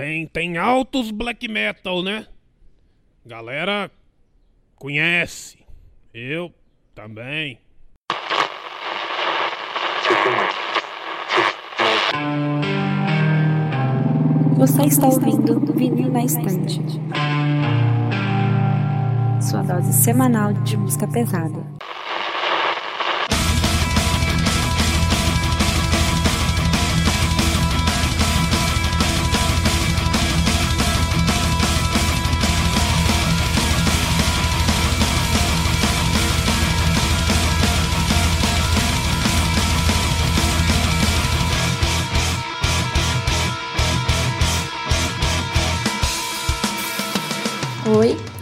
tem, tem altos black metal, né? Galera conhece. Eu também. Você está ouvindo Vinil na Estante. Sua dose semanal de música pesada.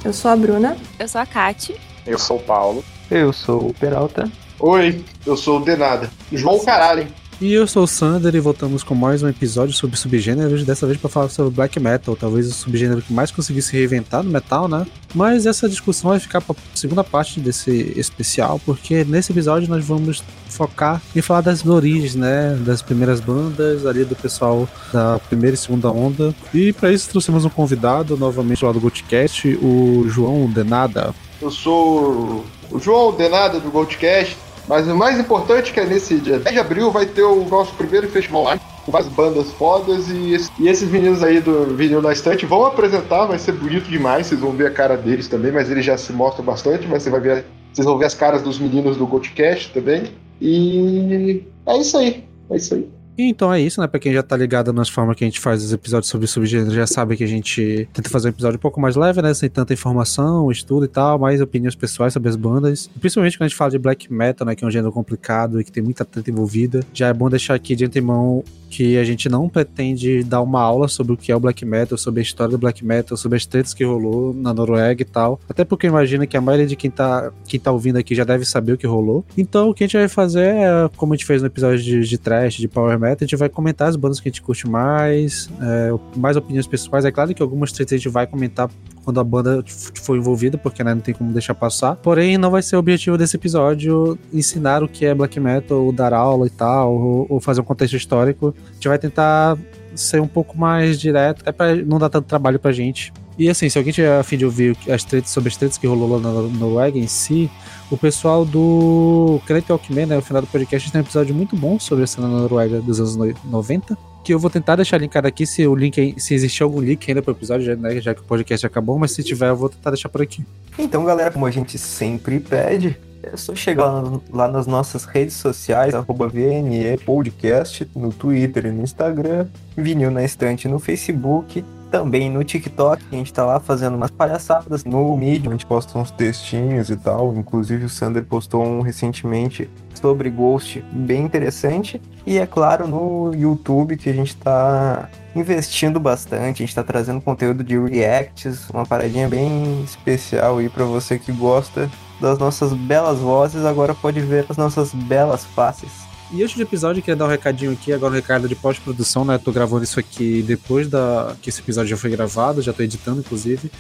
Eu sou a Bruna. Eu sou a Kati. Eu sou o Paulo. Eu sou o Peralta. Oi, eu sou o Denada. João Caralho. E eu sou o Sander e voltamos com mais um episódio sobre subgêneros, dessa vez para falar sobre black metal, talvez o subgênero que mais conseguiu se reinventar no metal, né? Mas essa discussão vai ficar para segunda parte desse especial, porque nesse episódio nós vamos focar em falar das origens, né, das primeiras bandas ali do pessoal da primeira e segunda onda. E para isso trouxemos um convidado novamente lá do Goldcast, o João Denada. Eu sou o João Denada do Goldcast. Mas o mais importante é que é nesse dia 10 de abril vai ter o nosso primeiro festival lá, com várias bandas fodas e, e esses meninos aí do Vinil na Estante vão apresentar, vai ser bonito demais, vocês vão ver a cara deles também, mas eles já se mostram bastante, mas você vai ver, vocês vão ver as caras dos meninos do Goldcast também. E é isso aí, é isso aí. Então é isso, né? Pra quem já tá ligado nas formas que a gente faz os episódios sobre subgêneros, já sabe que a gente tenta fazer um episódio um pouco mais leve, né? Sem tanta informação, estudo e tal, mais opiniões pessoais sobre as bandas. Principalmente quando a gente fala de black metal, né? Que é um gênero complicado e que tem muita treta envolvida. Já é bom deixar aqui de antemão que a gente não pretende dar uma aula sobre o que é o black metal, sobre a história do black metal, sobre as tretas que rolou na Noruega e tal. Até porque imagina que a maioria de quem tá, quem tá ouvindo aqui já deve saber o que rolou. Então o que a gente vai fazer é, como a gente fez no episódio de, de trash, de power metal, a gente vai comentar as bandas que a gente curte mais, é, mais opiniões pessoais. É claro que algumas tretas a gente vai comentar quando a banda for envolvida, porque né, não tem como deixar passar. Porém, não vai ser o objetivo desse episódio ensinar o que é black metal, ou dar aula e tal, ou, ou fazer um contexto histórico. A gente vai tentar ser um pouco mais direto, até pra não dar tanto trabalho pra gente. E assim, se alguém tiver a fim de ouvir as tretas sobre as tretas que rolou lá na Noruega em si, o pessoal do Credit Talkman, né, o final do podcast, tem um episódio muito bom sobre a cena na Noruega dos anos 90, que eu vou tentar deixar linkado aqui se o link se existir algum link ainda pro episódio, né, já que o podcast acabou, mas se tiver eu vou tentar deixar por aqui. Então, galera, como a gente sempre pede, é só chegar lá, lá nas nossas redes sociais, arroba VNE Podcast, no Twitter e no Instagram, Vinil na Estante no Facebook, também no TikTok, a gente tá lá fazendo umas palhaçadas. No Medium, a gente posta uns textinhos e tal. Inclusive, o Sander postou um recentemente sobre Ghost, bem interessante. E é claro, no YouTube, que a gente tá investindo bastante. A gente tá trazendo conteúdo de reacts, uma paradinha bem especial aí para você que gosta das nossas belas vozes. Agora pode ver as nossas belas faces. E antes do episódio, queria dar um recadinho aqui, agora um recado de pós-produção, né? Tô gravando isso aqui depois da que esse episódio já foi gravado, já tô editando, inclusive.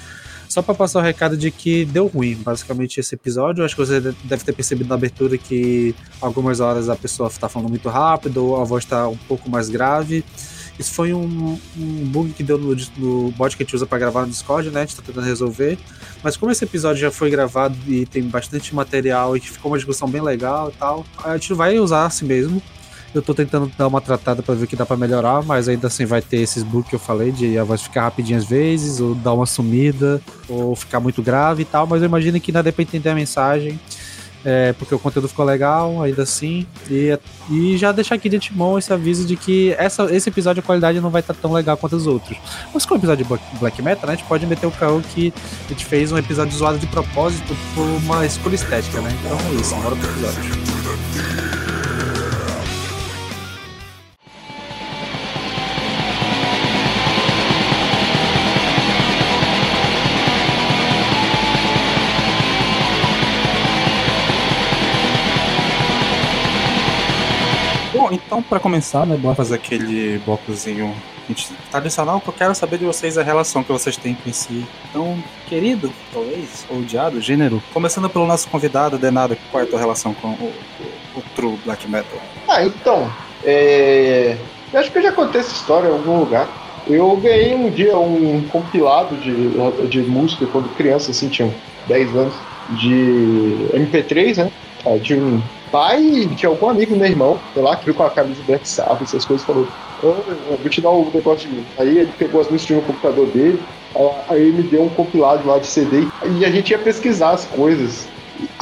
Só para passar o recado de que deu ruim, basicamente, esse episódio. Acho que você deve ter percebido na abertura que algumas horas a pessoa tá falando muito rápido, a voz tá um pouco mais grave. Isso foi um, um bug que deu no, no bot que a gente usa para gravar no Discord, né? A gente tá tentando resolver. Mas como esse episódio já foi gravado e tem bastante material e ficou uma discussão bem legal e tal, a gente vai usar assim mesmo. Eu tô tentando dar uma tratada para ver o que dá para melhorar, mas ainda assim vai ter esses bugs que eu falei de a voz ficar rapidinho às vezes, ou dar uma sumida, ou ficar muito grave e tal, mas eu imagino que ainda dá pra entender a mensagem é, porque o conteúdo ficou legal, ainda assim. E, e já deixar aqui de antemão esse aviso de que essa, esse episódio a qualidade não vai estar tão legal quanto os outros. Mas com o episódio de Black Metal, né, a gente pode meter o caô que a gente fez um episódio zoado de propósito por uma escolha estética, né? Então é isso, bora pro episódio. Para começar, né, bora fazer aquele blocozinho tradicional que eu quero saber de vocês a relação que vocês têm com si. Então, querido, talvez, ou odiado, gênero. Começando pelo nosso convidado, Denado, qual é a tua relação com o, o, o True Black Metal? Ah, então, é... eu acho que eu já contei essa história em algum lugar. Eu ganhei um dia um compilado de, de música quando criança, assim, tinha 10 anos, de MP3, né? Ah, de um pai de algum amigo meu irmão, sei lá, que viu com a camisa Black Sabbath, essas coisas, falou: oh, vou te dar um negócio de mim. Aí ele pegou as músicas no computador dele, aí ele me deu um compilado lá de CD e a gente ia pesquisar as coisas.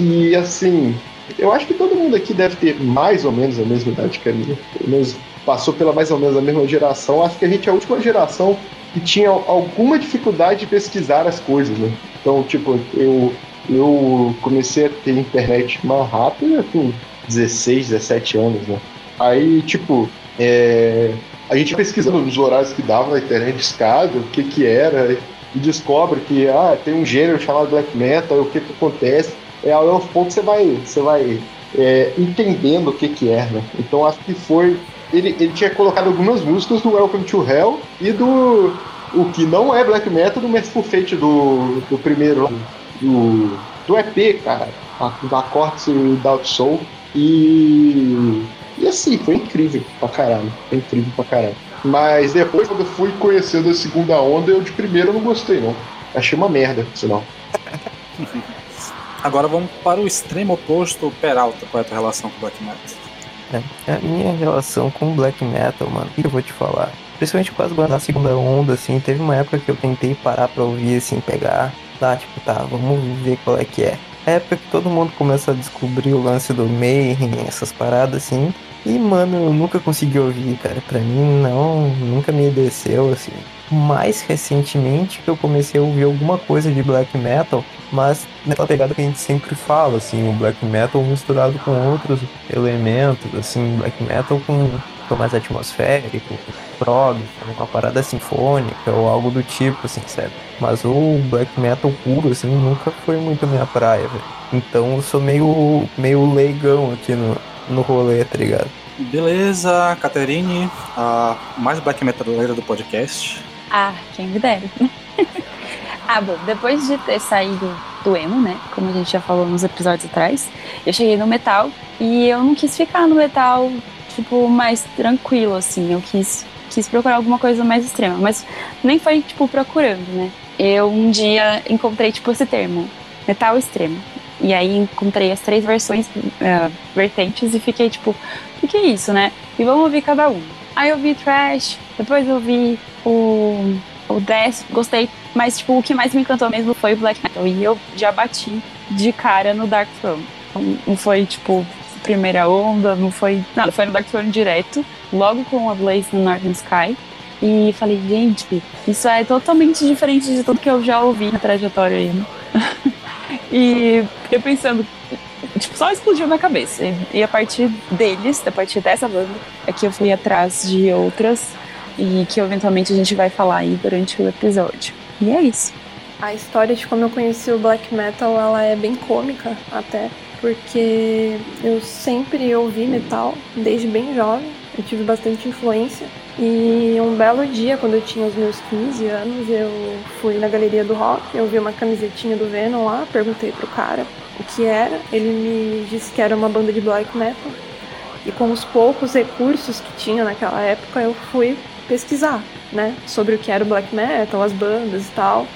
E assim, eu acho que todo mundo aqui deve ter mais ou menos a mesma idade que a minha. Pelo menos passou pela mais ou menos a mesma geração. Acho que a gente é a última geração que tinha alguma dificuldade de pesquisar as coisas, né? Então, tipo, eu, eu comecei a ter internet mais rápida com 16, 17 anos, né? Aí, tipo, é, a gente pesquisando nos horários que dava na internet escada, o que que era, e descobre que ah, tem um gênero chamado black metal, o que que acontece. É, aos poucos você vai, você vai é, entendendo o que que é, né? Então acho que foi ele, ele tinha colocado algumas músicas do Welcome to Hell e do. O que não é black metal do Merciful Fate do, do primeiro. Do, do EP, cara. Da Cortes e da Soul. E. E assim, foi incrível pra caralho. Foi incrível pra caralho. Mas depois, quando eu fui conhecendo a segunda onda, eu de primeiro não gostei, não. Achei uma merda, sinal. Agora vamos para o extremo oposto, Peralta. Qual é a tua relação com o Black Metal? É, a minha relação com black metal, mano, o que eu vou te falar? Principalmente com as bandas da segunda onda, assim, teve uma época que eu tentei parar pra ouvir, assim, pegar, tá, tipo, tá, vamos ver qual é que é. É época que todo mundo começa a descobrir o lance do Mayhem, essas paradas, assim, e, mano, eu nunca consegui ouvir, cara, pra mim não, nunca me desceu, assim. Mais recentemente que eu comecei a ouvir alguma coisa de black metal, mas naquela pegada que a gente sempre fala, assim, o black metal misturado com outros elementos, assim, black metal com, com mais atmosférico, prog, uma parada sinfônica ou algo do tipo, assim, sabe? Mas o black metal puro, assim, nunca foi muito minha praia, velho. Então eu sou meio, meio leigão aqui no, no rolê, tá ligado? Beleza, Caterine, a mais black metaleira do podcast. Ah, quem me dera. Ah, bom, depois de ter saído do emo, né? Como a gente já falou nos episódios atrás, eu cheguei no metal e eu não quis ficar no metal, tipo, mais tranquilo, assim. Eu quis, quis procurar alguma coisa mais extrema, mas nem foi, tipo, procurando, né? Eu um dia encontrei, tipo, esse termo, metal extremo. E aí encontrei as três versões, uh, vertentes e fiquei, tipo, o que é isso, né? E vamos ouvir cada um. Aí eu vi Trash, depois eu vi o o Death, gostei, mas tipo, o que mais me encantou mesmo foi o Black Metal. E eu já bati de cara no Dark Throne. Não foi tipo primeira onda, não foi nada, foi no Dark Throne direto, logo com a Blaze no Northern Sky. E falei, gente, isso é totalmente diferente de tudo que eu já ouvi na trajetória aí. Né? e fiquei pensando, tipo, só explodiu na cabeça. E a partir deles, a partir dessa banda, é que eu fui atrás de outras e que eventualmente a gente vai falar aí durante o episódio. E é isso. A história de como eu conheci o black metal, ela é bem cômica até, porque eu sempre ouvi metal desde bem jovem, eu tive bastante influência. E um belo dia, quando eu tinha os meus 15 anos, eu fui na galeria do rock, eu vi uma camisetinha do Venom lá, perguntei pro cara o que era. Ele me disse que era uma banda de black metal. E com os poucos recursos que tinha naquela época, eu fui pesquisar, né, sobre o que era o black metal, as bandas e tal.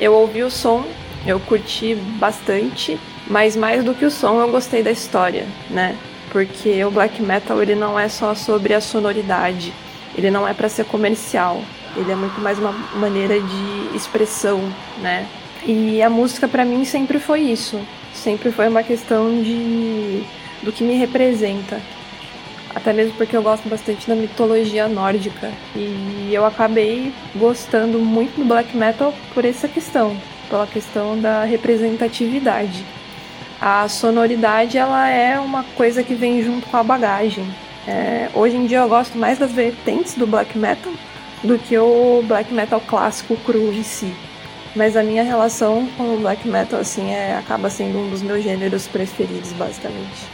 Eu ouvi o som, eu curti bastante, mas mais do que o som, eu gostei da história, né? Porque o black metal ele não é só sobre a sonoridade, ele não é para ser comercial, ele é muito mais uma maneira de expressão, né? E a música para mim sempre foi isso, sempre foi uma questão de do que me representa, até mesmo porque eu gosto bastante da mitologia nórdica e eu acabei gostando muito do black metal por essa questão, pela questão da representatividade. A sonoridade ela é uma coisa que vem junto com a bagagem. É, hoje em dia eu gosto mais das vertentes do black metal do que o black metal clássico cru em si. Mas a minha relação com o black metal assim é acaba sendo um dos meus gêneros preferidos, basicamente.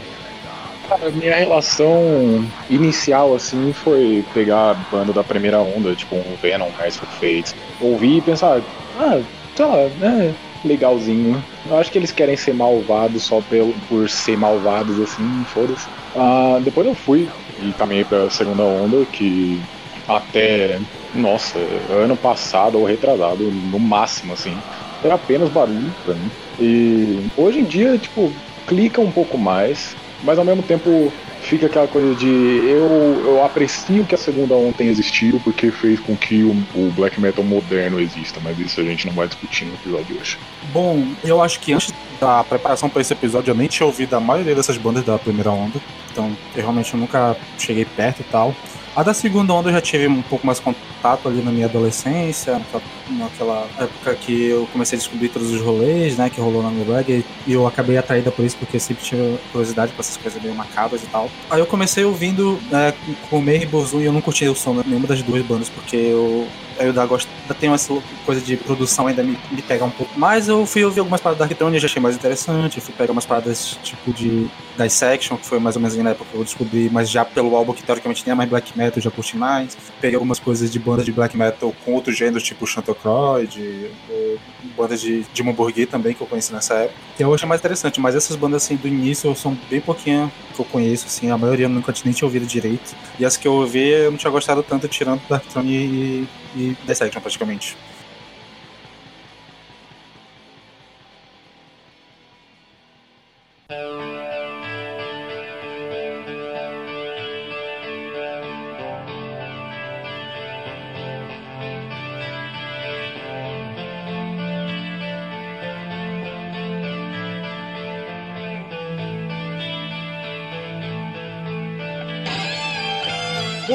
Cara, minha relação inicial, assim, foi pegar a banda da primeira onda, tipo um Venom, Merciful Fates, ouvir e pensar, ah, sei lá, é legalzinho. Eu acho que eles querem ser malvados só pelo, por ser malvados, assim, foda-se. Ah, depois eu fui e caminhei pra segunda onda, que até nossa, ano passado ou retrasado, no máximo, assim. Era apenas barulho pra mim. E hoje em dia, tipo, clica um pouco mais, mas ao mesmo tempo fica aquela coisa de eu, eu aprecio que a segunda onda tenha existido porque fez com que o, o, black metal moderno exista, mas isso a gente não vai discutir no episódio de hoje. Bom, eu acho que antes da preparação para esse episódio eu nem tinha ouvido a maioria dessas bandas da primeira onda, então eu realmente nunca cheguei perto e tal. A da segunda onda eu já tive um pouco mais contato ali na minha adolescência, naquela época que eu comecei a descobrir todos os rolês, né, que rolou na Nuremberg, e eu acabei atraída por isso porque sempre tive curiosidade com essas coisas meio macabras e tal. Aí eu comecei ouvindo é, com o Meir e Bozum e eu não curti o som nenhuma das duas bandas porque eu eu da gosto, tenho essa coisa de produção ainda me, me pega um pouco. Mas eu fui ouvir algumas paradas da Arquitrone e já achei mais interessante. Fui pegar umas paradas tipo de Dissection, que foi mais ou menos na época que eu descobri, mas já pelo álbum que teoricamente nem é mais black metal, eu já curti mais. Peguei algumas coisas de bandas de black metal com outros gêneros, tipo Chantocroid, bandas de Dimmu Borgir também, que eu conheci nessa época. Que eu achei mais interessante, mas essas bandas assim do início são bem pouquinho que eu conheço, assim, a maioria eu nunca nem tinha ouvido direito. E as que eu ouvi eu não tinha gostado tanto, tirando Darkthrone e, e Dissection praticamente.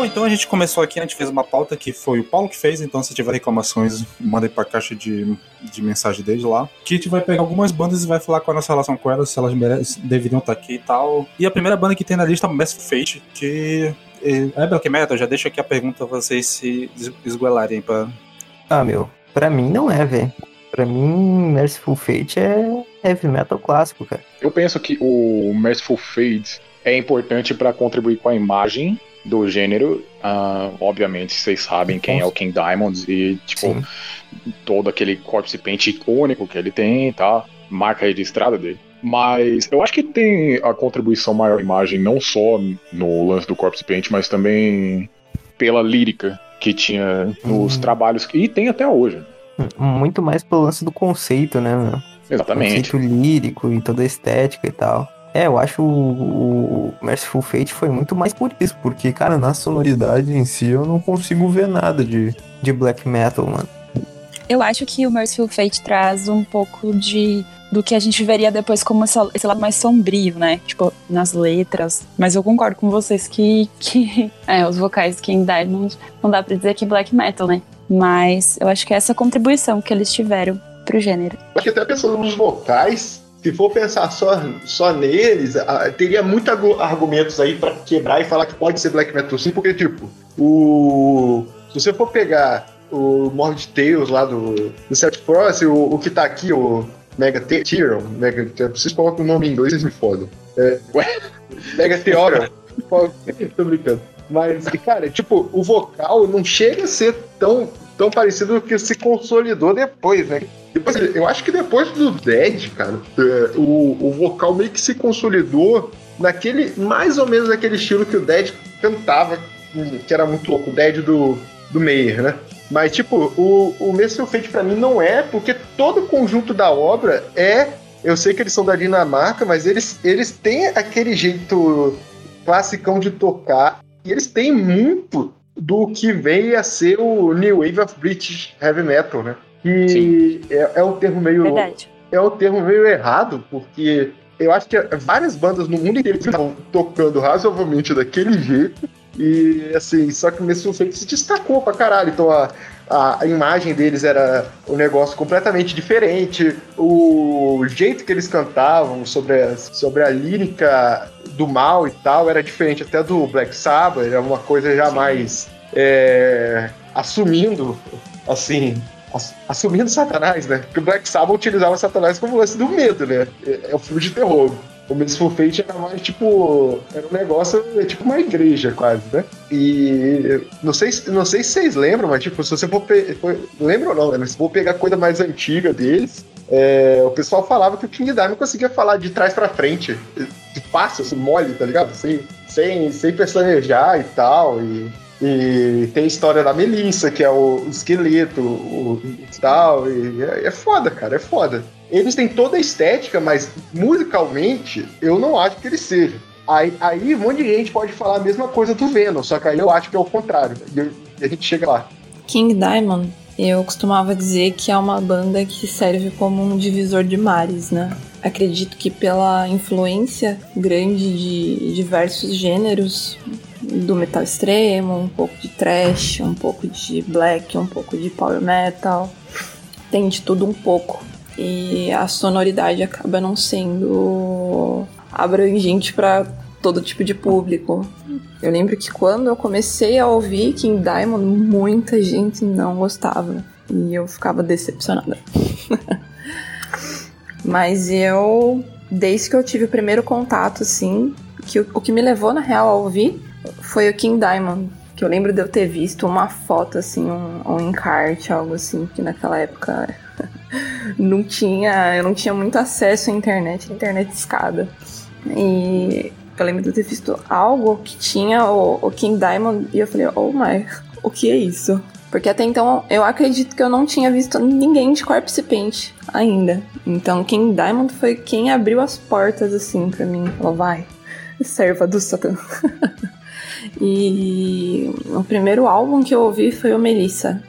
Bom, então a gente começou aqui, a gente fez uma pauta que foi o Paulo que fez, então se tiver reclamações, mandem pra caixa de, de mensagem dele lá. Que a gente vai pegar algumas bandas e vai falar qual é a nossa relação com elas, se elas merecem, deveriam estar aqui e tal. E a primeira banda que tem na lista é Massive Fate, que é Black Metal, já deixo aqui a pergunta pra vocês se esguelarem pra... Ah, meu, pra mim não é, velho. Pra mim, Merciful Fate é heavy metal clássico, cara. Eu penso que o Merciful Fate é importante para contribuir com a imagem do gênero. Uh, obviamente, vocês sabem quem é o King Diamond e, tipo, Sim. todo aquele corpse paint icônico que ele tem, tá? Marca registrada dele. Mas eu acho que tem a contribuição maior à imagem, não só no lance do corpse paint, mas também pela lírica que tinha nos hum. trabalhos, e tem até hoje. Muito mais pelo lance do conceito, né? Exatamente. O conceito lírico e toda a estética e tal. É, eu acho o, o Merciful Fate foi muito mais por isso, porque, cara, na sonoridade em si eu não consigo ver nada de, de black metal, mano. Eu acho que o Merciful Fate traz um pouco de do que a gente veria depois como esse, esse lado mais sombrio, né? Tipo, nas letras. Mas eu concordo com vocês que, que é, os vocais de King Diamond não dá pra dizer que black metal, né? Mas eu acho que é essa contribuição que eles tiveram pro gênero. Acho que até pensando nos vocais, se for pensar só, só neles, teria muitos argumentos aí para quebrar e falar que pode ser black metal sim, porque, tipo, o. Se você for pegar o Morbid Tales lá do, do Celtic Frost, o, o que tá aqui, o Mega Tyrion, Mega, vocês colocam o nome em inglês, vocês me fodem. É, Mega Theorion. Tô brincando. Mas, cara, tipo, o vocal não chega a ser tão, tão parecido que se consolidou depois, né? Depois, eu acho que depois do Dead, cara, é, o, o vocal meio que se consolidou naquele, mais ou menos naquele estilo que o Dead cantava, que era muito louco, o Dead do, do Meyer, né? Mas, tipo, o, o Mestre Fate pra mim não é, porque todo o conjunto da obra é. Eu sei que eles são da Dinamarca, mas eles, eles têm aquele jeito classicão de tocar. E eles têm muito do que veio a ser o New Wave of British Heavy Metal, né? que é, é, um termo meio. Verdade. É um termo meio errado, porque eu acho que várias bandas no mundo inteiro estavam tocando razoavelmente daquele jeito. E assim, só que o Feito se destacou pra caralho. Então a, a, a, imagem deles era um negócio completamente diferente. O jeito que eles cantavam sobre a, sobre a lírica do mal e tal era diferente até do Black Sabbath. Era uma coisa já Sim. mais é, assumindo, assim, assumindo Satanás, né? Porque o Black Sabbath utilizava Satanás como lance do medo, né? É, é o filme de terror. O Merciful Fate era mais tipo. Era um negócio, é tipo uma igreja quase, né? E não sei, não sei se vocês lembram, mas tipo, se você for. Pe... Lembra ou não, né? Mas se for pegar coisa mais antiga deles, é... o pessoal falava que o King Diamond conseguia falar de trás pra frente. De fácil, assim, mole, tá ligado? Sem, sem, sem pestanejar e tal. E E tem a história da Melissa, que é o esqueleto, o, o tal, e é, é foda, cara, é foda. Eles têm toda a estética, mas musicalmente eu não acho que eles sejam. Aí, aí um monte de gente pode falar a mesma coisa do Venom, só que aí eu acho que é o contrário. E a gente chega lá. King Diamond, eu costumava dizer que é uma banda que serve como um divisor de mares, né? Acredito que pela influência grande de diversos gêneros, do metal extremo, um pouco de thrash, um pouco de black, um pouco de power metal, tem de tudo um pouco. E a sonoridade acaba não sendo abrangente para todo tipo de público. Eu lembro que quando eu comecei a ouvir King Diamond, muita gente não gostava. E eu ficava decepcionada. Mas eu, desde que eu tive o primeiro contato, assim, que o, o que me levou na real a ouvir foi o King Diamond. Que eu lembro de eu ter visto uma foto, assim, um, um encarte, algo assim, que naquela época não tinha. Eu não tinha muito acesso à internet, internet escada. E eu lembro de eu ter visto algo que tinha o, o King Diamond e eu falei, oh my, o que é isso? Porque até então eu acredito que eu não tinha visto ninguém de Corpse Paint ainda. Então King Diamond foi quem abriu as portas assim para mim. Falou, vai, serva do Satã. e o primeiro álbum que eu ouvi foi o Melissa.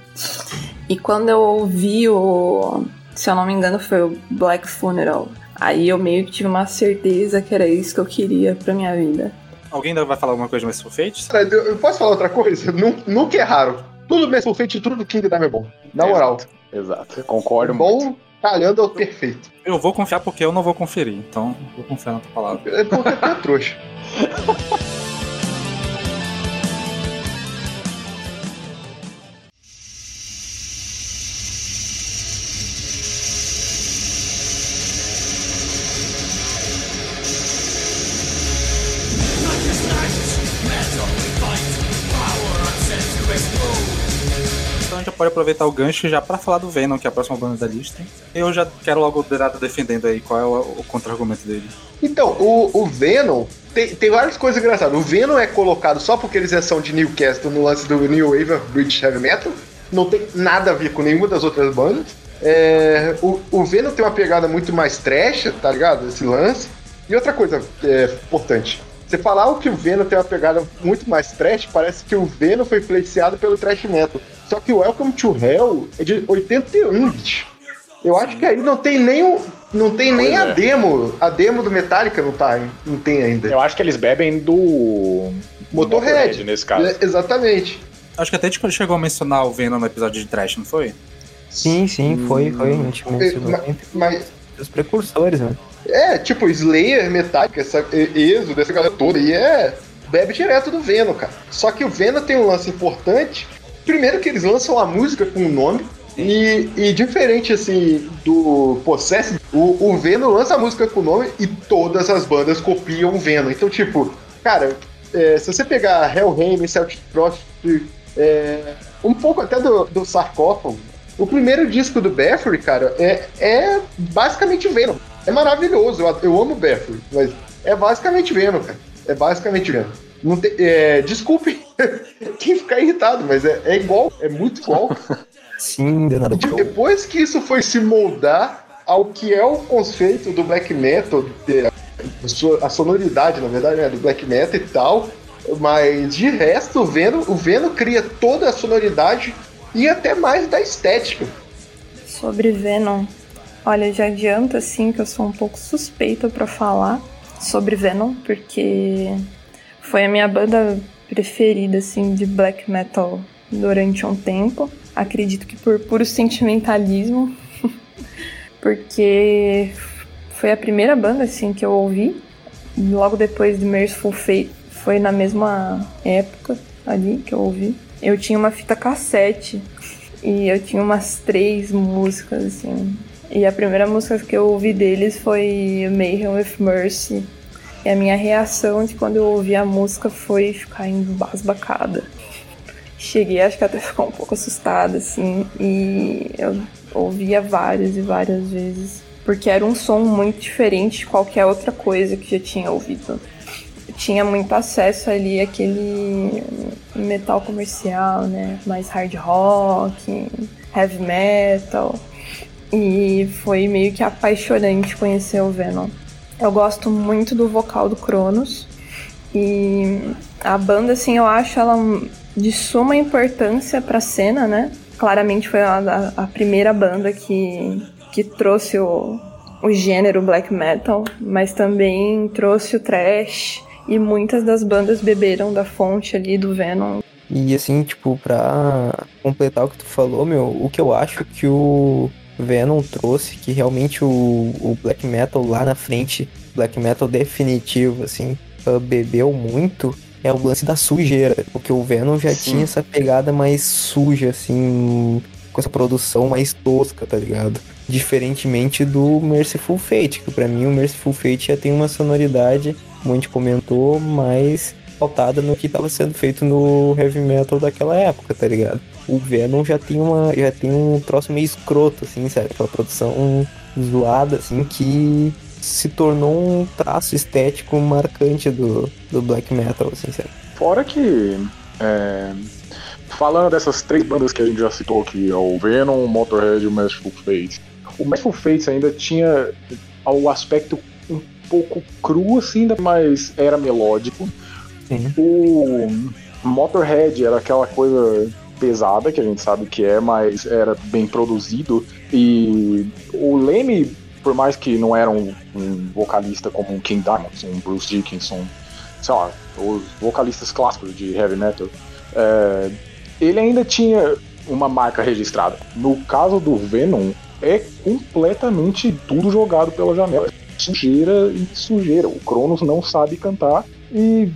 E quando eu ouvi o. Se eu não me engano, foi o Black Funeral. Aí eu meio que tive uma certeza que era isso que eu queria pra minha vida. Alguém ainda vai falar alguma coisa de Merciful Fate? Eu posso falar outra coisa? Nunca erraram. Tudo Fate e tudo do King Diamond é bom. Na moral. Exato. Concordo bom, muito. calhando é o perfeito. Eu vou confiar porque eu não vou conferir, então vou confiar na tua palavra. É porque tu é trouxa. aproveitar o gancho já pra falar do Venom, que é a próxima banda da lista. Eu já quero logo o Denado defendendo aí qual é o, o contra-argumento dele. Então, o, o Venom tem, tem várias coisas engraçadas. O Venom é colocado só porque eles são de Newcastle no lance do New Wave British Heavy Metal. Não tem nada a ver com nenhuma das outras bandas. É, o, o Venom tem uma pegada muito mais trash, tá ligado? Esse lance. E outra coisa é, importante. Você falar que o Venom tem uma pegada muito mais trash, parece que o Venom foi influenciado pelo trash metal. Só que o Welcome to Hell é de 81, bicho. Eu acho que aí não tem nem o, não tem nem Pois a é. demo. A demo do Metallica não tá, não tem ainda. Eu acho que eles bebem do. Motorhead. nesse caso. É, exatamente. Acho que até a gente chegou a mencionar o Venom no episódio de Trash, não foi? Sim, sim, foi, foi. A gente mencionou Ma- entre Mas os precursores, né? é, tipo, Slayer, Metallica, essa, Exo, dessa galera toda aí é. Bebe direto do Venom, cara. Só que o Venom tem um lance importante. Primeiro que eles lançam a música com o nome. E, e diferente, assim, do Possess, o, o Venom lança a música com o nome e todas as bandas copiam o Venom. Então, tipo, cara, é, se você pegar Hellhammer, Celtic Frost, é, um pouco até do, do Sarcófago, o primeiro disco do Bathory, cara, é, é basicamente Venom. É maravilhoso, eu, eu amo Bathory, mas é basicamente Venom, cara. É basicamente Venom. Não tem, é, desculpem quem ficar irritado, mas é, é igual, é muito igual. Sim, danado. De- Depois que isso foi se moldar ao que é o conceito do black metal, de- a so- a sonoridade, na verdade, né, do black metal e tal, mas de resto, o Venom, o Venom cria toda a sonoridade e até mais da estética. Sobre Venom, olha, já adianto assim que eu sou um pouco suspeita pra falar sobre Venom, porque foi a minha banda preferida assim de black metal durante um tempo. Acredito que por puro sentimentalismo, porque foi a primeira banda assim que eu ouvi. Logo depois de Merciful Fate, foi na mesma época ali que eu ouvi. Eu tinha uma fita cassete e eu tinha umas três músicas, assim. E a primeira música que eu ouvi deles foi Mayhem with Mercy. E a minha reação de quando eu ouvi a música foi ficar embasbacada. Cheguei, acho que até ficar um pouco assustada, assim. E eu ouvia várias e várias vezes. Porque era um som muito diferente de qualquer outra coisa que já tinha ouvido. tinha muito acesso ali àquele metal comercial, né? Mais hard rock, heavy metal. E foi meio que apaixonante conhecer o Venom. Eu gosto muito do vocal do Cronos. E a banda, assim, eu acho ela de suma importância pra cena, né? Claramente foi a, a primeira banda que, que trouxe o, o gênero black metal, mas também trouxe o thrash. E muitas das bandas beberam da fonte ali do Venom. E assim, tipo, pra completar o que tu falou, meu, o que eu acho que o Venom trouxe, que realmente o, o black metal lá na frente, black metal definitivo, assim, uh, bebeu muito, é o lance da sujeira. Porque o Venom já Sim. tinha essa pegada mais suja, assim, com essa produção mais tosca, tá ligado? Diferentemente do Merciful Fate, que pra mim o Merciful Fate já tem uma sonoridade, como a gente comentou, mais pautada no que estava sendo feito no heavy metal daquela época, tá ligado? O Venom já tem uma já tem um troço meio escroto assim, sabe? Aquela produção zoada assim que se tornou um traço estético marcante do, do black metal, assim, sabe? Fora que. é, falando dessas três bandas que a gente já citou aqui, é o Venom, o Motorhead e o Merciful Fate. O Merciful Fate ainda tinha o aspecto um pouco cru, assim, mas era melódico. Sim. O Motorhead era aquela coisa pesada, que a gente sabe que é, mas era bem produzido. E o Leme, por mais que não era um, um vocalista como um King Diamond, um Bruce Dickinson, sei lá, os vocalistas clássicos de heavy metal, é, ele ainda tinha uma marca registrada. No caso do Venom, é completamente tudo jogado pela janela. Sujeira e sujeira. O Cronos não sabe cantar e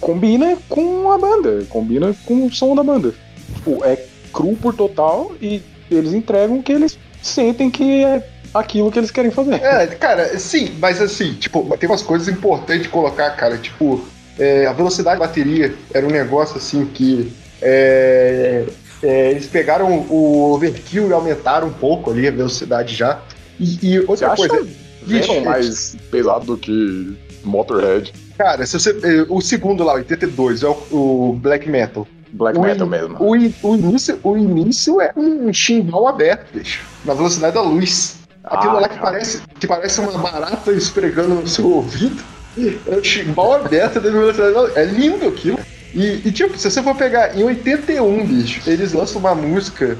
combina com a banda, combina com o som da banda. Tipo, é cru por total e eles entregam o que eles sentem que é aquilo que eles querem fazer. É, cara, sim, mas assim, tipo, tem umas coisas importantes de colocar, cara. Tipo, é, a velocidade da bateria era um negócio assim que. é, é, eles pegaram o overkill e aumentaram um pouco ali a velocidade já. E, e Você outra acha coisa. Vixe, mais pesado do que Motorhead? Cara, se você, é, o segundo lá, 82, é o, o Black Metal. Black o, Metal in- mesmo. O, in- o início, o início é um chimbal aberto, bicho. Na velocidade da luz. Aquilo Ah, lá que cara. parece, que parece uma barata esfregando no seu ouvido. É um chimbal aberto da velocidade da luz. É lindo aquilo. E, e, tipo, se você for pegar em 81, bicho, eles lançam uma música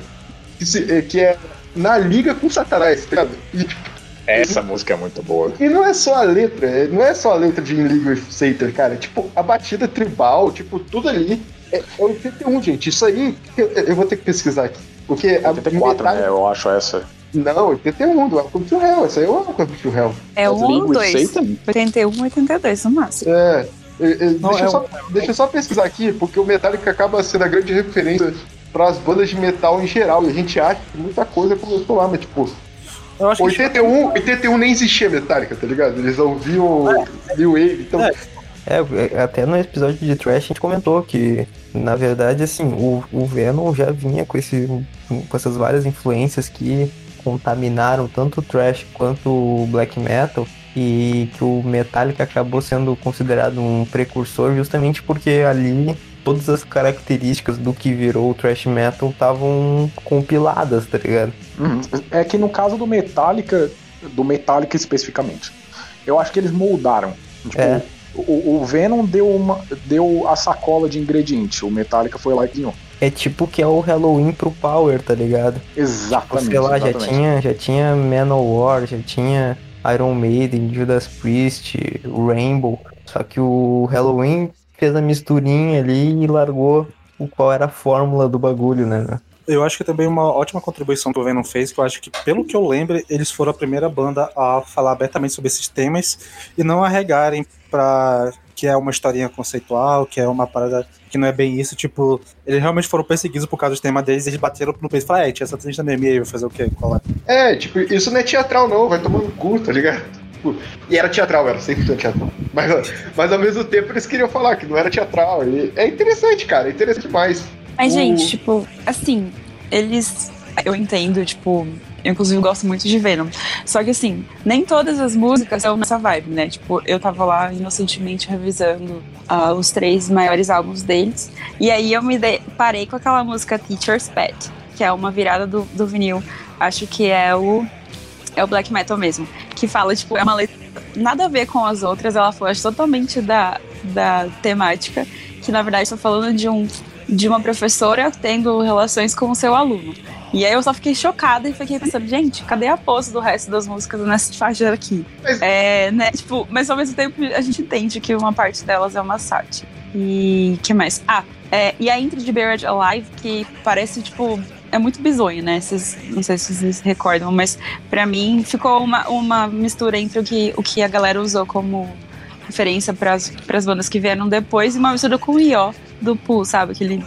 que, se- é- que é na liga com Satanás, tá ligado? E, tipo, Essa música é muito boa. e não é só a letra, é- não é só a letra de In League with Satan, cara. É, Tipo, a batida tribal, tipo, tudo ali. É, é 81, gente. Isso aí, eu, eu vou ter que pesquisar aqui. Porque a 84, metade- né? Eu acho essa. Não, 81, do Welcome to Hell. Essa aí é o Welcome to Hell. É um with dois. Satan? 81, 82 no máximo. É. é, é, Não, deixa, é eu só, deixa eu só pesquisar aqui, porque o Metallica acaba sendo a grande referência para as bandas de metal em geral. E a gente acha que muita coisa começou lá, mas tipo, Eu acho que 81, 81 nem existia Metallica, tá ligado? Eles ouviam New Wave, então. É. É, até no episódio de Trash a gente comentou que, na verdade, assim, o, o Venom já vinha com, esse, com essas várias influências que contaminaram tanto o Trash quanto o Black Metal e que o Metallica acabou sendo considerado um precursor justamente porque ali todas as características do que virou o Trash Metal estavam compiladas, tá ligado? Uhum. É que no caso do Metallica, do Metallica especificamente, eu acho que eles moldaram. Tipo, É. o, o Venom deu, uma, deu a sacola de ingrediente, o Metallica foi lá e ganhou. É tipo que é o Halloween pro Power, tá ligado? Exatamente. Sei lá, já exatamente. tinha, já tinha Manowar, já tinha Iron Maiden, Judas Priest, Rainbow. Só que o Halloween fez a misturinha ali e largou o qual era a fórmula do bagulho, né? Eu acho que também uma ótima contribuição que o Venom fez, que eu acho que, pelo que eu lembro, eles foram a primeira banda a falar abertamente sobre esses temas e não arregarem pra que é uma historinha conceitual, que é uma parada que não é bem isso, tipo, eles realmente foram perseguidos por causa dos temas deles, eles bateram no peito e falaram, é, tinha essa triste meme aí, vai fazer o quê? Qual é? É, tipo, isso não é teatral, não, vai tomar no cu, tá ligado? Tipo, E era teatral, era sempre teatral. Mas, mas ao mesmo tempo eles queriam falar que não era teatral. E é interessante, cara, é interessante demais. Mas, O- gente, tipo, assim, eles. Eu entendo, tipo, Eu, inclusive, gosto muito de Venom. Só que, assim, nem todas as músicas são nessa vibe, né? Tipo, eu tava lá inocentemente revisando uh, os três maiores álbuns deles. E aí eu me de... parei com aquela música Teacher's Pet, que é uma virada do, do vinil. Acho que é o. É o black metal mesmo. Que fala, tipo, é uma letra nada a ver com as outras, ela foge totalmente da, da temática, que na verdade está falando de um de uma professora tendo relações com o seu aluno. E aí eu só fiquei chocada e fiquei pensando, gente, cadê a pose do resto das músicas nessa faixa aqui? Mas... É, né, tipo, mas ao mesmo tempo a gente entende que uma parte delas é uma sátira. E que mais? Ah, é, e a intro de Buried Alive, que parece, tipo, é muito bizonho, né? Vocês, não sei se vocês recordam, mas para mim ficou uma, uma mistura entre o que, o que a galera usou como referência para as bandas que vieram depois e uma mistura com o Ió do Pooh, sabe? Aquele,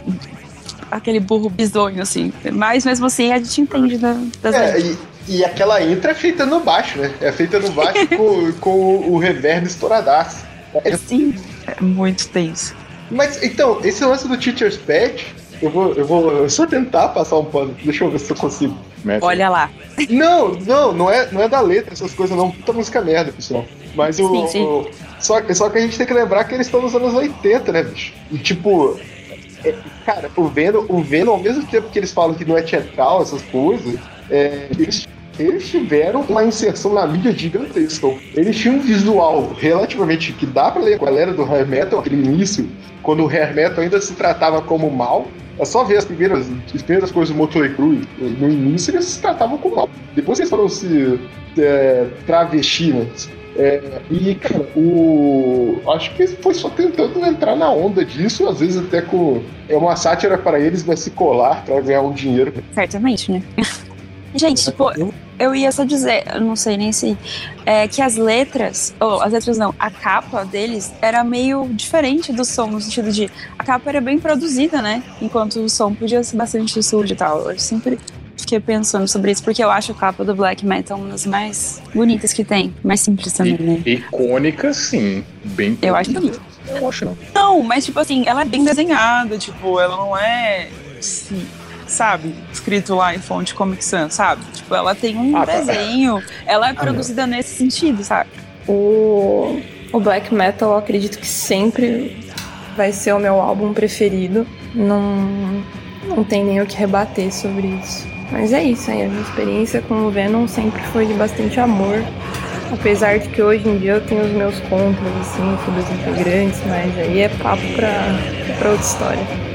aquele burro bizonho, assim. Mas mesmo assim a gente entende da, das é, e, e, aquela intro é feita no baixo, né? É feita no baixo com, com o reverb estouradaço. É, Sim, é muito tenso. Mas então, esse lance do Teacher's Pet, eu vou, eu vou só tentar passar um pano. Deixa eu ver se eu consigo. Olha lá. Não, não, não é, não é da letra essas coisas, não. Puta música merda, pessoal. Mas o, sim, sim. o. só, só que a gente tem que lembrar que eles estão nos anos 80, né, bicho? E tipo. É, cara, o Venom, o Venom, ao mesmo tempo que eles falam que não é teatral, essas coisas, é, eles eles tiveram uma inserção na mídia gigantesca. Eles tinham um visual relativamente que dá pra ler com a galera do hair metal, aquele início, quando o hair metal ainda se tratava como mal. É só ver as primeiras, as primeiras coisas do Motley Crue. No início eles se tratavam como mal. Depois eles foram se é, travestindo. É, e, cara, o. Acho que foi só tentando entrar na onda disso, às vezes até com. É uma sátira para eles, vai se colar para ganhar um dinheiro. Certamente, né? Gente, tipo, eu ia só dizer, eu não sei nem se. É, que as letras, ou as letras não, a capa deles era meio diferente do som, no sentido de. A capa era bem produzida, né? Enquanto o som podia ser bastante sujo e tal. Eu sempre fiquei pensando sobre isso, porque eu acho a capa do Black Metal uma das mais bonitas que tem. Mais simples também, né? Icônica, sim. Bem Eu acho bonita. Eu acho não. Não, mas tipo assim, ela é bem desenhada, tipo, ela não é. Sim sabe? Escrito lá em fonte Comic Sans, sabe? Tipo, ela tem um ah, tá. desenho, ela é ah, produzida nesse sentido, sabe? O, o Black Metal, eu acredito que sempre vai ser o meu álbum preferido. Não, não tem nem o que rebater sobre isso. Mas é isso aí, a minha experiência com o Venom sempre foi de bastante amor. Apesar de que hoje em dia eu tenho os meus contras, assim, sobre os integrantes, mas aí é papo pra, pra outra história.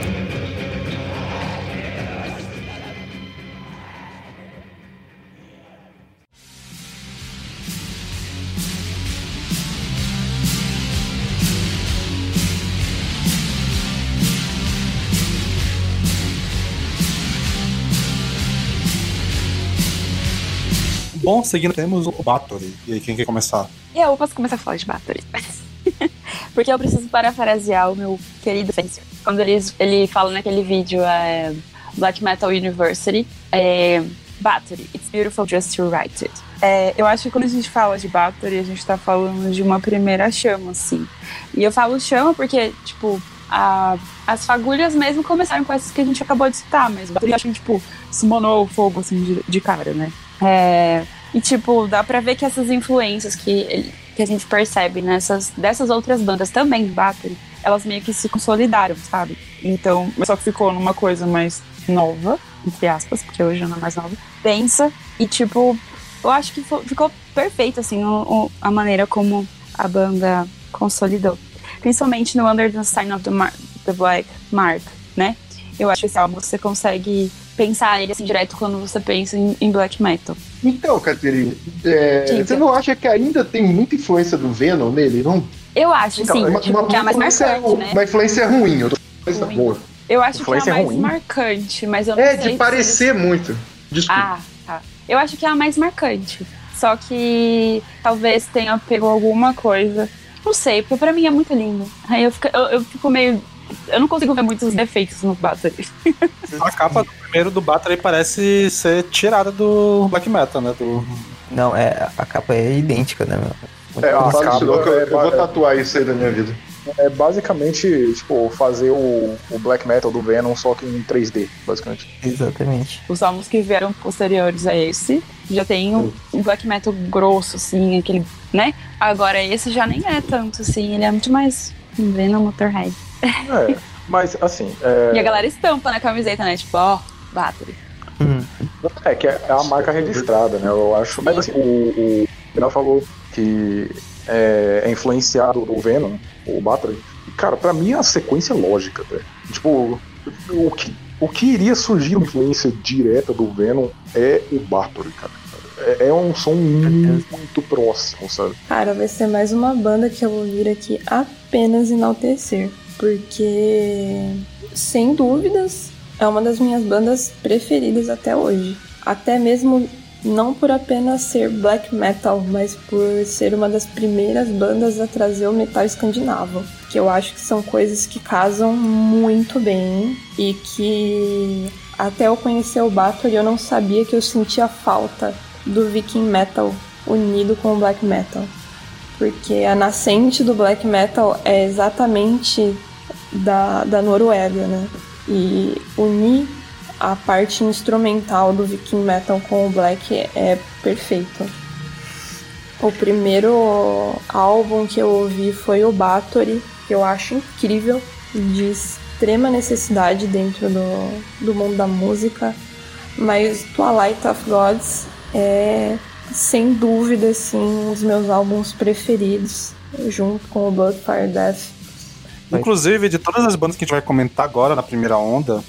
Bom, seguindo, temos o Bathory. E aí, quem quer começar? Eu posso começar a falar de Bathory. Porque eu preciso parafrasear o meu querido Fence. Quando ele, ele fala naquele vídeo é, Black Metal University, é, Battery, it's beautiful just to write it. É, eu acho que quando a gente fala de Battery, a gente tá falando de uma primeira chama, assim. E eu falo chama porque, tipo, a, as fagulhas mesmo começaram com essas que a gente acabou de citar, mas Battery acho que, tipo, summonou o fogo, assim, de, de cara, né? É, e, tipo, dá pra ver que essas influências que, que a gente percebe nessas dessas outras bandas também, Battery, elas meio que se consolidaram, sabe? Então, só que ficou numa coisa mais nova, entre aspas, porque hoje não é mais nova, densa, e, tipo, eu acho que ficou perfeito, assim, o, o, a maneira como a banda consolidou. Principalmente no Under the Sign of the, Mar the Black Mark, né? Eu acho que esse álbum você consegue pensar ele assim direto quando você pensa em, em black metal. Então, Caterine, é, você não acha que ainda tem muita influência do Venom nele? Não? Eu acho, então, sim. Uma, tipo, uma, que é a mais marcante, né? Uma influência ruim, eu tô coisa boa. Eu acho que é a mais ruim. marcante, mas eu não é, sei. É, de parecer muito. Desculpa. Ah, tá. Eu acho que é a mais marcante. Só que talvez tenha pego alguma coisa. Não sei, porque pra mim é muito lindo. Aí eu fico, eu, eu fico meio eu não consigo ver muitos defeitos no Battery. A capa do primeiro do Battery parece ser tirada do Black Metal, né? Do... Não, é, a capa é idêntica, né? É, eu, eu, eu, eu, vou tatuar isso aí da minha vida. É basicamente, tipo, fazer o, o black metal do Venom só que em 3D, basicamente. Exatamente. Os álbuns que vieram posteriores a esse já tem um, um black metal grosso, assim, aquele, né? Agora esse já nem é tanto, assim, ele é muito mais Venom Motorhead. É, mas assim. É, E a galera estampa na camiseta, né? Tipo, ó, Battery. é que é a marca registrada, né? Eu acho. Mas assim, o, o Renan falou que é, é influenciado do Venom, o Battery. E, Cara, pra mim é a sequência lógica, velho. Tipo, o que, o que iria surgir uma influência direta do Venom é o Battery, cara. É, é um som muito próximo, sabe? Cara, vai ser mais uma banda que eu vou vir aqui apenas enaltecer. Porque, sem dúvidas, é uma das minhas bandas preferidas até hoje. Até mesmo não por apenas ser black metal, mas por ser uma das primeiras bandas a trazer o metal escandinavo. Que eu acho que são coisas que casam muito bem e que até eu conhecer o Bathory eu não sabia que eu sentia falta do viking metal unido com o black metal. Porque a nascente do black metal é exatamente da, da Noruega, né? E unir a parte instrumental do viking metal com o black é perfeito. O primeiro álbum que eu ouvi foi o Bathory, que eu acho incrível, de extrema necessidade dentro do, do mundo da música. Mas Twilight of Gods é, sem dúvida, assim, um dos meus álbuns preferidos, junto com o Bloodfire Death. Inclusive, de todas as bandas que a gente vai comentar agora na primeira onda,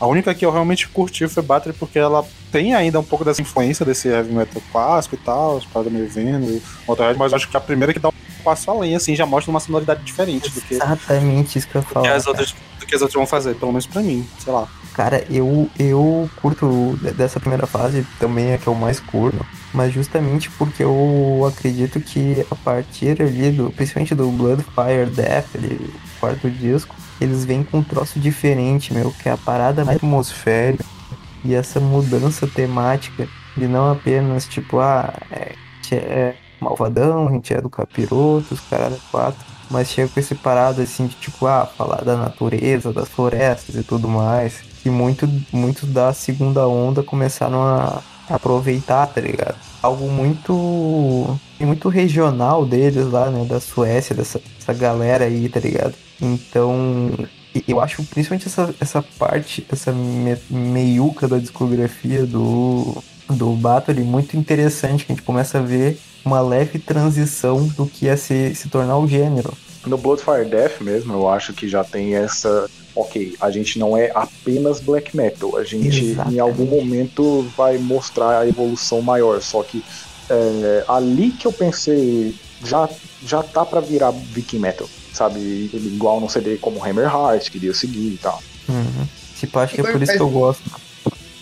a única que eu realmente curti foi Battery porque ela tem ainda um pouco dessa influência desse heavy metal clássico e tal, as paradas meio vendo, Motorhead, mas acho que a primeira que dá um passo além, assim, já mostra uma sonoridade diferente do que, Exatamente isso que eu falo. as outras do que as outras vão fazer, pelo menos pra mim, sei lá. Cara, eu, eu curto dessa primeira fase, também é que eu mais curto, mas justamente porque eu acredito que a partir ali, do, principalmente do Blood, Fire, Death, ali, o quarto disco, eles vêm com um troço diferente, meu, que é a parada mais atmosférica e essa mudança temática de não apenas tipo, ah, é, é malvadão, a gente é do capiroto, os caras quatro, mas chega com esse parado assim de tipo, ah, falar da natureza, das florestas e tudo mais. E muito, muitos da segunda onda começaram a aproveitar, tá ligado? Algo muito. muito regional deles lá, né? Da Suécia, dessa, dessa galera aí, tá ligado? Então. Eu acho principalmente essa, essa parte, essa me, meiuca da discografia do, do Bathory muito interessante, que a gente começa a ver uma leve transição do que ia se, se tornar o gênero. No Bloodfire Death mesmo, eu acho que já tem essa. Ok, a gente não é apenas black metal, a gente Exatamente. em algum momento vai mostrar a evolução maior. Só que é, ali que eu pensei, já, já tá pra virar viking metal, sabe? Igual no CD como Hammerheart, queria seguir e tal. Uhum. Tipo, acho que é por isso que eu gosto.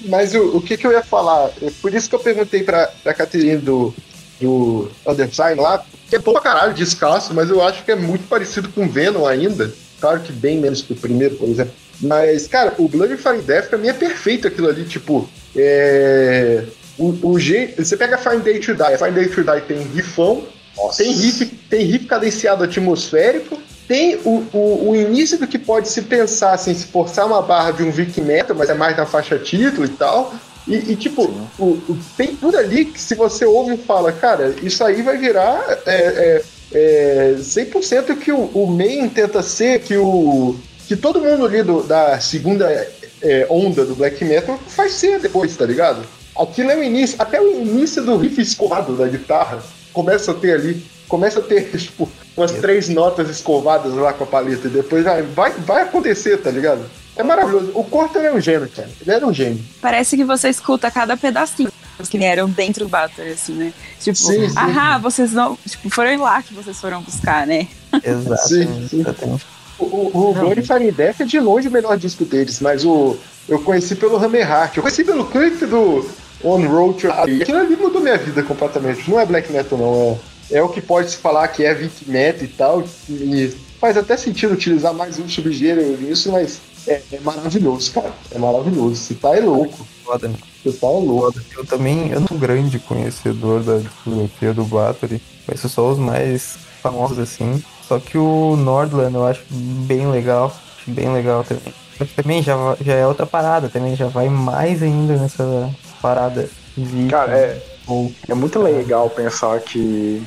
Mas o, o que, que eu ia falar? É por isso que eu perguntei pra, pra Caterine do, do Undersign lá, que é bom pra caralho de escasso, mas eu acho que é muito parecido com Venom ainda. Claro que bem menos que o primeiro, por exemplo. Mas, cara, o Blood Fire Death pra mim é perfeito aquilo ali, tipo. É. O, o jeito. Você pega Fine Day to Die, a Fine Day to Die tem rifão, Nossa. tem riff, tem riff cadenciado atmosférico, tem o, o, o início do que pode se pensar, assim, se forçar uma barra de um Viking Metal, mas é mais na faixa título e tal. E, e, tipo, o, o- tem tudo ali que se você ouve e fala, cara, isso aí vai virar é, é, é, 100% que o, o main tenta ser, que o que todo mundo ali do- da segunda é, onda do black metal faz ser depois, tá ligado? Aquilo é o início, até o início do riff escovado da guitarra começa a ter ali, começa a ter, tipo, umas três notas escovadas lá com a paleta e depois vai, vai, vai acontecer, tá ligado? É maravilhoso. O Corter é um gênio, cara. Ele era um gênio. Parece que você escuta cada pedacinho que vieram dentro do Bathory, assim, né? Tipo, Sim, sim. ah, vocês não. Tipo, foram lá que vocês foram buscar, né? Exatamente. Sim, sim. exatamente. O, o, o Bloody Fire Death é de longe o melhor disco deles, mas o, eu conheci pelo Hammerheart, eu conheci pelo clipe do On Road to Aquilo ali mudou minha vida completamente. Não é black metal, não. É, é o que pode se falar que é viking metal e tal. E faz até sentido utilizar mais um subgênero nisso, mas é, é maravilhoso, cara. É maravilhoso. Você tá é louco. Foda, né? Louco. Eu também, eu não sou um grande conhecedor da discografia do Bathory, conheço só os mais famosos assim, Só que o Nordland eu acho bem legal. Acho bem legal também. Mas também já, já é outra parada, também já vai mais ainda nessa parada viking. Cara, é, ou é muito legal pensar que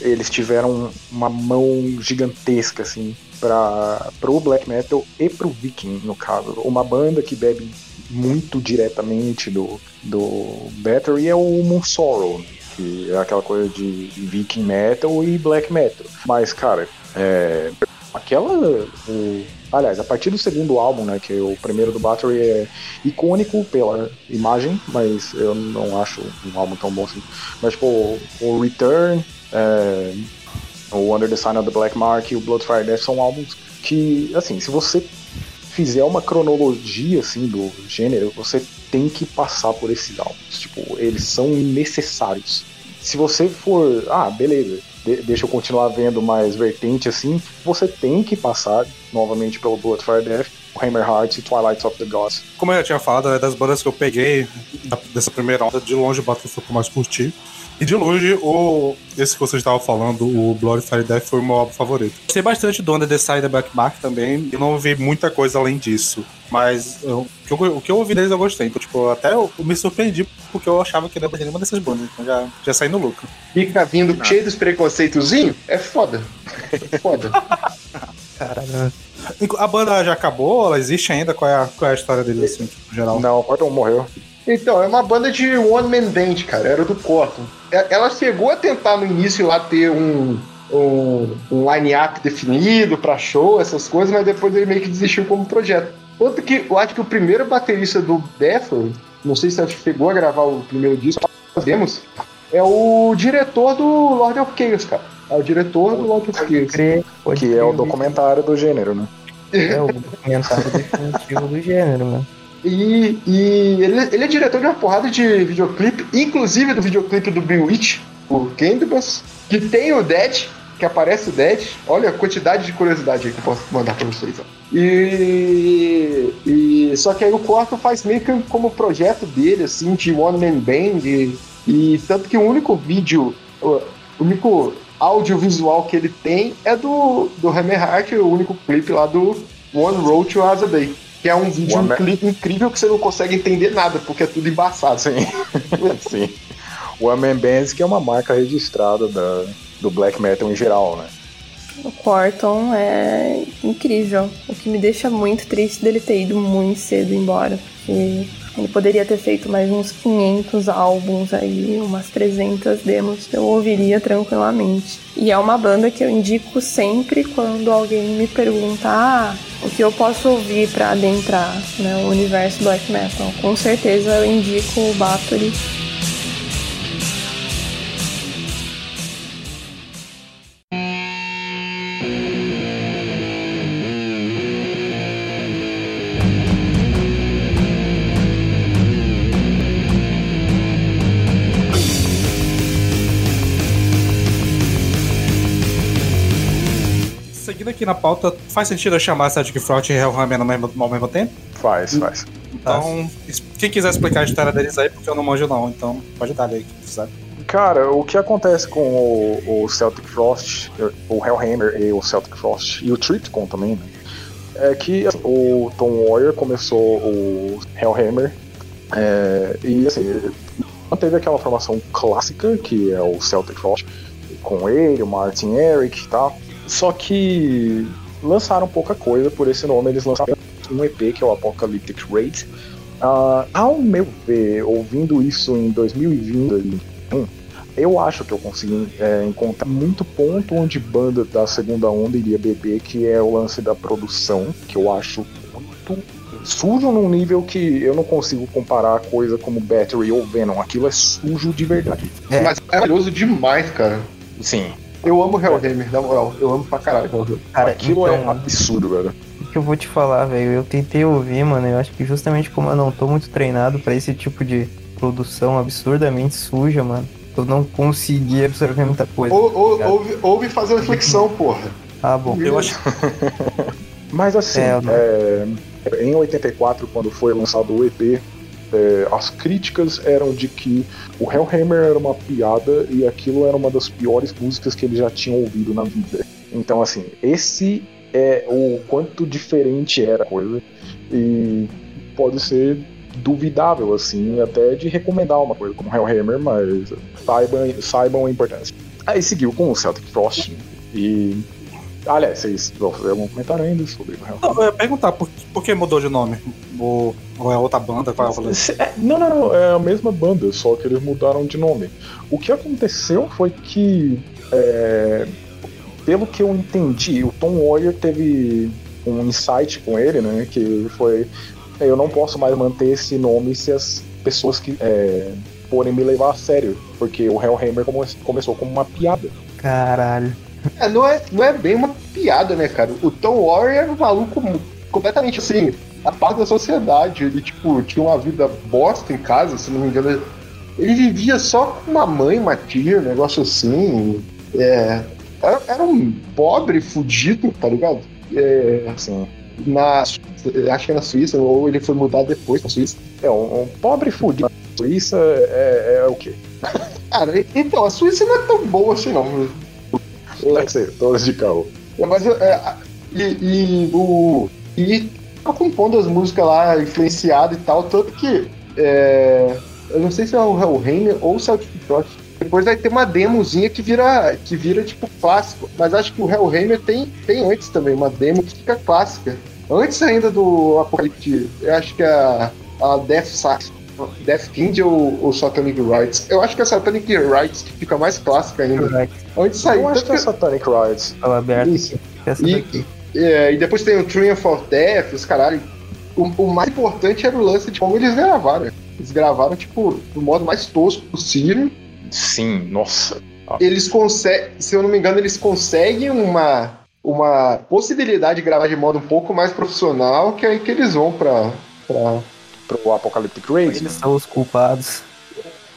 eles tiveram uma mão gigantesca, assim, para pro black metal e pro viking, no caso. Uma banda que bebe muito diretamente do, do Battery é o Moon Sorrow, né? que é aquela coisa de viking metal e black metal. Mas, cara, é, aquela. O, aliás, a partir do segundo álbum, né, que é o primeiro do Battery, é icônico pela imagem, mas eu não acho um álbum tão bom assim. Mas, tipo, o, Return, é, o Under the Sign of the Black Mark e o Bloodfire Death são álbuns que, assim, se você fizer uma cronologia assim do gênero, você tem que passar por esses álbuns. Tipo, eles são necessários. Se você for, ah, beleza, de- deixa eu continuar vendo mais vertente assim, você tem que passar novamente pelo Bloodfire Death, o Hammer Hearts e Twilight of the Gods. Como eu já tinha falado, é das bandas que eu peguei dessa primeira onda, de longe o Battle foi o que mais curti. E de longe, o, esse que vocês estavam falando, o Blood Fire Death, foi o meu álbum favorito. Gostei bastante do Under the Side da Black Mark também, e não ouvi muita coisa além disso. Mas eu- o, que eu, o que eu ouvi deles eu gostei. Então, tipo, até eu, eu me surpreendi, porque eu achava que não ia ter nenhuma dessas bandas. Então já, já saí no lucro. Fica vindo cheio dos preconceitozinhos, é foda. É foda. caralho. A banda já acabou? Ela existe ainda? Qual é a, qual é a história deles, assim, tipo, no geral? Não, o Corton morreu. Então, é uma banda de one man band, cara. Era do Corton. É- Ela chegou a tentar no início lá ter um, um, um line-up definido pra show, essas coisas, mas depois ele meio que desistiu como projeto. Tanto que eu acho que o primeiro baterista do Deathloop, não sei se ela chegou a gravar o primeiro disco, nós demos, é o diretor do Lord of Chaos, cara. É o diretor do Lord of Chaos. Crer, pode Que crer, é o documentário do gênero, né? É o documentário definitivo do gênero, né? E, e ele, ele é diretor de uma porrada de videoclipe, inclusive do videoclipe do Bewitch, o Candibus, que tem o Dead, que aparece o Dead. Olha a quantidade de curiosidade que eu posso mandar pra vocês. ó. E, e só que aí o Corto faz meio que como projeto dele, assim, de one man band. E, e tanto que o único vídeo, o único audiovisual que ele tem é do, do Hammerheart, o único clipe lá do One Road to Asa Day. Que é um vídeo One Man- incri- incrível que você não consegue entender nada, porque é tudo embaçado. Sim. Sim. O Amen Bands, que é uma marca registrada da, do black metal em geral, né? O Corton é incrível. O que me deixa muito triste dele ter ido muito cedo embora. Porque ele poderia ter feito mais uns 500 álbuns aí, umas 300 demos. Eu ouviria tranquilamente. E é uma banda que eu indico sempre quando alguém me pergunta ah, o que eu posso ouvir pra adentrar né, o universo black metal. Com certeza eu indico o Bathory. Aqui na pauta, faz sentido eu chamar Celtic Frost e Hellhammer ao mesmo, ao mesmo tempo? Faz, faz. Então, es- quem quiser explicar a história deles aí, porque eu não manjo não, então pode dar aí, quem quiser. Cara, o que acontece com o, o Celtic Frost, o Hellhammer e o Celtic Frost, e o Tripticon também, né? É que assim, o Tom Warrior começou o Hellhammer, é, e assim, manteve aquela formação clássica, que é o Celtic Frost, com ele, o Martin Eric e tal. Só que lançaram pouca coisa por esse nome, eles lançaram um EP que é o Apocalyptic Raid. Ah, ao meu ver, ouvindo isso em 2020, eu acho que eu consegui é, encontrar muito ponto onde banda da segunda onda iria beber, que é o lance da produção, que eu acho muito sujo num nível que eu não consigo comparar a coisa como Battery ou Venom. Aquilo é sujo de verdade. É. Mas é maravilhoso demais, cara. Sim, Eu amo Hellhammer, na moral. Eu amo pra caralho Hellhammer. Cara, aquilo é então, absurdo, velho. o que eu vou te falar, velho? Eu tentei ouvir, mano. Eu acho que justamente como eu não tô muito treinado pra esse tipo de produção absurdamente suja, mano, eu não consegui absorver muita coisa. Ou, ou, Obrigado. ouve, ouve fazer reflexão, porra. Ah, bom. Eu acho Mas assim, É, é, em 84, quando foi lançado o EP, é, as críticas eram de que o Hellhammer era uma piada e aquilo era uma das piores músicas que ele já tinha ouvido na vida. Então, assim, esse é o quanto diferente era a coisa. E pode ser duvidável, assim, até de recomendar uma coisa como Hellhammer, mas saibam, saibam a importância. Aí seguiu com o Celtic Frost e. Aliás, vocês vão fazer algum comentário ainda sobre o Hellhammer? Não, eu ia perguntar, por, por que mudou de nome? Ou, ou é outra banda? Qual é é, Não, não, não, é a mesma banda, só que eles mudaram de nome. O que aconteceu foi que, é, pelo que eu entendi, o Tom Warrior teve um insight com ele, né? Que foi: eu não posso mais manter esse nome se as pessoas que é, forem me levar a sério, porque o Hellhammer come- começou como uma piada. Caralho. É, não, é, não é bem uma piada, né, cara? O Tom Warrior era um maluco completamente assim, a parte da sociedade. Ele, tipo, tinha uma vida bosta em casa, se não me engano. Ele vivia só com uma mãe, uma tia, um negócio assim. É, era, era um pobre fudido, tá ligado? É, Assim, na, acho que é na Suíça, ou ele foi mudar depois pra Suíça. é um, um pobre fudido. Suíça é, é o quê? Cara, então, a Suíça não é tão boa assim, não. Deve ser, todas de carro. É, mas é, e, e o. E tá compondo as músicas lá, influenciado e tal, tanto que. é, eu não sei se é o Hellhammer ou o Celtic Frost. Depois vai ter uma demozinha que vira, que vira tipo clássico. Mas acho que o Hellhammer tem, tem antes também, uma demo que fica clássica. Antes ainda do Apocalipse, eu acho que é a, a Death Sax. Death King ou, ou Satanic Rights? Eu acho que é a Satanic Rights que fica mais clássica ainda. Antes saiu. Eu acho que é Satanic Rides. Tava aberto. Isso. Essa E, daqui. é, e depois tem o Triumph of Death, os caralho. O, o mais importante era o lance de como eles gravaram. Eles gravaram, tipo, do modo mais tosco possível. Sim, nossa. Eles conseguem, se eu não me engano, eles conseguem uma, uma possibilidade de gravar de modo um pouco mais profissional, que é aí que eles vão pra, pra Pro Apocalyptic Rage. Eles são os culpados.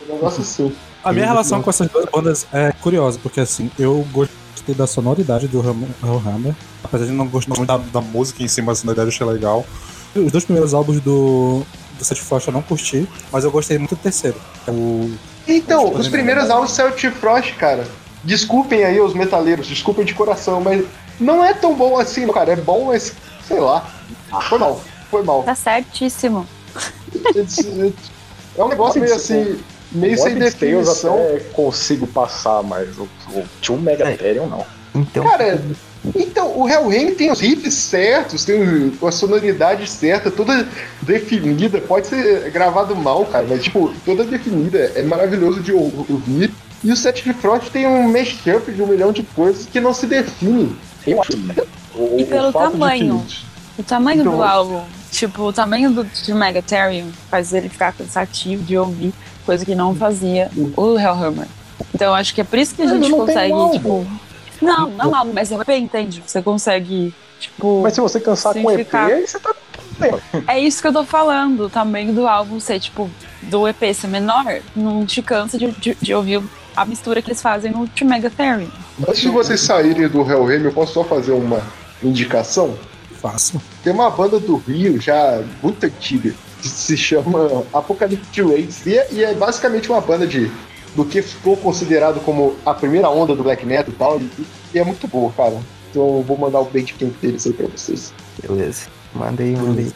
um negócio assim. A minha relação com essas duas bandas é curiosa, porque assim, eu gostei da sonoridade do Ram- Hellhammer, apesar de não gostar muito da, da música em si, mas a sonoridade eu achei legal. Os dois primeiros álbuns do, do Set Frost eu não curti, mas eu gostei muito do terceiro. O, Então, os que primeiros álbuns Celtic Frost, cara, desculpem aí os metaleiros, desculpem de coração, mas não é tão bom assim, cara. É bom, mas sei lá. Foi mal, foi mal. Tá certíssimo. É um negócio meio assim, meio sem definição. até consigo passar, mas o, o Tio Megatherium não. Então, Cara, então, o Hellhammer tem os riffs certos, tem o- a sonoridade certa, toda definida, pode ser gravado mal, cara, mas tipo, toda definida, é maravilhoso de ou- ouvir. E o Set de Frost tem um mashup de um milhão de coisas que não se define. Eu acho. O, E pelo o fato de tamanho. que- O tamanho Então- do álbum, tipo, o tamanho do, de Megatherium faz ele ficar cansativo de ouvir, coisa que não fazia o Hellhammer. Então eu acho que é por isso que a Ele gente não tem consegue, um álbum. tipo. Não, não, álbum, mas é o EP, entende? Você consegue, tipo. Mas se você cansar com EP, Simplificar. aí você tá. É isso que eu tô falando. O tamanho do álbum ser, tipo, do EP ser menor, não te cansa de, de, de ouvir a mistura que eles fazem no To Megatherium. Antes de vocês saírem do Hellhammer, eu posso só fazer uma indicação? Fácil. Tem uma banda do Rio já muito antiga que se chama Apocalyptic Race e é, e é basicamente uma banda de do que ficou considerado como a primeira onda do black metal e tal e, e é muito boa, cara. Então eu vou mandar o bandcamp deles aí pra vocês. beleza. Mandei, mandei.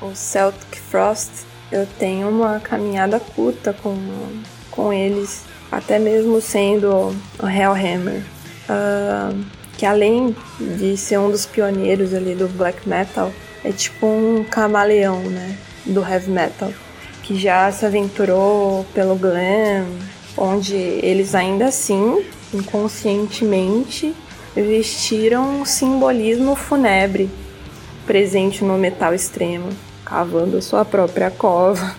O Celtic Frost, eu tenho uma caminhada curta com, com eles, até mesmo sendo o Hellhammer. Ah, que além de ser um dos pioneiros ali do black metal, é tipo um camaleão, né? Do heavy metal. Que já se aventurou pelo glam, onde eles ainda assim, inconscientemente, vestiram um simbolismo fúnebre presente no metal extremo, cavando sua própria cova,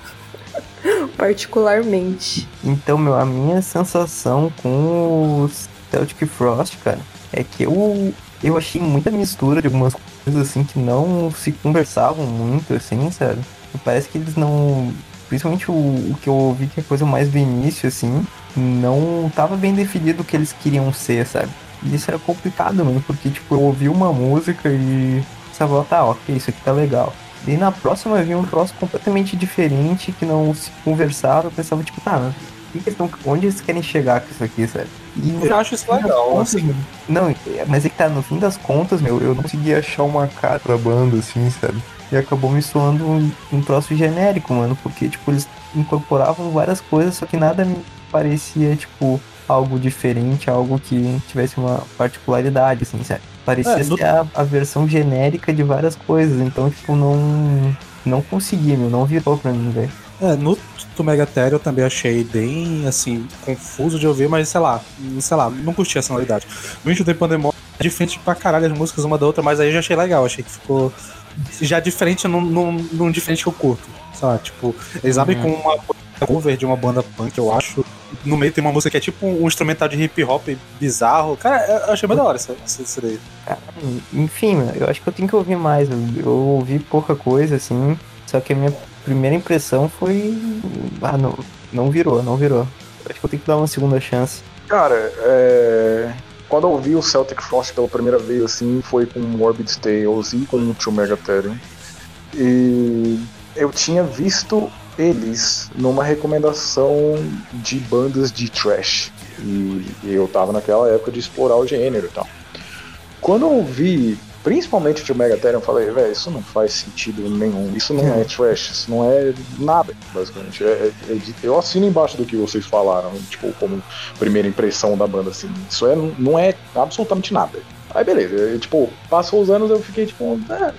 particularmente. Então, meu, a minha sensação com o Celtic Frost, cara, é que eu, eu achei muita mistura de algumas coisas assim que não se conversavam muito, assim, sabe? E Parece que eles não. Principalmente o, o que eu ouvi, que é coisa mais do início, assim, não tava bem definido o que eles queriam ser, sabe? E isso era complicado, mano, porque, tipo, eu ouvi uma música e pensava, tá, ok, isso aqui tá legal. E na próxima vinha um troço completamente diferente, que não se conversava, eu pensava, tipo, tá, que que eles tão- onde eles querem chegar com isso aqui, sabe? E Eu acho isso legal, assim. Não, mas é que tá, no fim das contas, meu, eu não consegui achar uma cara pra banda, assim, sabe? E acabou me soando um, um troço genérico, mano, porque, tipo, eles incorporavam várias coisas, só que nada me parecia, tipo, algo diferente, algo que tivesse uma particularidade, assim, sabe? Parecia É, no- ser a, a versão genérica de várias coisas, então, tipo, não. Não consegui, meu, não virou pra mim, velho. É, no do Megatério eu também achei bem, assim, confuso de ouvir, mas sei lá, sei lá, não curti a sonoridade. No Into the Pandemonium é diferente pra caralho as músicas uma da outra, mas aí eu já achei legal, achei que ficou já diferente num, num, num diferente que eu curto, sabe? Tipo, eles abrem com uma cover de uma banda punk, eu acho. No meio tem uma música que é tipo um instrumental de hip hop bizarro. Cara, eu achei bem da hora essa, essa, essa daí. Enfim, meu, eu acho que eu tenho que ouvir mais. Eu, eu ouvi pouca coisa, assim. Só que a minha primeira impressão foi. Ah, não, não virou, não virou. Acho que eu tenho que dar uma segunda chance. Cara, é... quando eu vi o Celtic Frost pela primeira vez, assim, foi com Morbid Tales e com o Tio Megatherium. E eu tinha visto eles numa recomendação de bandas de trash. E eu tava naquela época de explorar o gênero e tal. Quando eu vi, principalmente o Tio Megatherium, eu falei, velho, isso não faz sentido nenhum. Isso não é trash, isso não é nada, basicamente. É- é- é de- eu assino embaixo do que vocês falaram, tipo, como primeira impressão da banda, assim. Isso é, não é absolutamente nada. Aí beleza, eu, tipo, passou os anos eu fiquei tipo, é,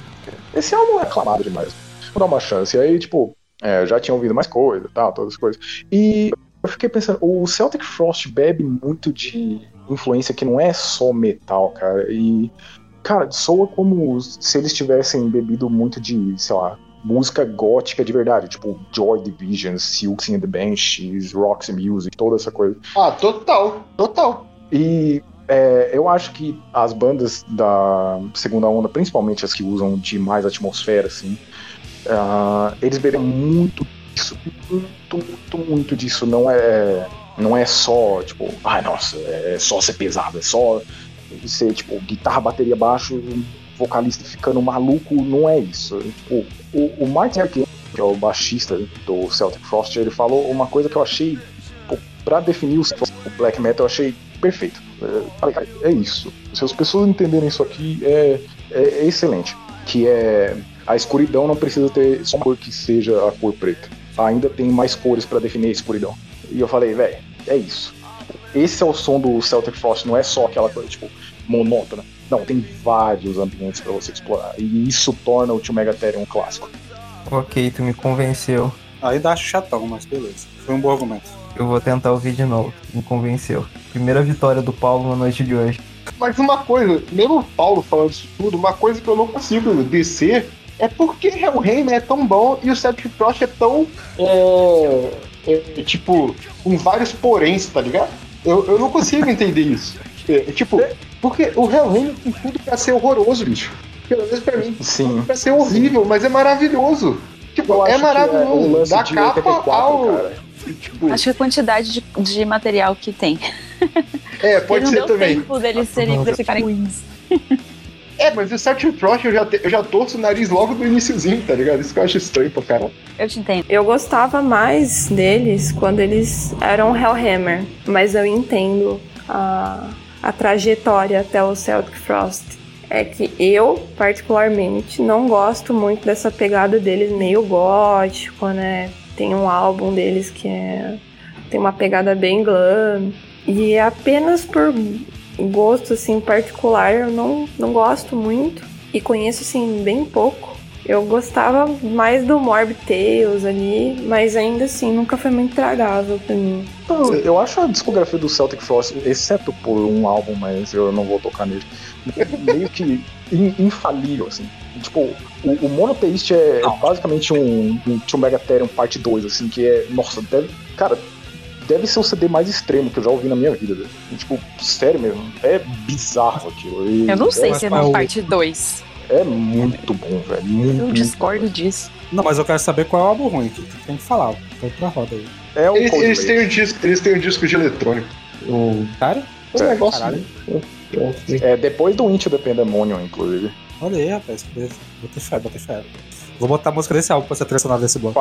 esse álbum é aclamado demais. Vou dar uma chance. Aí, tipo, é, já tinha ouvido mais coisa e tal, todas as coisas. E eu fiquei pensando, o Celtic Frost bebe muito de influência que não é só metal, cara. E, cara, soa como se eles tivessem bebido muito de, sei lá, música gótica de verdade, tipo Joy Division, Silks and the Banshees, Roxy Music, toda essa coisa. Ah, total, total. E é, eu acho que as bandas da segunda onda, principalmente as que usam de mais atmosfera, assim, ah, eles bebem muito disso, muito, muito, muito disso. Não é, não é só, tipo, ai nossa, é só ser pesado, é só ser, tipo, guitarra, bateria, baixo, um vocalista ficando maluco, não é isso. Tipo, o, o Martin Arquette, que é o baixista do Celtic Frost, ele falou uma coisa que eu achei, pô, pra definir o o black metal, eu achei perfeito. É, é isso. Se as pessoas entenderem isso aqui, é, é, é excelente. Que é a escuridão não precisa ter só uma cor que seja a cor preta. Ainda tem mais cores pra definir a escuridão. E eu falei, velho, é isso. Esse é o som do Celtic Frost, não é só aquela coisa, tipo, monótona. Não, tem vários ambientes pra você explorar. E isso torna o Tio Megatherium um clássico. Ok, tu me convenceu. Ainda acho chatão, mas beleza. Foi um bom argumento. Eu vou tentar ouvir de novo. Me convenceu. Primeira vitória do Paulo na noite de hoje. Mas uma coisa, mesmo o Paulo falando isso tudo, uma coisa que eu não consigo descer é porque Hellraimer é tão bom e o Celtic Frost é tão. É, é, tipo, com vários poréns, tá ligado? Eu, eu não consigo entender isso. É, é, tipo, porque o Hellraimer tem tudo pra ser horroroso, bicho. Pelo menos pra mim. Sim. Pra ser horrível, mas é maravilhoso. Tipo, Eu é acho que é maravilhoso. lance da capa 84, ao. cara. Tipo, Acho que a quantidade de, de material que tem. é, pode ser também. tempo deles serem ficarem ruins. É, mas o Celtic Frost eu já, te- eu já torço o nariz logo do iniciozinho, tá ligado? Isso que eu acho estranho pra caralho. Eu te entendo. Eu gostava mais deles quando eles eram Hellhammer, mas eu entendo a, a trajetória até o Celtic Frost. É que eu, particularmente, não gosto muito dessa pegada deles meio gótico, né? Tem um álbum deles que é, tem uma pegada bem glam. E é apenas por gosto assim particular eu não, não gosto muito e conheço assim bem pouco. Eu gostava mais do Morbid Tales ali, mas ainda assim nunca foi muito tragável pra mim. Então, eu acho a discografia do Celtic Frost, exceto por um álbum, mas eu não vou tocar nele, meio que in- infalível, assim. Tipo, o, o Monotheist é Não. basicamente um, um Tio Megatherium parte 2, assim, que é. Nossa, deve. Cara, deve ser o CD mais extremo que eu já ouvi na minha vida. velho. Tipo, sério mesmo, é bizarro aquilo. E Eu não sei mas se é é na o- parte 2. É muito bom, velho. Muito, Eu discordo bom. disso. Não, mas eu quero saber qual é o álbum ruim que tem que falar. Põe pra roda aí. É o Eles, eles têm um disco, eles têm um disco de eletrônico. O, Cara, o Sério? negócio. Caralho. É depois do Into the Pandemonium, inclusive. olha aí, rapaz. Botei fé, botei fé. Vou botar a música desse álbum pra ser sonora desse bloco.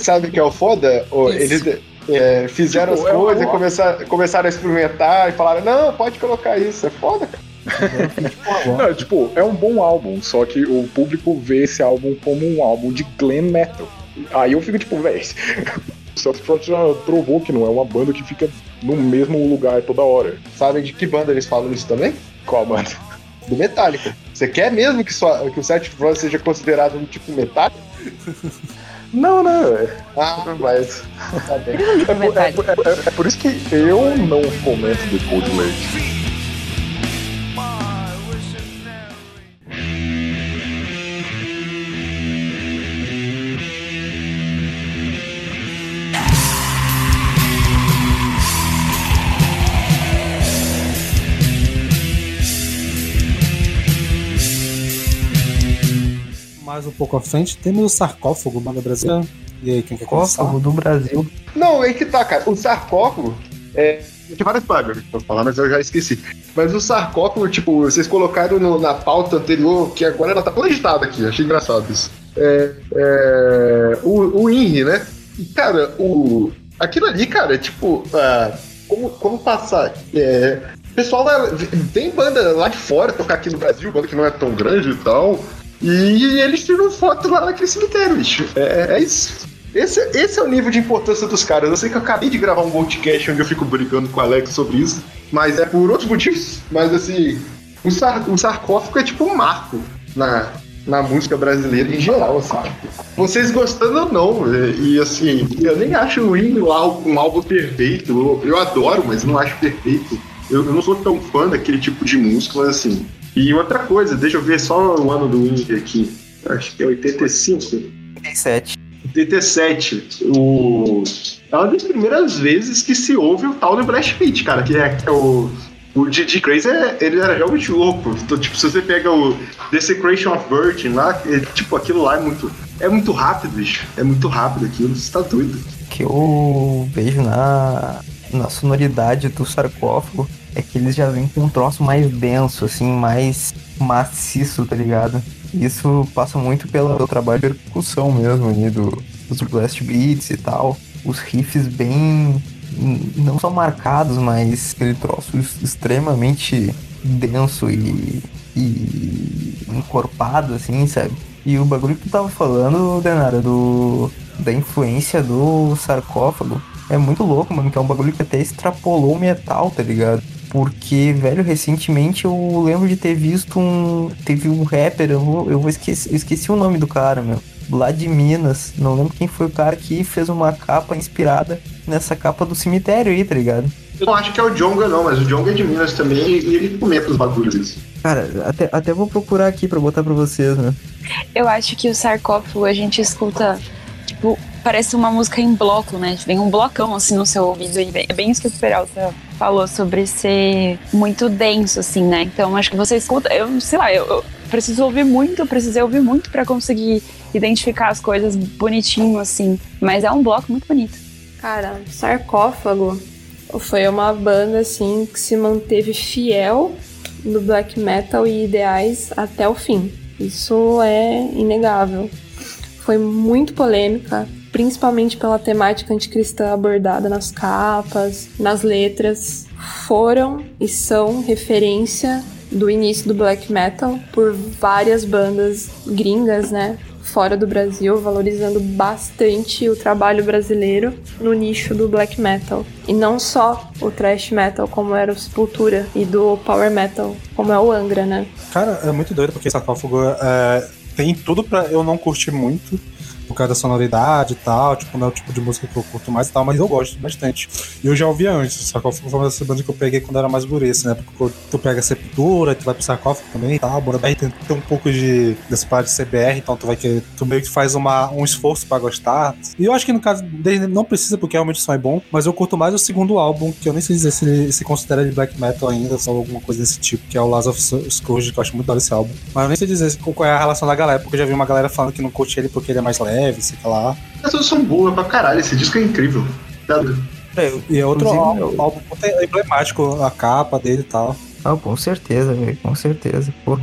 Sabe o que é o foda? Isso. eles, é, fizeram Tipo, as é uma- coisas, começaram, começaram a experimentar e falaram, não, pode colocar isso, é foda, cara. Não, tipo, é um bom álbum, só que o público vê esse álbum como um álbum de glam metal. Aí eu fico tipo, véi, o Celtic Frost já provou que não é uma banda que fica no mesmo lugar toda hora. Sabem de que banda eles falam isso também? Qual banda? Do Metallica. Você quer mesmo que, sua, que o Celtic Frost seja considerado um tipo Metallica? Não, não, é, Ah, mas... Tá bem. é, por- é, por- é- é- é por isso que eu não comento The Cold Lake. Mais um pouco à frente, temos o sarcófago, banda brasileira. E aí, quem quer começar? Sarcófago do Brasil. Não, aí que tá, cara. O sarcófago. É... Tem várias palavras pra falar, mas eu já esqueci. Mas o sarcófago, tipo, vocês colocaram no- na pauta anterior, que agora ela tá plagitada aqui, achei engraçado isso. É, é, o, o INRI, né? E, cara, o, aquilo ali, cara, é tipo, ah, como, como passar? É, o pessoal lá, tem banda lá de fora tocar aqui no Brasil, banda que não é tão grande e tal. E eles tiram foto lá naquele cemitério, bicho. É, é isso. Esse, esse é o nível de importância dos caras. Eu sei que eu acabei de gravar um podcast onde eu fico brigando com o Alex sobre isso, mas é por outros motivos. Mas assim, o, sar, o sarcófago é tipo um marco na, na música brasileira em geral, assim. Vocês gostando ou não, e, e, assim, eu nem acho o hino um um álbum perfeito. Eu, eu adoro, mas não acho perfeito. Eu, eu não sou tão fã daquele tipo de música, mas assim. E outra coisa, deixa eu ver só o ano do Indie aqui. Acho que é 85. 37. 87, o... é uma das primeiras vezes que se ouve o tal do Blast Beat, cara, que é, que é o. O Didi Crazy, é, ele era realmente louco. Então, tipo, se você pega o Desecration of Virgin lá, é, tipo, aquilo lá é muito. É muito rápido, bicho. É muito rápido aquilo, você tá doido. que eu vejo na, na sonoridade do sarcófago é que eles já vêm com um troço mais denso, assim, mais maciço, tá ligado? Isso passa muito pelo, trabalho de percussão mesmo ali, do, dos blast beats e tal. Os riffs bem. não só marcados, mas aquele troço extremamente denso e, e encorpado, assim, sabe? E o bagulho que tu tava falando, Denara, do, da influência do sarcófago, é muito louco, mano, que é um bagulho que até extrapolou o metal, tá ligado? Porque, velho, recentemente eu lembro de ter visto um. Teve um rapper, eu vou, eu vou esqueci, eu esqueci o nome do cara, meu. Lá de Minas, não lembro quem foi o cara que fez uma capa inspirada nessa capa do cemitério aí, tá ligado? Eu não acho que é o Jonga, não, mas o Jonga é de Minas também e ele comenta os bagulhos. Cara, até, até vou procurar aqui pra botar pra vocês, né? Eu acho que o sarcófago a gente escuta, tipo, parece uma música em bloco, né? Vem um blocão assim no seu ouvido. É bem isso que o Peralta falou sobre ser muito denso, assim, né? Então acho que você escuta, eu sei lá, eu, eu preciso ouvir muito, eu precisei ouvir muito pra conseguir identificar as coisas bonitinho, assim. Mas é um bloco muito bonito. Cara, Sarcófago foi uma banda assim que se manteve fiel no black metal e ideais até o fim. Isso é inegável. Foi muito polêmica, principalmente pela temática anticristã abordada nas capas, nas letras. Foram e são referência do início do black metal por várias bandas gringas, né? Fora do Brasil, valorizando bastante o trabalho brasileiro no nicho do black metal. E não só o thrash metal, como era o Sepultura, e do power metal, como é o Angra, né? Cara, é muito doido, porque sarcófago é, tem tudo pra eu não curtir muito, por causa da sonoridade e tal, tipo, não é o tipo de música que eu curto mais e tal, mas eu gosto bastante. E eu já ouvia antes, o sarcófago foi uma dessas bandas que eu peguei quando era mais gurice, né? Porque tu pega Sepultura, tu vai pro sarcófago também e tal, a banda BR tem, tem um pouco de dessa parada de CBR, então tu vai querer, tu meio que faz uma, um esforço pra gostar. E eu acho que no caso dele não precisa, porque realmente o som é bom, mas eu curto mais o segundo álbum, que eu nem sei dizer se ele se considera de black metal ainda, só alguma coisa desse tipo, que é o Last of Scourge, que eu acho muito hora esse álbum. Mas eu nem sei dizer qual é a relação da galera, porque eu já vi uma galera falando que não curte ele porque ele é mais leve, sei lá. Essas são boas pra caralho, esse disco é incrível. Tá? E é outro álbum, álbum puta emblemático, a capa dele e tal. Ah, com certeza, velho, com certeza. Porra.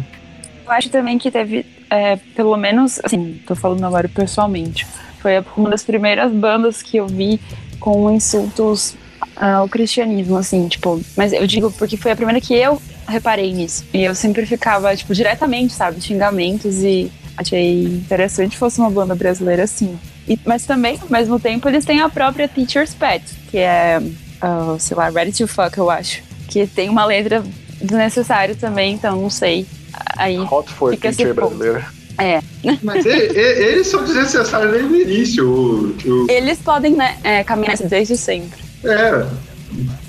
Eu acho também que teve, é, pelo menos, assim, tô falando agora pessoalmente, foi uma das primeiras bandas que eu vi com insultos ao cristianismo, assim, tipo. Mas eu digo porque foi a primeira que eu reparei nisso. E eu sempre ficava, tipo, diretamente, sabe? Xingamentos e achei interessante que fosse uma banda brasileira assim. E, mas também, ao mesmo tempo, eles têm a própria Teacher's Pet, que é, uh, sei lá, Ready to Fuck, eu acho. Que tem uma letra desnecessária também, então não sei. Aí Hot for fica Teacher brasileira. É. Mas e- e- eles são desnecessários desde o início. O, o- Eles podem, né, é, caminhar desde sempre. é.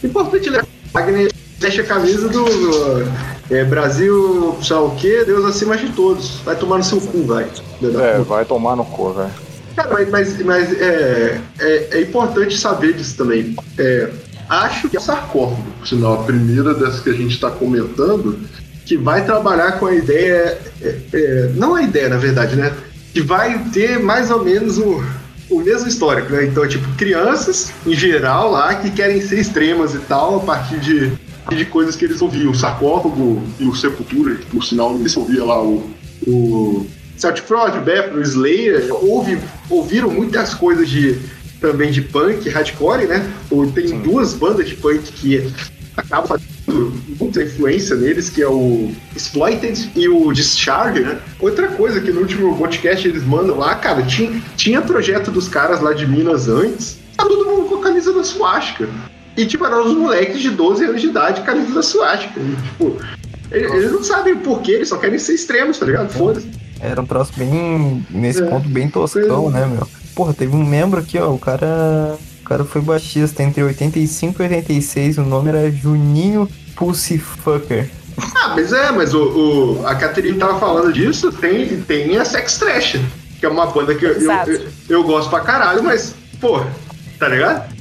Importante lembrar. Wagner deixa a camisa do é, Brasil, sei lá o quê, Deus acima de todos. Vai tomar no seu cu, vai. É, vai tomar no cu, velho. Cara, mas, mas, mas é, é, é importante saber disso também. É, acho que é sarcófago, por sinal, a primeira dessas que a gente está comentando, que vai trabalhar com a ideia. é, é, não a ideia, na verdade, né? Que vai ter mais ou menos o, o mesmo histórico, né? Então, tipo, crianças, em geral, lá, que querem ser extremas e tal, a partir de, de coisas que eles ouviam. O sarcófago e o Sepultura, que, por sinal, eles ouvia lá o. o Celtic o Slayer, ouve, ouviram muitas coisas de também de punk, hardcore, né? Ou Tem duas bandas de punk que acabam fazendo muita influência neles, que é o Exploited e o Discharge, né? Outra coisa que no último podcast eles mandam lá, cara, tinha, tinha projeto dos caras lá de Minas antes, tá todo mundo com a camisa da suástica. E, tipo, eram os moleques de 12 anos de idade, com a camisa da suástica. Tipo, eles, eles não sabem o porquê, eles só querem ser extremos, tá ligado? Foda-se. Era um troço bem. nesse É. ponto bem toscão, né, meu? Porra, teve um membro aqui, ó. O cara. O cara foi baixista entre 85 e 86. O nome era Juninho Pussyfucker. Ah, mas é, mas o, o- a Catherine tava falando disso, tem, tem a Sex Trash, que é uma banda que eu, eu, eu, eu gosto pra caralho, mas, pô, tá ligado?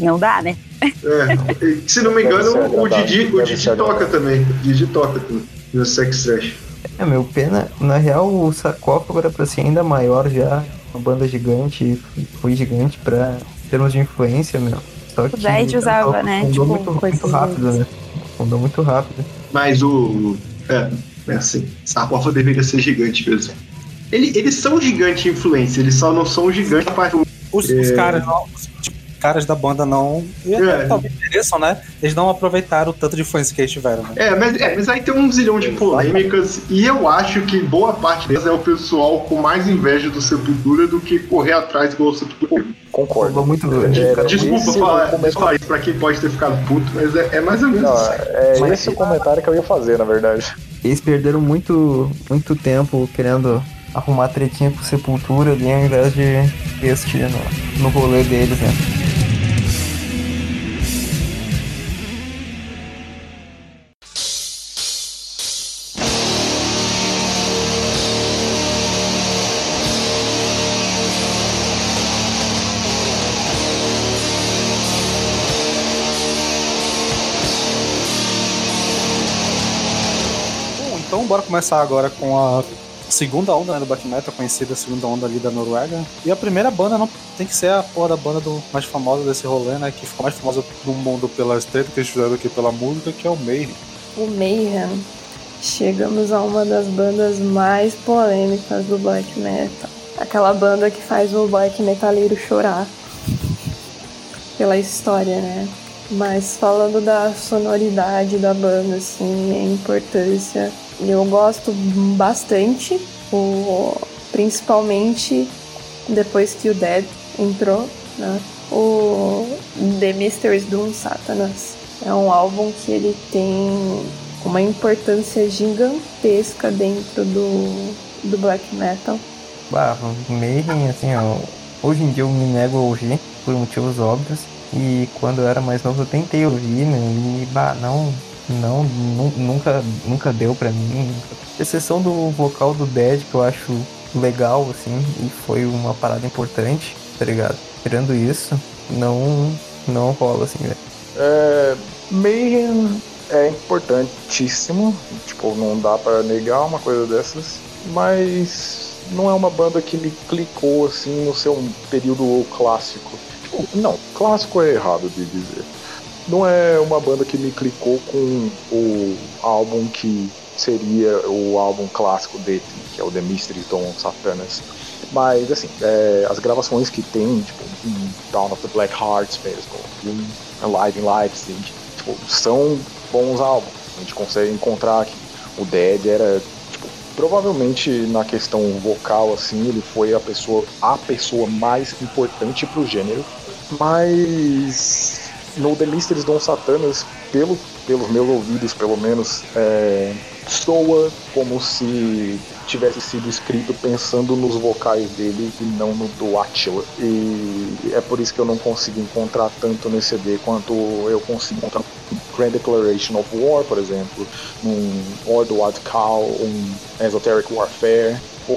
Não dá, né? É, se não me ser engano, o Didi, o Didi toca também. O Didi toca também. No Sex Trash. É, meu, pena. Na real, o sarcófago era pra ser ainda maior já. Uma banda gigante. Foi gigante pra termos de influência, meu. Só que. Dead usava, né, Fundou tipo, muito, muito rápido, né? Fundou muito rápido. Mas o. É, é assim. Sarcófago deveria ser gigante mesmo. Ele, eles são gigante em influência, eles só não são gigante. Os, os É. caras não- os caras da banda não. E É. talvez mereçam, né? Eles não aproveitaram o tanto de influência que eles tiveram, né? É, mas, é, mas aí tem um zilhão de polêmicas e eu acho que boa parte delas é o pessoal com mais inveja do Sepultura do que correr atrás igual o Sepultura. Concordo. Muito. Era Desculpa esse o falar, comentário- falar isso pra quem pode ter ficado puto, mas é, é mais ou menos Não, isso. é Mas- esse o comentário que eu ia fazer, na verdade. Eles perderam muito, muito tempo querendo arrumar tretinha com Sepultura ali ao invés de investir no, no rolê deles, né? Começar agora com a segunda onda né, do black metal, conhecida segunda onda ali da Noruega. E a primeira banda não tem que ser a porra da banda do, mais famosa desse rolê, né? Que ficou mais famosa no mundo pela estética que eles fizeram aqui pela música, que é o Mayhem. O Mayhem. Chegamos a uma das bandas mais polêmicas do black metal. Aquela banda que faz o black metaleiro chorar. Pela história, né? Mas falando da sonoridade da banda, assim, a importância, eu gosto bastante, o, principalmente depois que o Dead entrou, né? O The Mysteries Doom Satanas. É um álbum que ele tem uma importância gigantesca dentro do, do black metal. Bah, Mayhem, assim, ó, hoje em dia eu me nego a ouvir por motivos óbvios. E quando eu era mais novo eu tentei ouvir, né? E bah, não, não, nu- nunca, nunca deu pra mim. Exceção do vocal do Dead, que eu acho legal, assim, e foi uma parada importante, tá ligado? Tirando isso, não, não rola, assim, velho. É, Mayhem é importantíssimo, tipo, não dá pra negar uma coisa dessas, mas não é uma banda que me clicou assim no seu período clássico. Tipo, não, clássico é errado de dizer. Não é uma banda que me clicou com o álbum que seria o álbum clássico dele, que é o The Mystery Dawn Satanas. Mas, assim, é, as gravações que tem, tipo, em Dawn of the Black Hearts mesmo, Alive in Leipzig, tipo, são bons álbuns. A gente consegue encontrar que o Dead era, tipo, provavelmente na questão vocal, assim, ele foi a pessoa, a pessoa mais importante pro gênero. Mas no The Mysteries Don Satanas, pelo, pelos meus ouvidos, pelo menos, é, soa como se tivesse sido escrito pensando nos vocais dele e não no do Attila. E é por isso que eu não consigo encontrar tanto nesse CD quanto eu consigo encontrar Grand Declaration of War, por exemplo, um Or the Wild um Esoteric Warfare.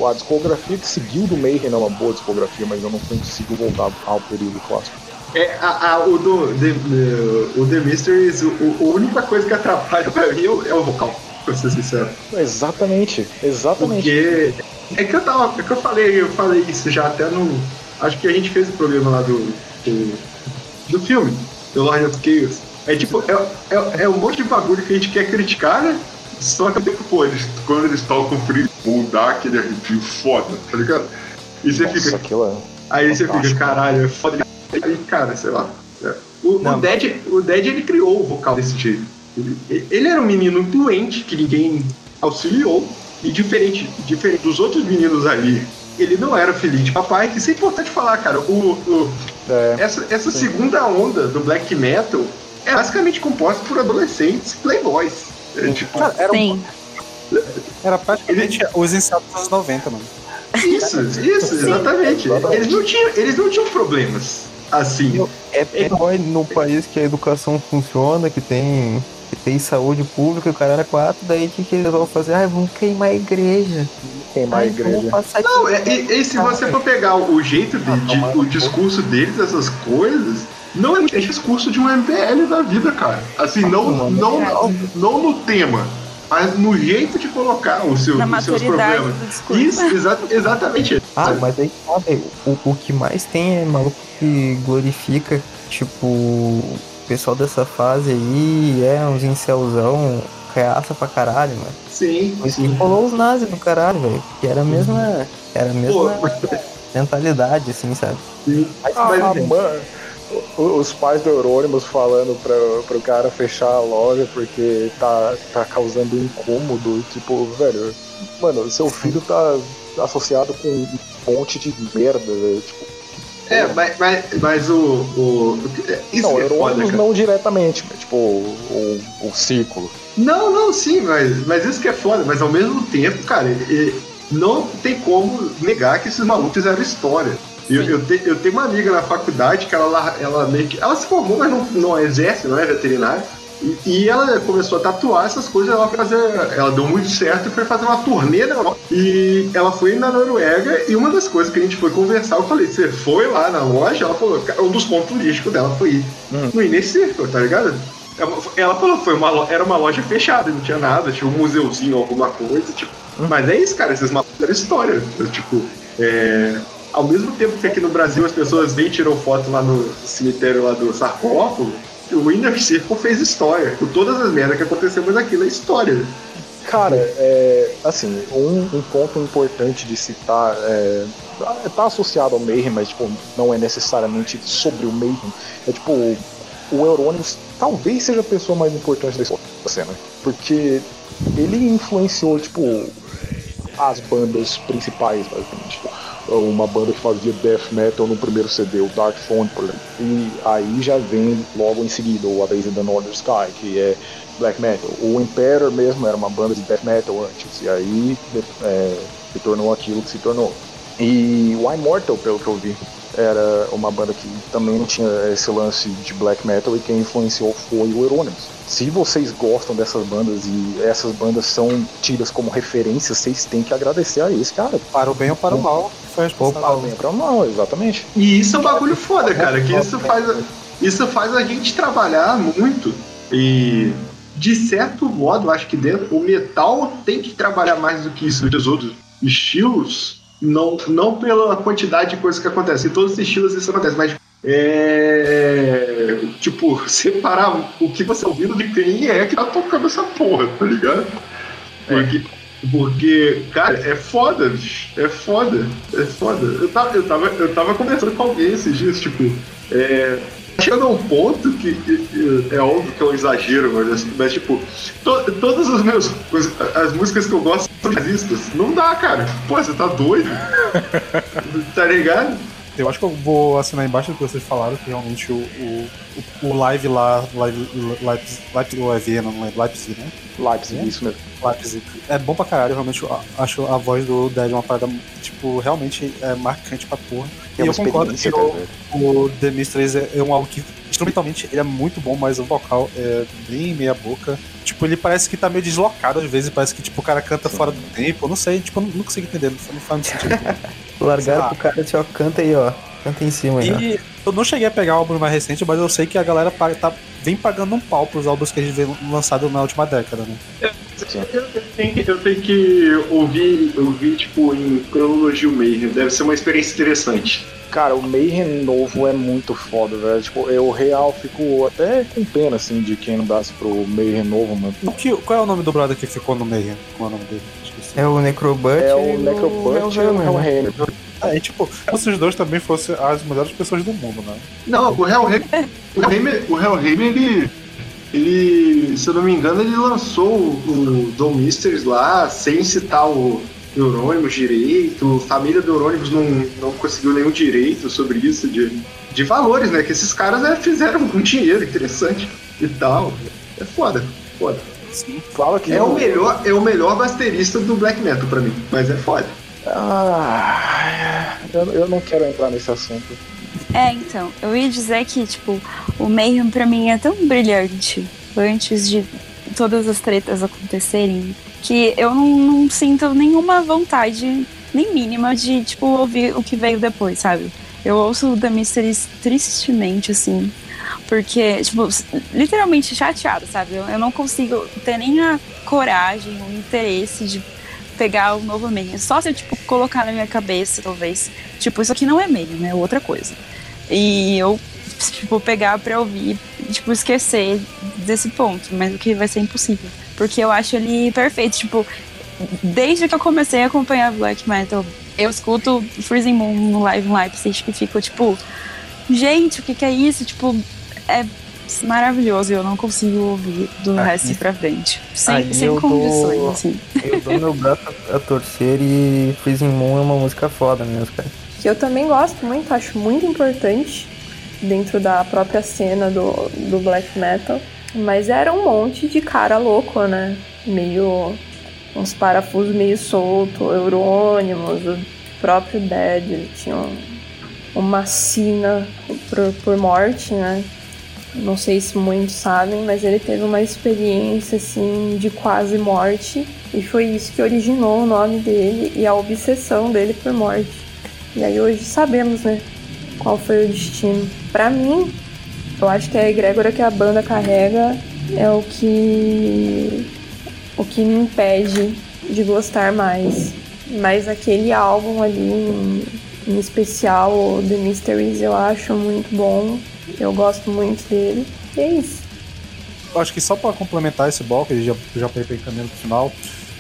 A discografia que seguiu do Mayhem é uma boa discografia, mas eu não consigo voltar ao período clássico. É, a, a- o do The, o The Mysteries, o, a única coisa que atrapalha pra mim é o, é o vocal, pra ser sincero. Exatamente, exatamente. Porque é que eu tava. É que eu falei, eu falei isso já até no. Acho que a gente fez o programa lá do. do, do filme, The Lord of Chaos. É tipo, é, é, é um monte de bagulho que a gente quer criticar, né? Só que pô, eles, quando eles tocam free, ou dá aquele arrepio foda, tá ligado? E você Nossa, fica. é... Aí você fica, caralho, é foda. Aí, cara, sei lá. é. O, o. Dead, o Dead ele criou o vocal desse jeito. Ele, ele era um menino doente que ninguém auxiliou. E diferente, diferente dos outros meninos ali, ele não era filho de papai. Isso é importante falar, cara. O, o- é. essa essa segunda onda do black metal é basicamente composta por adolescentes playboys. É, tipo, Cara, era, Sim. era praticamente os ensaios dos anos 90, mano. isso, isso, exatamente. Eles não tinham, eles não tinham problemas assim. É playboy no país que a educação funciona, que tem, que tem saúde pública, o cara era quatro, daí o que, que eles vão fazer? Ah, vamos queimar a igreja. Queimar a Ai, vamos igreja. Não, é- e, e se você for pegar o jeito de, de- o discurso deles, essas coisas, não é, é discurso de um MPL da vida, cara. Assim, não, não, não, não no tema, mas no jeito de colocar os seus, Na os seus problemas. Isso, exa exatamente. Ah, mas aí sabe, o, o que mais tem é maluco que glorifica, tipo, o pessoal dessa fase aí é uns incelzão, reaça pra caralho, mano. Sim, Por isso que rolou os nazis do caralho, velho. Que era a mesma. Era a Pô, mesma mentalidade, assim, sabe? sim. Mas, Ah, mas, mano, o- os pais do Eurônimos falando pra, pro cara fechar a loja porque tá, tá causando incômodo. Tipo, velho, mano, seu filho tá associado com um monte de merda, velho. Tipo, É, mas, mas, mas o, o. Isso não, é foda, cara. não diretamente, mas tipo, o, o, o círculo. Não, não, sim, mas, mas isso que é foda, mas ao mesmo tempo, cara, não tem como negar que esses malucos fizeram história. Eu, eu, te- eu tenho uma amiga na faculdade que ela, ela meio que. Ela se formou, mas não, não exerce, não é veterinária. E, e ela começou a tatuar essas coisas, ela fazer. Ela deu muito certo e foi fazer uma turnê na Europa. E ela foi na Noruega e uma das coisas que a gente foi conversar, eu falei, você foi lá na loja? Ela falou, "Cara, um dos pontos turísticos dela foi ir Uhum. no Inner Circle, tá ligado? Ela- Ela falou, foi uma, era uma loja fechada, não tinha nada, tinha um museuzinho, alguma coisa, tipo. Mas é isso, cara, esses malucos eram história. Tipo, é, ao mesmo tempo que aqui no Brasil as pessoas vêm e tiram foto lá no cemitério lá do sarcófago, o Inner Circle fez história. Com todas as merdas que aconteceu, mas aquilo é história. Cara, é, assim, um, um ponto importante de citar é, tá associado ao Mayhem, mas tipo, não é necessariamente sobre o Mayhem. É tipo, o Eurônimos talvez seja a pessoa mais importante da história da cena. Porque ele influenciou, tipo, as bandas principais, basicamente. Uma banda que fazia death metal no primeiro CD, o Dark Throne, por exemplo. E aí já vem logo em seguida o A Days in the Northern Sky, que é black metal. O Emperor mesmo era uma banda de death metal antes, e aí é, se tornou aquilo que se tornou. E o Immortal, pelo que eu vi, era uma banda que também tinha esse lance de black metal e quem influenciou foi o Euronymous. Se vocês gostam dessas bandas e essas bandas são tidas como referências, vocês têm que agradecer a esse cara. Para o bem ou para o mal, foi responsável. Opa, lembra? Não, exatamente. E isso é um bagulho foda, cara, que isso faz, a- isso faz a gente trabalhar muito. E, de certo modo, acho que dentro, o metal tem que trabalhar mais do que isso dos outros estilos, não, não pela quantidade de coisas que acontecem. Em todos os estilos isso acontece, mas é. Tipo, separar o que você tá ouvindo de quem é que tá tocando essa porra, tá ligado? Porque Porque, cara, é foda, bicho. É foda. É foda. Eu tava, eu tava, eu tava conversando com alguém esses dias, tipo, é, chega a um ponto que, que- que é óbvio que é um exagero, mas, mas tipo, to, todas as meus as músicas que eu gosto são nazistas. Não dá, cara. Pô, você tá doido? tá ligado? Eu acho que eu vou assinar embaixo do que vocês falaram, que realmente o, o, o- live lá, live, Leipzig, Leipzig ou é Viena, não lembro, Leipzig, né? Leipzig, isso mesmo. Leipzig. É bom pra caralho, realmente eu acho a voz do Dead uma parada, tipo, realmente é marcante pra porra. É e eu concordo que o, velho. o The Mysteries é, é um álbum que, instrumentalmente, ele é muito bom, mas o vocal é bem meia boca. Tipo, ele parece que tá meio deslocado às vezes, parece que tipo, o cara canta fora do tempo, eu não sei, tipo, eu não, não consigo entender, não faz muito sentido. Largaram pro cara assim, ó, canta aí, ó. Canta em cima aí, ó. E eu não cheguei a pegar o álbum mais recente, mas eu sei que a galera paga- tá, vem pagando um pau pros álbuns que a gente vê lançado na última década, né? Eu tenho, que- eu tenho que ouvir, ouvir, tipo, em cronologia o Mayhem. Deve ser uma experiência interessante. Cara, o Mayhem novo é muito foda, velho. Tipo, eu real fico até com pena, assim, de quem não dasse pro Mayhem novo, mano. O que, qual é o nome do brother que ficou no meio? Qual é o nome dele? É o Necrobut É e o Necrobut e o Hellhammer? Hellhammer. É, tipo, como se os dois também fossem as melhores pessoas do mundo, né? Não, o Hellhammer, o Hellhammer, o Hellhammer ele, ele, se eu não me engano, ele lançou o, o Dom Mysteries lá sem citar o Eurônimos direito. A família do Eurônimos não, não conseguiu nenhum direito sobre isso, de, de valores, né? Que esses caras né, fizeram um dinheiro interessante e tal. É foda, foda. Sim. Fala que É o melhor, é o melhor baterista do black metal pra mim, mas é foda. Ah, eu, eu não quero entrar nesse assunto. É, então, eu ia dizer que, tipo, o Mayhem pra mim é tão brilhante antes de todas as tretas acontecerem que eu não, não sinto nenhuma vontade, nem mínima, de, tipo, ouvir o que veio depois, sabe? Eu ouço o The Mysteries tristemente, assim, porque, tipo, literalmente chateado, sabe? Eu, eu não consigo ter nem a coragem, o interesse de pegar o novo Mayhem. Só se eu, tipo, colocar na minha cabeça, talvez, tipo, isso aqui não é Mayhem, né? É outra coisa. E eu, tipo, pegar pra ouvir tipo, esquecer desse ponto, mas o que vai ser impossível. Porque eu acho ele perfeito, tipo, desde que eu comecei a acompanhar black metal, eu escuto Freezing Moon no Live in Leipzig e fico, tipo, gente, o que que é isso? Tipo, é maravilhoso e eu não consigo ouvir do Ah, resto pra frente. Sem, Aí sem eu condições, dou- assim. Eu dou meu braço a torcer e Freezing Moon é uma música foda mesmo, cara. que eu também gosto muito, acho muito importante dentro da própria cena do, do black metal. Mas era um monte de cara louco, né? Meio. uns parafusos meio solto, Eurônimos, o próprio Dead, ele tinha um- uma sina por, por morte, né? Não sei se muitos sabem, mas ele teve uma experiência assim de quase morte e foi isso que originou o nome dele e a obsessão dele por morte. E aí hoje sabemos, né, qual foi o destino. Pra mim, eu acho que a egrégora que a banda carrega é o que o que me impede de gostar mais. Mas aquele álbum ali em, em especial, The Mysteries, eu acho muito bom. Eu gosto muito dele. E é isso. Eu acho que só pra complementar esse bloco, e já, já ir encaminhando pro final,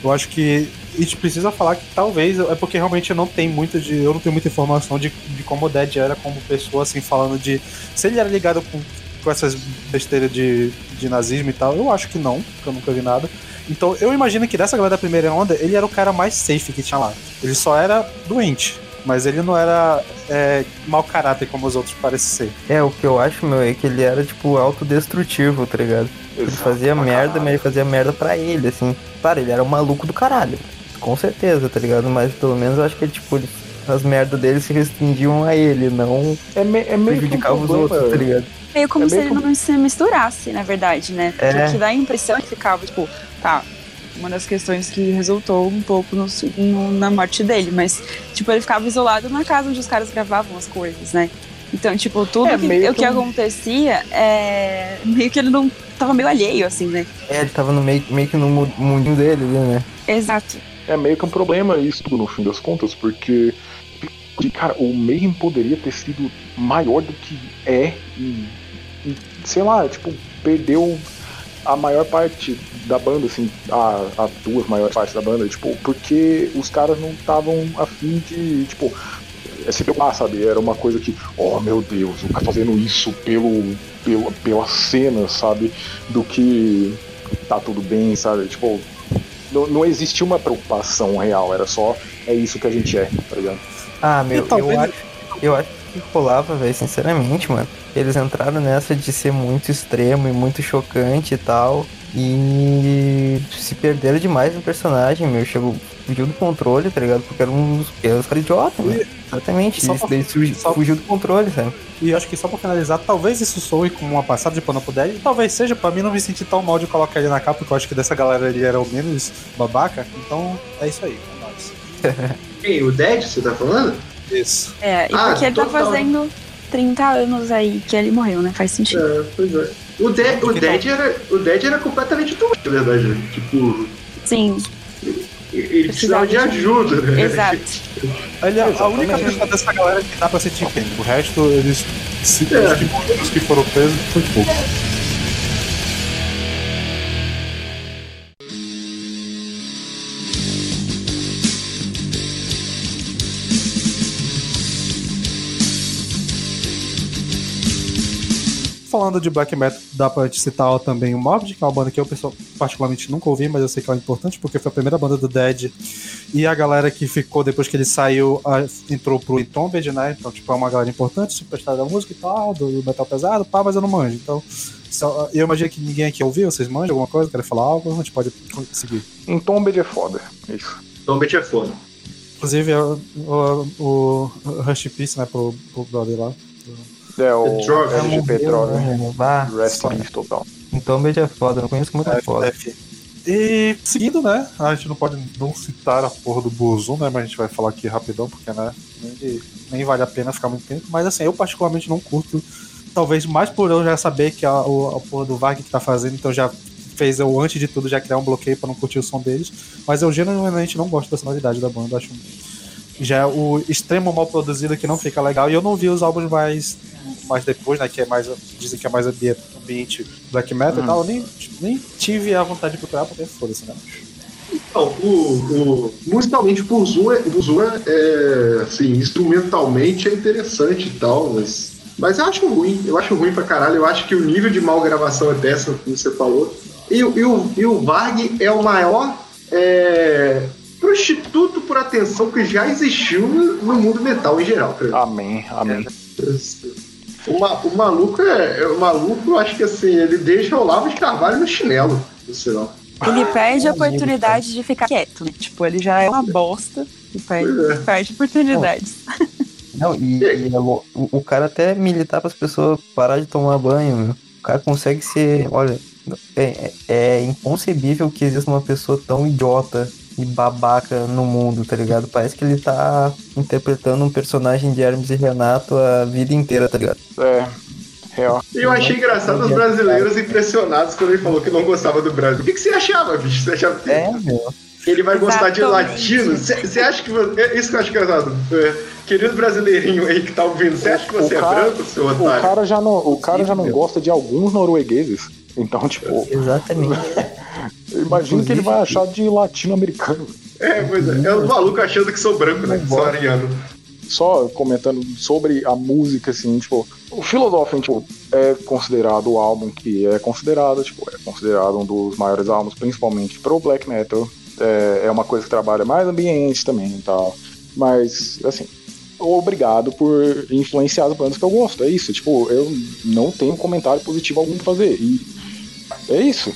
eu acho que a gente precisa falar que talvez, é porque realmente eu não tenho muito de. Eu não tenho muita informação de, de como o Dead era como pessoa, assim, falando de. Se ele era ligado com, com essas besteiras de, de nazismo e tal, eu acho que não, porque eu nunca vi nada. Então eu imagino que dessa galera da primeira onda, ele era o cara mais safe que tinha lá. Ele só era doente. Mas ele não era é, mau caráter como os outros parecem ser. É, o que eu acho, meu, é que ele era, tipo, autodestrutivo, tá ligado? Ele fazia merda, mas ele fazia merda pra ele, assim. Claro, ele era um maluco do caralho. Com certeza, tá ligado? Mas pelo menos eu acho que, tipo, ele- as merdas dele se restringiam a ele, não É, me, é meio que um os problema. outros, tá ligado? Meio como É se meio ele não se misturasse, na verdade, né? Porque É. que dá a impressão que ficava, tipo, tá, uma das questões que resultou um pouco no, no- na morte dele, mas, tipo, ele ficava isolado na casa onde os caras gravavam as coisas, né? Então, tipo, tudo É, que, meio o que que acontecia é. meio que ele não tava meio alheio, assim, né? É, ele tava no meio, meio que no mu- mundinho dele né? Exato. É meio que um problema isso tudo, no fim das contas, porque, cara, o Mayhem poderia ter sido maior do que é e, e, sei lá, tipo, perdeu a maior parte da banda, assim, a, a duas maiores partes da banda, tipo, porque os caras não estavam afim de, tipo, é se preocupar, sabe? Era uma coisa que, oh meu Deus, o cara fazendo isso pelo, pelo, pela cena, sabe? Do que tá tudo bem, sabe? Tipo, não, não existia uma preocupação real, era só, é isso que a gente é, tá ligado? Ah, meu, eu acho, eu acho que rolava, velho, sinceramente, mano. Eles entraram nessa de ser muito extremo e muito chocante e tal. E se perderam demais no personagem, meu. Chegou, fugiu do controle, tá ligado? Porque eram uns, eram uns caras idiotas, né? Exatamente. Isso pra- daí fugiu, só- fugiu do controle, sabe? E acho que só pra finalizar, talvez isso soe como uma passada de pano pro Dead. E talvez seja, pra mim não me sentir tão mal de colocar ele na capa, porque eu acho que dessa galera ele era o menos babaca. Então é isso aí, é nóis. Quem? O Dead, você tá falando? Isso. É, e Ah, porque ele tá fazendo 30 anos aí que ele morreu, né? Faz sentido. É, pois é. O, De o, Porque Dead era, o Dead era completamente doente, na verdade. Tipo, Sim, ele precisava de ajuda, né? exato. É a única pessoa dessa galera que dá pra sentir pena. O resto, eles se, É. os, que, os que foram presos foi pouco. Falando de black metal, dá pra te citar também o Morbid, que é uma banda que eu pessoal, particularmente nunca ouvi, mas eu sei que ela é importante porque foi a primeira banda do Dead e a galera que ficou depois que ele saiu a- entrou pro Entombed, né? Então, tipo, é uma galera importante, superstar da música e tal, do metal pesado, pá, mas eu não manjo. Então, só- eu imagino que ninguém aqui ouviu, vocês manjam alguma coisa, querem falar algo, a gente pode seguir. Entombed é foda, isso. Totalmente é foda. Inclusive, o, o, o Rush Peace, né, pro, pro brother lá. É o Petrov, LG Petrov, né? né? Peace total. então beijo é foda, eu não conheço muito foda. FF. E seguindo, né? A gente não pode não citar a porra do Burzum, né? Mas a gente vai falar aqui rapidão, porque né, nem, nem vale a pena ficar muito tempo. Mas assim, eu particularmente não curto. Talvez mais por eu já saber que a, o- a porra do Varg que tá fazendo, então já fez eu, antes de tudo, já criar um bloqueio pra não curtir o som deles. Mas eu genuinamente não gosto da sonoridade da banda. Acho já é o extremo mal produzido que não fica legal. E eu não vi os álbuns mais, mais depois, né? Que é mais. Dizem que é mais ambi- ambiente black metal e tal. Eu nem, nem tive a vontade de procurar, porque foda-se, né? Não, o, o, musicalmente o Burzum é, é, é, assim, instrumentalmente é interessante e tal, mas, mas eu acho ruim, eu acho ruim pra caralho, eu acho que o nível de mal gravação é péssimo, como você falou. E, o- e, o, e o Varg é o maior é, prostituto por atenção que já existiu no, no mundo metal em geral. Amém, amém. O, ma- o maluco é, é- O maluco, eu acho que assim, ele deixa o Olavo de Carvalho no chinelo, no sinal. Ele perde a oportunidade de ficar quieto, né? Tipo, ele já é uma bosta e perde, é. perde oportunidades. Não, e, e é o, o cara até militar para as pessoas parar de tomar banho, meu. O cara consegue ser. Olha, é, é- é inconcebível que exista uma pessoa tão idiota e babaca no mundo, tá ligado? Parece que ele tá interpretando um personagem de Hermes e Renato a vida inteira, tá ligado? É, real. E eu achei engraçado os brasileiros impressionados quando ele falou que não gostava do Brasil. O que, que você achava, bicho? Você achava que É, meu. ele vai gostar de latino? Você acha que. você- é Isso que eu acho engraçado. É, querido brasileirinho aí que tá ouvindo, você acha que você O é cara- branco, seu O otário? cara já não, o cara já não Meu. gosta de alguns noruegueses. Então, tipo, Exatamente. Imagina que ele vai achar de latino-americano. É, pois é. É os malucos achando que sou branco, né? Sou ariano. Só comentando sobre a música, assim, tipo, o Philosophy, tipo, é considerado o álbum que é considerado, tipo, é considerado um dos maiores álbuns, principalmente pro black metal. É, é uma coisa que trabalha mais ambiente também e tal. Mas, assim, obrigado por influenciar as bandas que eu gosto. É isso, tipo, eu não tenho comentário positivo algum pra fazer. E é isso.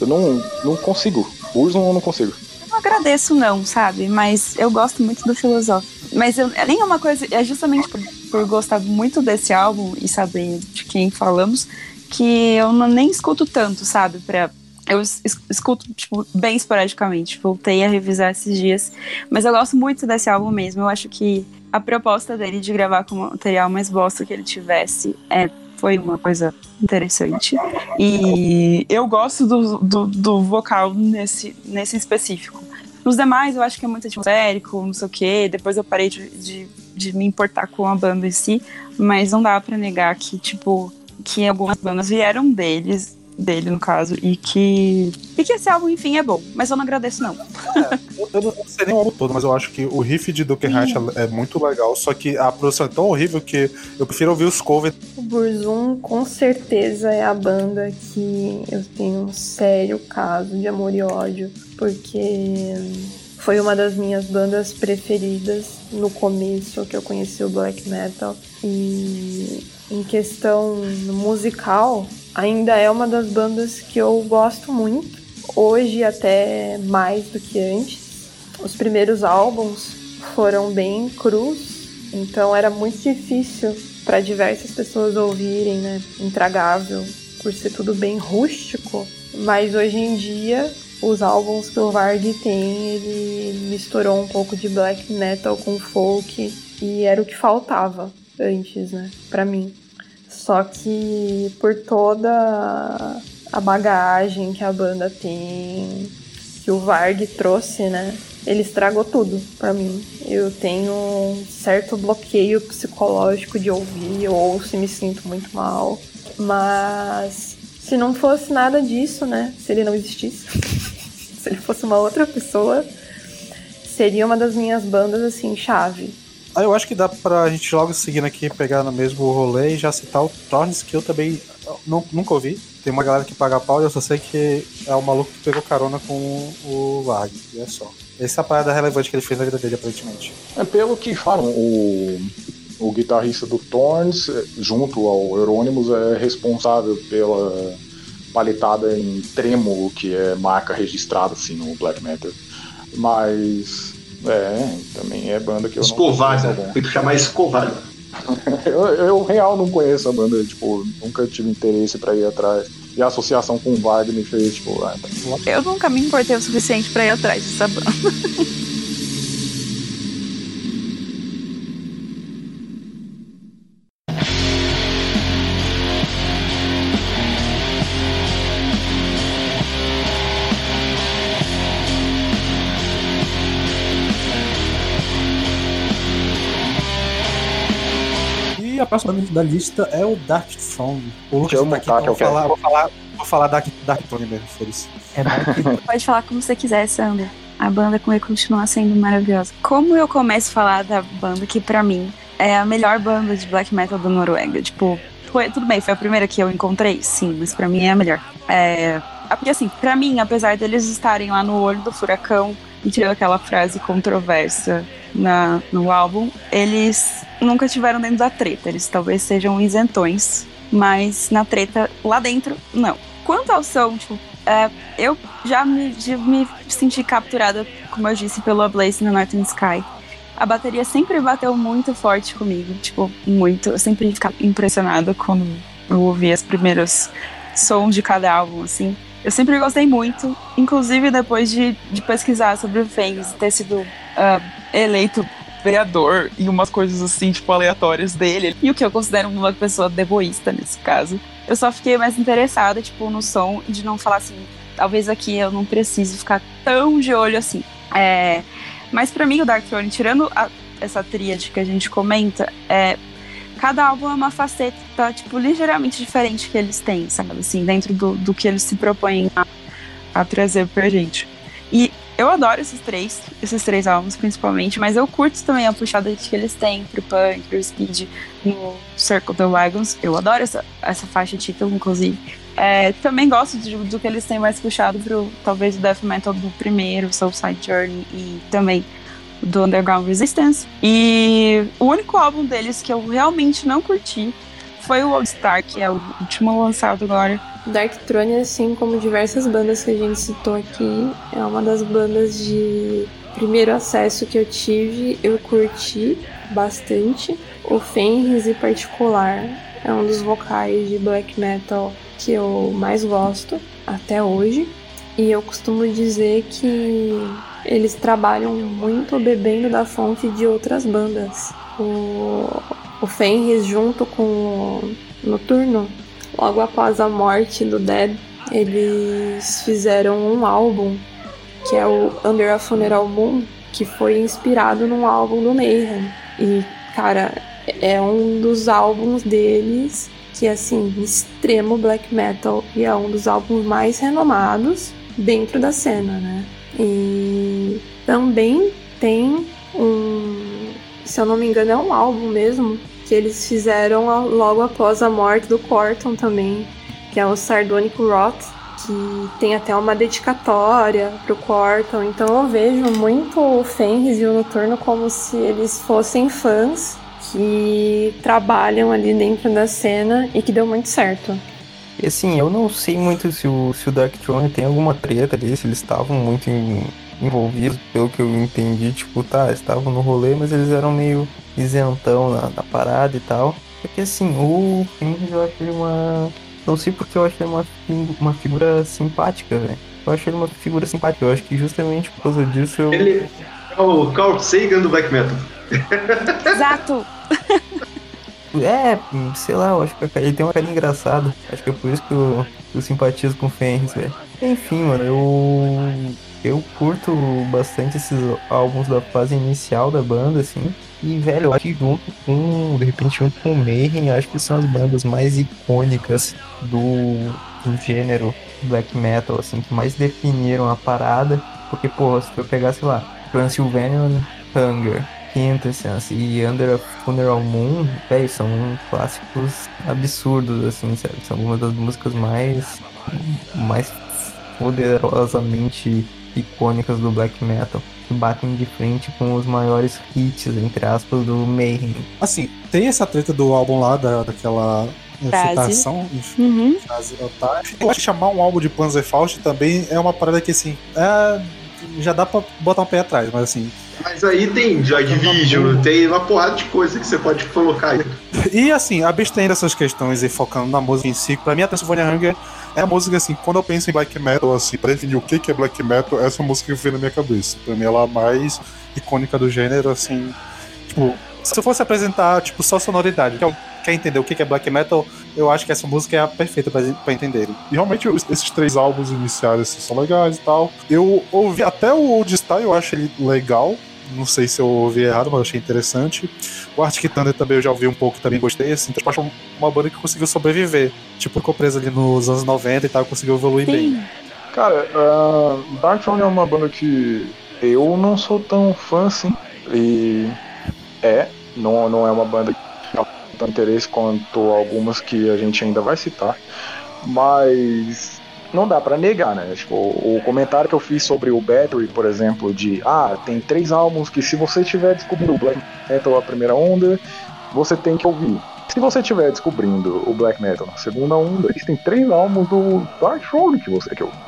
Eu não, não consigo. Burzum eu não consigo. não agradeço, não, sabe? Mas eu gosto muito do filosófico. Mas eu, nem é uma coisa. É justamente por, por gostar muito desse álbum e saber de quem falamos que eu não, nem escuto tanto, sabe? Pra, eu es- escuto, tipo, bem esporadicamente. Voltei a revisar esses dias. Mas eu gosto muito desse álbum mesmo. Eu acho que a proposta dele de gravar com o material mais bosta que ele tivesse é, foi uma coisa interessante. E eu gosto do, do, do vocal nesse, nesse específico. Nos demais, eu acho que é muito atmosférico, não sei o quê. Depois eu parei de, de, de me importar com a banda em si. Mas não dá pra negar que, tipo, que algumas bandas vieram deles dele, no caso, e que. E que esse álbum, enfim, é bom. Mas eu não agradeço, não. Eu, eu não sei nem o álbum todo, mas eu acho que o riff de Duke Heart é muito legal, só que a produção é tão horrível que eu prefiro ouvir os covers. O Burzum com certeza é a banda que eu tenho um sério caso de amor e ódio, porque foi uma das minhas bandas preferidas no começo que eu conheci o black metal e em questão musical ainda é uma das bandas que eu gosto muito hoje até mais do que antes. Os primeiros álbuns foram bem crus então era muito difícil para diversas pessoas ouvirem né? Intragável por ser tudo bem rústico. Mas hoje em dia os álbuns que o Varg tem, ele misturou um pouco de black metal com folk e era o que faltava antes, né, para mim. Só que por toda a bagagem que a banda tem, que o Varg trouxe, né, ele estragou tudo para mim. Eu tenho um certo bloqueio psicológico de ouvir, eu ouço e me sinto muito mal. Mas se não fosse nada disso, né? Se ele não existisse, se ele fosse uma outra pessoa, seria uma das minhas bandas, assim, chave. Ah, eu acho que dá pra gente logo seguindo aqui pegar no mesmo rolê e já citar o Tornes, que eu também não, nunca ouvi. Tem uma galera que paga pau e eu só sei que é o maluco que pegou carona com o Varg, e é só. Essa é a parada relevante que ele fez na vida dele, aparentemente. É, pelo que falam, o, o guitarrista do Thorns, junto ao Euronymous, é responsável pela paletada em trêmulo, que é marca registrada assim no black metal. Mas é, também é banda que eu Escovada, não tem que chamar Escovada. eu, eu real não conheço a banda, tipo, nunca tive interesse para ir atrás. E a associação com o Wagner me fez, tipo, ah, tá Eu nunca me importei o suficiente para ir atrás dessa banda. A próxima da lista é o Dark Throne. O Lucas tá aqui, montar, então vou falar, vou falar, vou falar Dark, Dark Throne mesmo, foda-se. É Dark Pode falar como você quiser, Sander. A banda vai continuar sendo maravilhosa. Como eu começo a falar da banda que, pra mim, é a melhor banda de black metal da Noruega? Tipo, foi, tudo bem, foi a primeira que eu encontrei, sim, mas pra mim é a melhor. É, porque, assim, pra mim, apesar deles estarem lá no olho do furacão, tirando aquela frase controversa na, no álbum, eles nunca tiveram dentro da treta. Eles talvez sejam isentões, mas na treta lá dentro, não. Quanto ao som, tipo, é, eu já me, já me senti capturada, como eu disse, pelo A Blaze no Northern Sky. A bateria sempre bateu muito forte comigo, tipo, muito. Eu sempre ficava impressionada quando eu ouvia os primeiros sons de cada álbum, assim. Eu sempre gostei muito, inclusive depois de, de pesquisar sobre o Fengs ter sido ah, eleito vereador e umas coisas assim, tipo, aleatórias dele. E o que eu considero uma pessoa deboísta nesse caso. Eu só fiquei mais interessada, tipo, no som de não falar assim, talvez aqui eu não preciso ficar tão de olho assim. É, mas pra mim o Dark Throne, tirando a- essa tríade que a gente comenta, é, cada álbum é uma faceta, tipo, ligeiramente diferente que eles têm, sabe? Assim, dentro do, do que eles se propõem a, a trazer pra gente. E eu adoro esses três, esses três álbuns principalmente, mas eu curto também a puxada que eles têm pro punk, pro speed, no Circle the Wagons. Eu adoro essa, essa faixa título, inclusive. É, também gosto de- do que eles têm mais puxado pro, talvez, o death metal do primeiro, Soulside Journey, e também do Underground Resistance. E o único álbum deles que eu realmente não curti foi o Old Star, que é o último lançado agora. Dark Throne, assim como diversas bandas que a gente citou aqui, é uma das bandas de primeiro acesso que eu tive, eu curti bastante. O Fenris, em particular, é um dos vocais de black metal que eu mais gosto até hoje. E eu costumo dizer que eles trabalham muito bebendo da fonte de outras bandas. O, o Fenris, junto com o Noturno, logo após a morte do Dead, eles fizeram um álbum que é o Under a Funeral Moon, que foi inspirado num álbum do Mayhem. E, cara, é um dos álbuns deles que é assim, extremo black metal e é um dos álbuns mais renomados dentro da cena, né? E também tem um, se eu não me engano, é um álbum mesmo que eles fizeram logo após a morte do Corton também, que é o Sardonic Rot, que tem até uma dedicatória pro Corton. Então eu vejo muito o Fenris e o Noturno como se eles fossem fãs que trabalham ali dentro da cena e que deu muito certo. E assim, eu não sei muito se o, se o Dark Throne tem alguma treta ali, se eles estavam muito em, envolvidos, pelo que eu entendi, tipo, tá, estavam no rolê, mas eles eram meio isentão na, na parada e tal. Porque assim, o Fenris eu achei uma. Não sei porque eu achei uma, uma figura simpática, velho. Eu achei ele uma figura simpática. Eu acho que justamente por causa disso eu. Ele é o Carl Sagan do Black Metal. Exato! É, sei lá, eu acho que ele tem uma cara engraçada. Acho que é por isso que eu, eu simpatizo com o Fenris, velho. Enfim, mano, eu. Eu curto bastante esses álbuns da fase inicial da banda, assim. E, velho, eu acho que junto com, de repente, junto com o Mayhem, acho que são as bandas mais icônicas do, do gênero black metal, assim, que mais definiram a parada. Porque, pô, se eu pegar, sei lá, Transylvanian Hunger, Quintessence e Under a Funeral Moon, velho, são clássicos absurdos, assim, sabe? São algumas das músicas mais, mais poderosamente icônicas do black metal que batem de frente com os maiores hits, entre aspas, do Mayhem. Assim, tem essa treta do álbum lá, da, daquela citação, Uhum. frase otária. Eu acho que chamar um álbum de Panzerfaust também é uma parada que, assim, é, já dá pra botar um pé atrás, mas assim... Mas aí tem Joy Division, tem uma porrada de coisa que você pode colocar aí. E assim, abstraindo essas questões e focando na música em si, pra mim a Transylvania Hunger é a música assim, quando eu penso em black metal, assim, pra definir o que que é black metal, essa é música que vem na minha cabeça. Pra mim ela é a mais icônica do gênero, assim, tipo, se eu fosse apresentar, tipo, só sonoridade, quer, quer entender o que que é black metal, eu acho que essa música é a perfeita pra entenderem. E realmente esses três álbuns iniciais assim, são legais e tal. Eu ouvi até o Old Style, eu acho ele legal. Não sei se eu ouvi errado, mas achei interessante. O Arctic Thunder também eu já ouvi um pouco e também gostei. Assim, tipo, acho uma banda que conseguiu sobreviver. Tipo, ficou presa ali nos anos 90 e tal, conseguiu evoluir bem. Sim. Cara, uh, Dark Throne é uma banda que eu não sou tão fã assim. E é, não, não é uma banda que tem tanto interesse quanto algumas que a gente ainda vai citar. Mas não dá pra negar, né? Tipo, o comentário que eu fiz sobre o Battery, por exemplo, de ah, tem três álbuns que se você estiver descobrindo o Black Metal a primeira onda, você tem que ouvir. Se você estiver descobrindo o Black Metal na segunda onda, existem três álbuns do Dark Throne que você tem que ouvir.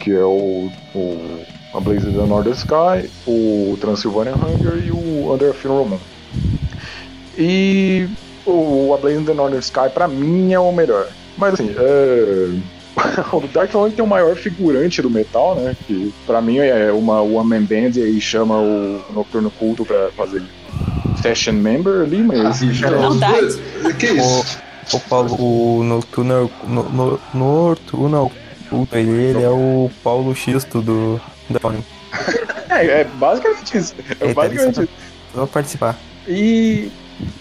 Que é o, o A Blaze of the Northern Sky, o Transylvanian Hunger e o Under Funeral Moon. E o A Blaze of the Northern Sky, pra mim, é o melhor. Mas assim, é... o Dark Throne tem o maior figurante do metal, né? Que pra mim é uma one man band e aí chama o Nocturno Culto pra fazer session member ali, mas. Maldade. Que isso? O Paulo, o Noturno, no, no, Culto, ele, ele é o Paulo Xisto do da Tony. É, é basicamente isso. É ali basicamente só isso. pra- Vou participar. E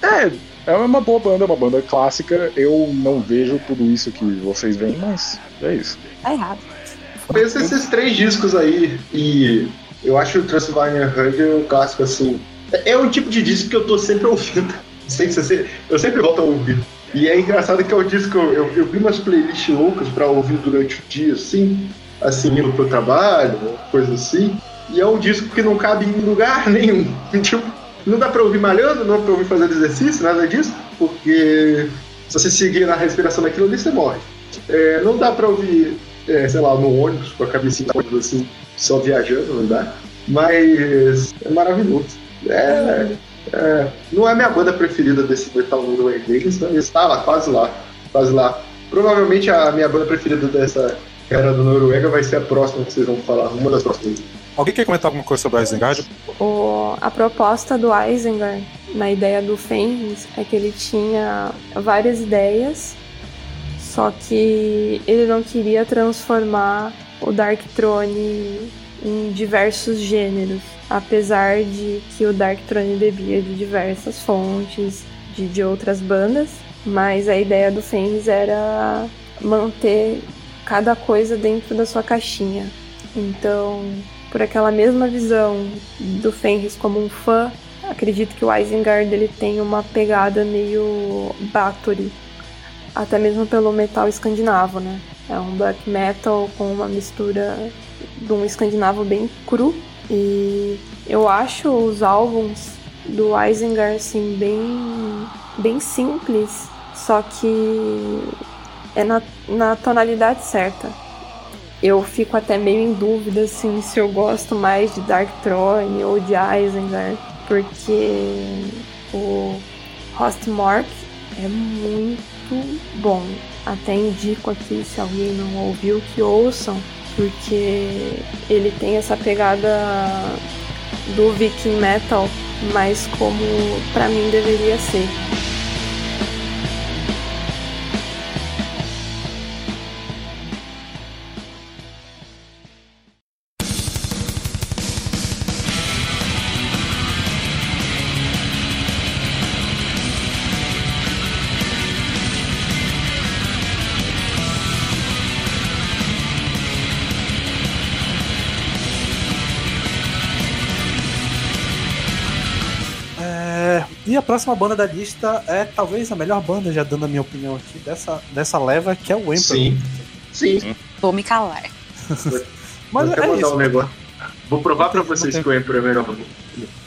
é, é uma boa banda, uma banda clássica. Eu não vejo tudo isso que vocês veem, mas é isso. Tá errado. Pensa esses três discos aí e eu acho o Transylvania Hunger um clássico assim. É um tipo de disco que eu tô sempre ouvindo. Sem ser- Eu sempre volto a ouvir. E é engraçado que é um disco, eu, eu vi umas playlists loucas pra ouvir durante o dia, assim, assim, indo pro trabalho, coisa assim. E é um disco que não cabe em lugar nenhum. Tipo, não dá pra ouvir malhando, não dá pra ouvir fazendo exercício, nada disso, porque se você seguir na respiração daquilo ali, você morre. É, não dá pra ouvir, é, sei lá, no ônibus, com a cabecinha assim, só viajando, não dá. Mas é maravilhoso. É, é, não é minha banda preferida desse metal no deles, mas está lá, quase lá, quase lá. Provavelmente a minha banda preferida dessa era do Noruega vai ser a próxima que vocês vão falar, uma das próximas. Alguém quer comentar alguma coisa sobre a Isengard? O, a proposta do Eisinger na ideia do Fenris é que ele tinha várias ideias, só que ele não queria transformar o Dark Throne em diversos gêneros, apesar de que o Dark Throne bebia de diversas fontes, de, de outras bandas. mas a ideia do Fenris era manter cada coisa dentro da sua caixinha. Então, por aquela mesma visão do Fenris como um fã, acredito que o Isengard ele tem uma pegada meio Bathory, até mesmo pelo metal escandinavo, né? É um black metal com uma mistura de um escandinavo bem cru e eu acho os álbuns do Isengard assim bem bem simples, só que é na, na tonalidade certa. Eu fico até meio em dúvida assim se eu gosto mais de Dark Throne ou de Isengard, porque o Hostmark é muito bom. Até indico aqui, se alguém não ouviu, que ouçam, porque ele tem essa pegada do Viking Metal, mas como para mim deveria ser. Próxima banda da lista é talvez a melhor banda, já dando a minha opinião aqui, dessa, dessa leva, que é o Emperor. Sim. Sim. Vou me calar. Mas Vou é isso. um negócio. Vou provar pra vocês que o Emperor é melhor.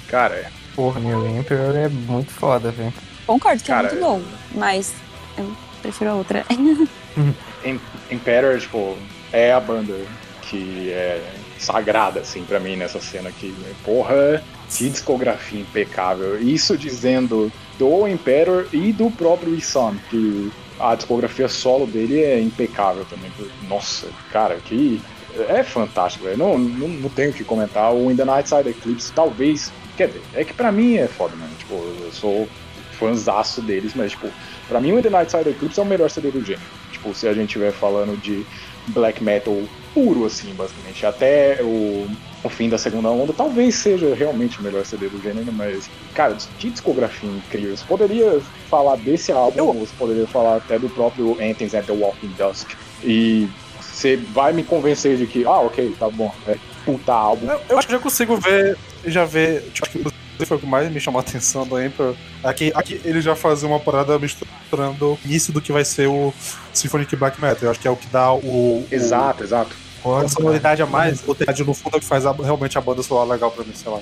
Cara, Porra, meu Emperor é muito foda, velho. Concordo que Cara, é muito bom, mas eu prefiro a outra. Em- Imperator, tipo, é a banda que é sagrada, assim, pra mim nessa cena aqui. Porra, que discografia impecável. Isso dizendo do Imperator e do próprio Isan, que a discografia solo dele é impecável também. Nossa, cara, que. É fantástico, velho. Não, não, não tenho o que comentar. O In the Night Side Eclipse, talvez. Quer dizer, é que pra mim é foda, mano. Tipo, eu sou fãzaço deles, mas, tipo, pra mim o In the Night Side Eclipse é o melhor CD do gênero. Tipo, se a gente estiver falando de black metal puro, assim, basicamente. Até o, o fim da segunda onda, talvez seja realmente o melhor CD do gênero, mas, cara, que discografia incrível. Você poderia falar desse álbum, ou você poderia falar até do próprio Anthems at the Walking Dusk. E você vai me convencer de que, ah, ok, tá bom, é puta álbum. Eu, eu acho que já consigo ver, já ver, tipo, acho que foi o que mais me chamou a atenção do Emperor. Aqui, aqui ele já fazia uma parada misturando o início do que vai ser o Symphonic Black Metal. Eu acho que é o que dá o. Exato, exato. O, a sonoridade a mais, o teclado no fundo é o que faz a- realmente a banda soar legal pra mim, sei lá.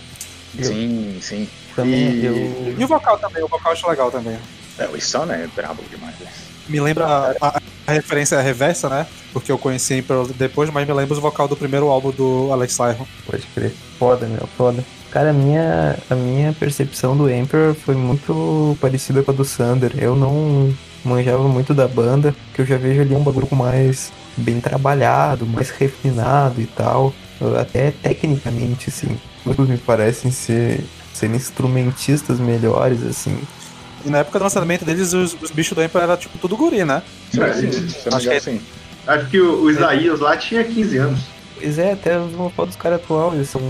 Sim, sim. Também E- eu. E o vocal também, o vocal eu acho legal também. É, o Isan é brabo demais, né? Me lembra a, a- a referência reversa, né? Porque eu conheci Emperor depois, mas me lembra o vocal do primeiro álbum do Alex Lyon. Pode crer. Foda, meu, foda. Cara, a minha, a minha percepção do Emperor foi muito parecida com a do Sander. Eu não manjava muito da banda, que eu já vejo ali um bagulho mais bem trabalhado, mais refinado e tal. Até tecnicamente, assim. Todos me parecem ser, ser instrumentistas melhores, assim. E na época do lançamento deles, os, os bichos do Emperor era tipo tudo guri, né? Sim, É, sim, sim. Acho que sim. Acho que o, o Isaías lá tinha 15 anos. Pois é, até os foto dos caras atuais, eles são,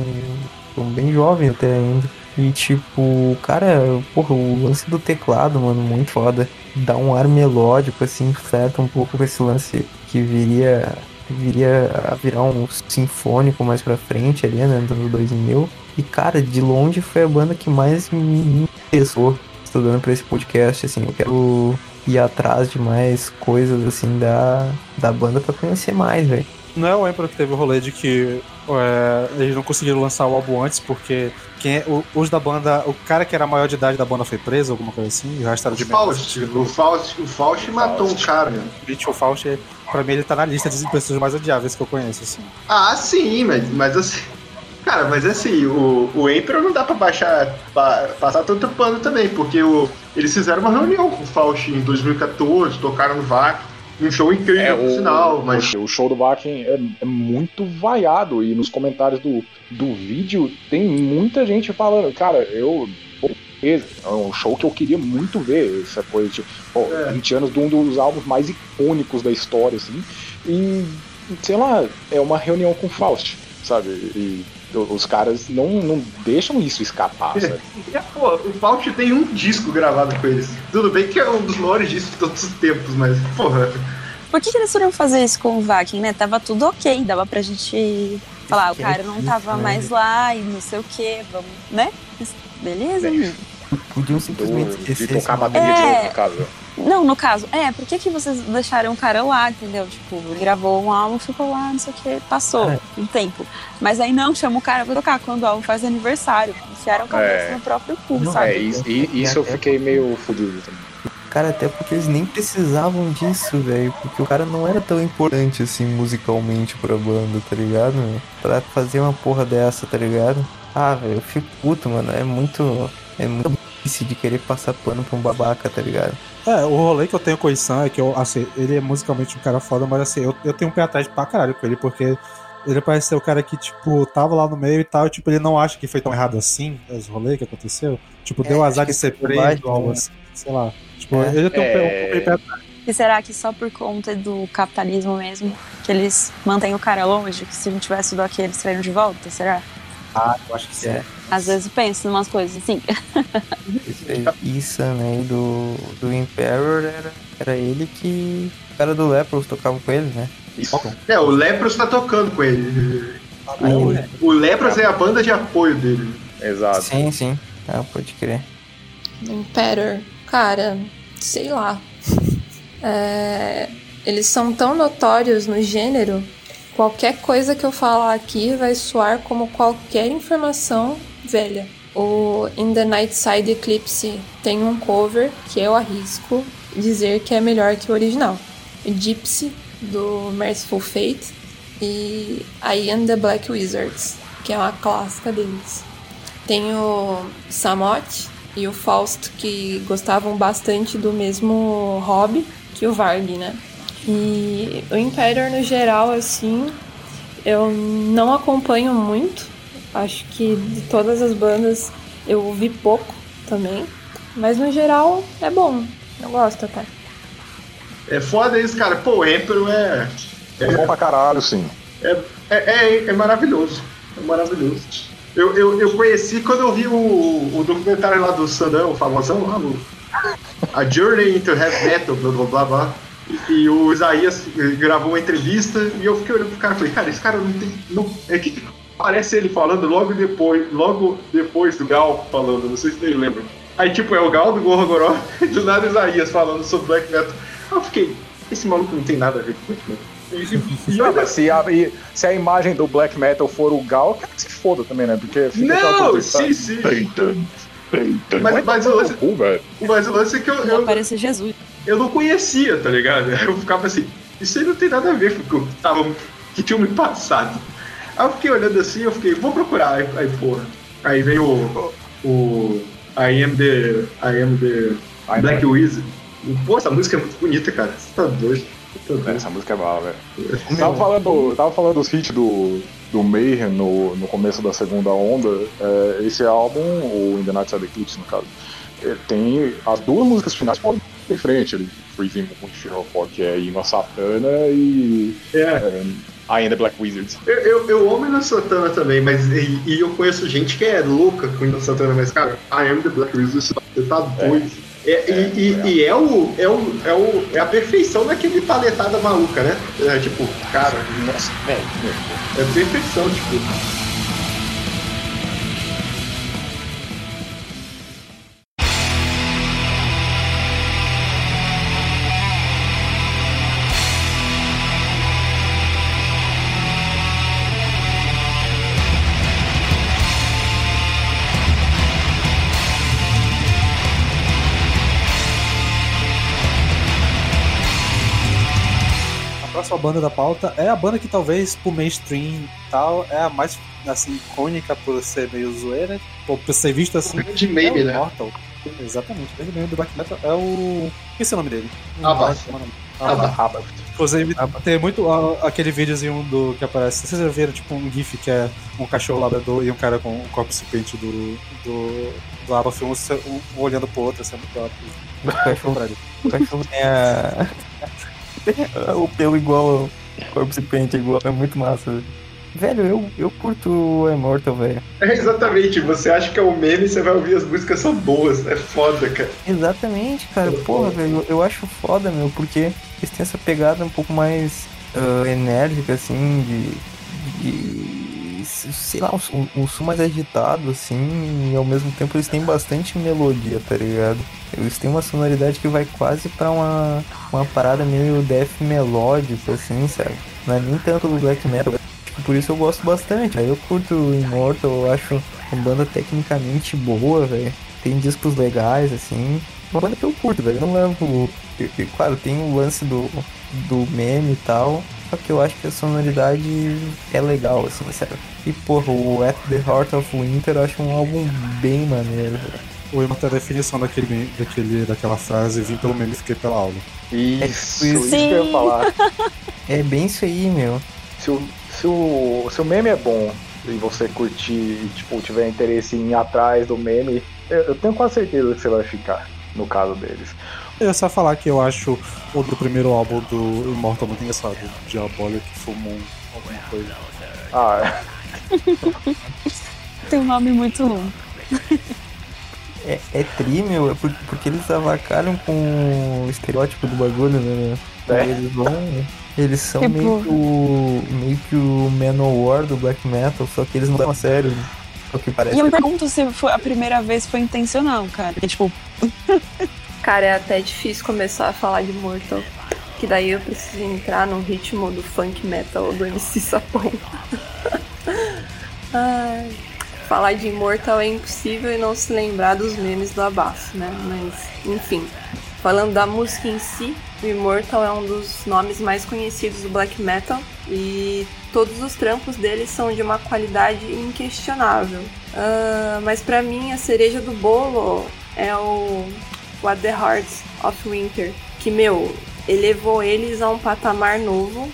são bem jovens até ainda. E tipo, cara, porra, o lance do teclado, mano, muito foda. Dá um ar melódico, assim, flerta um pouco com esse lance que viria, viria a virar um sinfônico mais pra frente ali, né, nos anos 2000. E cara, de longe foi a banda que mais me interessou estudando pra esse podcast, assim, eu quero ir atrás de mais coisas, assim, da, da banda pra conhecer mais, velho. Não é o Emperor que teve o rolê de que é, eles não conseguiram lançar o álbum antes porque quem, é- o- os da banda, o cara que era maior de idade da banda foi preso, alguma coisa assim, e o resto era de O Faust. O Faust, o Faust matou um cara. O Faust, pra mim, ele tá na lista de pessoas mais odiáveis que eu conheço, assim. Ah, sim, mas, mas assim. Cara, mas assim, o, o Emperor não dá pra baixar, pa- passar tanto pano também, porque o, eles fizeram uma reunião com o Faust em 2014, tocaram no VAC, um show incrível, É, o, sinal, mas. o show do Vakin é, é muito vaiado e nos comentários do, do vídeo tem muita gente falando, cara, eu. É um show que eu queria muito ver. Essa coisa, tipo, pô, É. 20 anos de um dos álbuns mais icônicos da história, assim. E, sei lá, é uma reunião com o Faust, sabe? E Os caras não, não deixam isso escapar, sabe? É, pô, o Faust tem um disco gravado com eles. Tudo bem que é um dos maiores discos de todos os tempos, mas, porra. Por que, que eles foram fazer isso com o Vakin, né? Tava tudo ok, dava pra gente falar, o cara não tava mais lá e não sei o que, vamos, né? Beleza, amigo? Podiam simplesmente Do- de esquecer. tocar esse bateria É. de novo, no caso. Não, no caso, é, por que, que vocês deixaram o cara lá, entendeu? Tipo, ele gravou um álbum, ficou lá, não sei o que, passou É. um tempo. Mas aí não, chama o cara pra tocar quando o álbum faz aniversário. Enfiaram a cabeça É. no próprio cu, Não, sabe? É, isso, e- isso eu fiquei meio fudido também. Cara, até porque eles nem precisavam disso, velho. Porque o cara não era tão importante assim musicalmente pra banda, tá ligado? Pra fazer uma porra dessa, tá ligado? Ah, velho, eu fico puto, mano. É muito. É muito burrice de querer passar pano pra um babaca, tá ligado? É, o rolê que eu tenho com o Issan é que eu, assim, ele é musicalmente um cara foda, mas assim, eu, eu tenho um pé atrás pra caralho com ele, porque ele parece ser o cara que, tipo, tava lá no meio e tal, e, tipo, ele não acha que foi tão errado assim, os rolês que aconteceu. Tipo, É, deu azar de ser preso, algo né? assim, sei lá. Tipo, É. ele tem um, pé, É. um pé- pé atrás. E será que só por conta do capitalismo mesmo, que eles mantêm o cara longe, que se não tivesse tudo aqui eles treinam de volta, será? Ah, eu acho que sim. É. Às vezes eu penso em umas coisas assim. Isso, né? Do, do Emperor era, era ele que. O cara do Lepros tocava com ele, né? Isso. É, o Lepros tá tocando com ele. Ainda. O Lepros é a banda de apoio dele. Exato. Sim, sim. Ah, pode crer. Imperator, cara, sei lá. É, eles são tão notórios no gênero, qualquer coisa que eu falar aqui vai soar como qualquer informação velha. O In the Night Side Eclipse tem um cover que eu arrisco dizer que é melhor que o original. Gypsy, do Merciful Fate, e I Am the Black Wizards, que é uma clássica deles. Tem o Samot e o Fausto, que gostavam bastante do mesmo hobby que o Varg, né? E o Imperior, no geral, assim, eu não acompanho muito. Acho que de todas as bandas eu ouvi pouco também. Mas no geral é bom. Eu gosto até. É foda isso, cara. Pô, o Emperor é. É bom pra caralho, sim. É, é, é, é maravilhoso. É maravilhoso. Eu, eu, eu conheci quando eu vi o, o documentário lá do Sandão, o famosão lá, o, A Journey into Heavy Metal, blá blá blá blá. E, e o Isaías gravou uma entrevista e eu fiquei olhando pro cara e falei, cara, esse cara não tem. Não, é que parece ele falando logo depois, logo depois do Gal falando, não sei se vocês lembram. Aí tipo, é o Gal do Gorgoró e do nada o Isaías falando sobre Black Metal. Aí eu fiquei, esse maluco não tem nada a ver com Black Metal. E, Não, mas se a, e se a imagem do black metal for o Gal, que se foda também, né? Porque Não, sim, sim. Peita, peita. Mas- mas tomar o no lance- cu. Mas o lance é que eu, Não eu, aparece Jesus. Eu não conhecia, tá ligado? Eu ficava assim, isso aí não tem nada a ver com o que tava, que tinha me passado. Aí eu fiquei olhando assim, eu fiquei, vou procurar, aí, aí porra. Aí veio o, o I am the, I am the I Black Wizard. Pô, essa música é muito bonita, cara. Você tá doido. Tá. Essa música é boa, velho. Tava falando, tava falando dos hits do, do Mayhem no, no começo da segunda onda. É, esse álbum, o In the Night Side Eclipse, no caso, ele tem as duas músicas finais podem em frente. Ele, Freezing Moon For, que é Hino a Satana e É. é, I Am the Black Wizards. Eu, eu, eu amo Ina Santana também, mas e, e eu conheço gente que é louca com Ina Santana, mas cara, I am the Black Wizard, você tá doido. É, e, e, e é, o, é, o, é, o, é a perfeição daquele paletada maluca, né? É tipo, cara, Nossa, velho. é perfeição, tipo. Banda da pauta é a banda que talvez pro mainstream e tal é a mais assim, icônica por ser meio zoeira, ou por ser vista assim. grande é meme, o né? Mortal. Exatamente, o grande meme do Black Metal é o. Esqueci o nome dele. Abath. Como é o nome? Abath. Inclusive, tem muito ah, aquele videozinho do que aparece. Vocês já viram tipo um GIF que é um cachorro labrador e um cara com o corpo pente do, do, do Abath, um, um, um olhando pro outro, assim, é muito ótimo. O cachorro, o cachorro tem a. o pelo igual ao corpo se pente igual. É muito massa. velho. Velho, eu, eu curto o Immortal, velho. É exatamente, você acha que é um meme e você vai ouvir as músicas são boas. É foda, cara. Exatamente, cara. Porra, velho, eu, acho foda, meu, porque eles têm essa pegada um pouco mais ah, enérgica, assim, de. de sei lá, um, um som mais agitado, assim, e ao mesmo tempo eles têm bastante melodia, tá ligado? Eles têm uma sonoridade que vai quase pra uma, uma parada meio death melódico, assim, sabe? Não é nem tanto do black metal. Tipo, por isso eu gosto bastante. Aí eu curto o Immortal, eu acho uma banda tecnicamente boa, velho. Tem discos legais, assim. Uma banda que eu curto, velho. Não levo. Claro, tem o lance do, do meme e tal. Só que eu acho que a sonoridade é legal, assim, sério. E porra, o At the Heart of Winter eu acho um álbum bem maneiro, velho. O Immortal é a definição daquele, meme- daquele, daquela frase, vim pelo meme e fiquei pela aula. Isso, Sim. isso que eu ia falar. É bem isso aí, meu. Se o, se, o, se o meme é bom e você curtir e tipo, tiver interesse em ir atrás do meme, eu, eu tenho quase certeza que você vai ficar, no caso deles. Eu ia só falar que eu acho o do primeiro álbum do Immortal muito engraçado. Diabólico que fumou alguma coisa. Ah, Tem um nome muito ruim. É, é tri, meu, é por- porque eles avacalham com o estereótipo do bagulho, né? meu? É. Eles vão. Eles são Tipo- meio que o. meio que o Manowar do Black Metal, só que eles não levam a sério. né? É o que parece. E eu me pergunto se foi, a primeira vez foi intencional, cara. Porque, tipo, Cara, é até difícil começar a falar de Mortal. Que daí eu preciso entrar no ritmo do funk metal do MC Sapão. Ai, falar de Immortal é impossível e não se lembrar dos memes do Abafo, né? Mas, enfim. Falando da música em si, o Immortal é um dos nomes mais conhecidos do black metal e todos os trampos dele são de uma qualidade inquestionável. Ah, mas pra mim a cereja do bolo é o What the Hearts of Winter, que meu, elevou eles a um patamar novo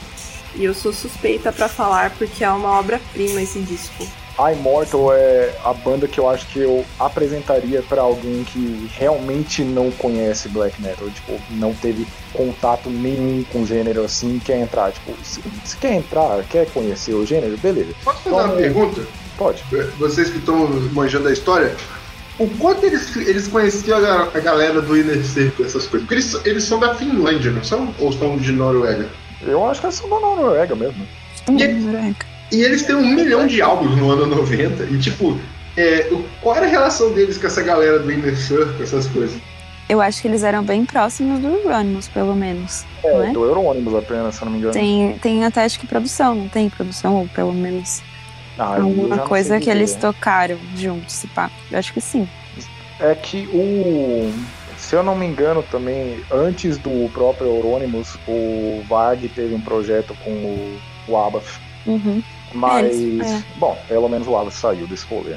e eu sou suspeita pra falar porque é uma obra-prima esse disco. a Immortal é a banda que eu acho que eu apresentaria pra alguém que realmente não conhece black metal, tipo, não teve contato nenhum com o gênero assim, quer entrar, tipo, se, se quer entrar, quer conhecer o gênero, beleza. Posso fazer uma Então, pergunta? Pode. Vocês que estão manjando a história, o quanto eles, eles conheciam a, a galera do Inner Circle, essas coisas? Porque eles, eles são da Finlândia, não são? Ou são de Noruega? Eu acho que é só da Noruega mesmo. E eles têm um milhão de álbuns no ano 90. E, tipo, é, qual era a relação deles com essa galera do Inner Circle, essas coisas? eu acho que eles eram bem próximos do Euronymous, pelo menos. não É, é? do Eurônimos apenas, se eu não me engano. Tem, tem até acho que produção, não tem produção, ou pelo menos Ah, alguma não coisa que eles tocaram juntos, se pá. Eu acho que sim. É que o. Se eu não me engano também, antes do próprio Eurônimos, o Varg teve um projeto com o, o Abath. Uhum. Mas. eles- é. Bom, pelo menos o Abath saiu desse rolê.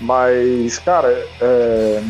Mas, cara, é,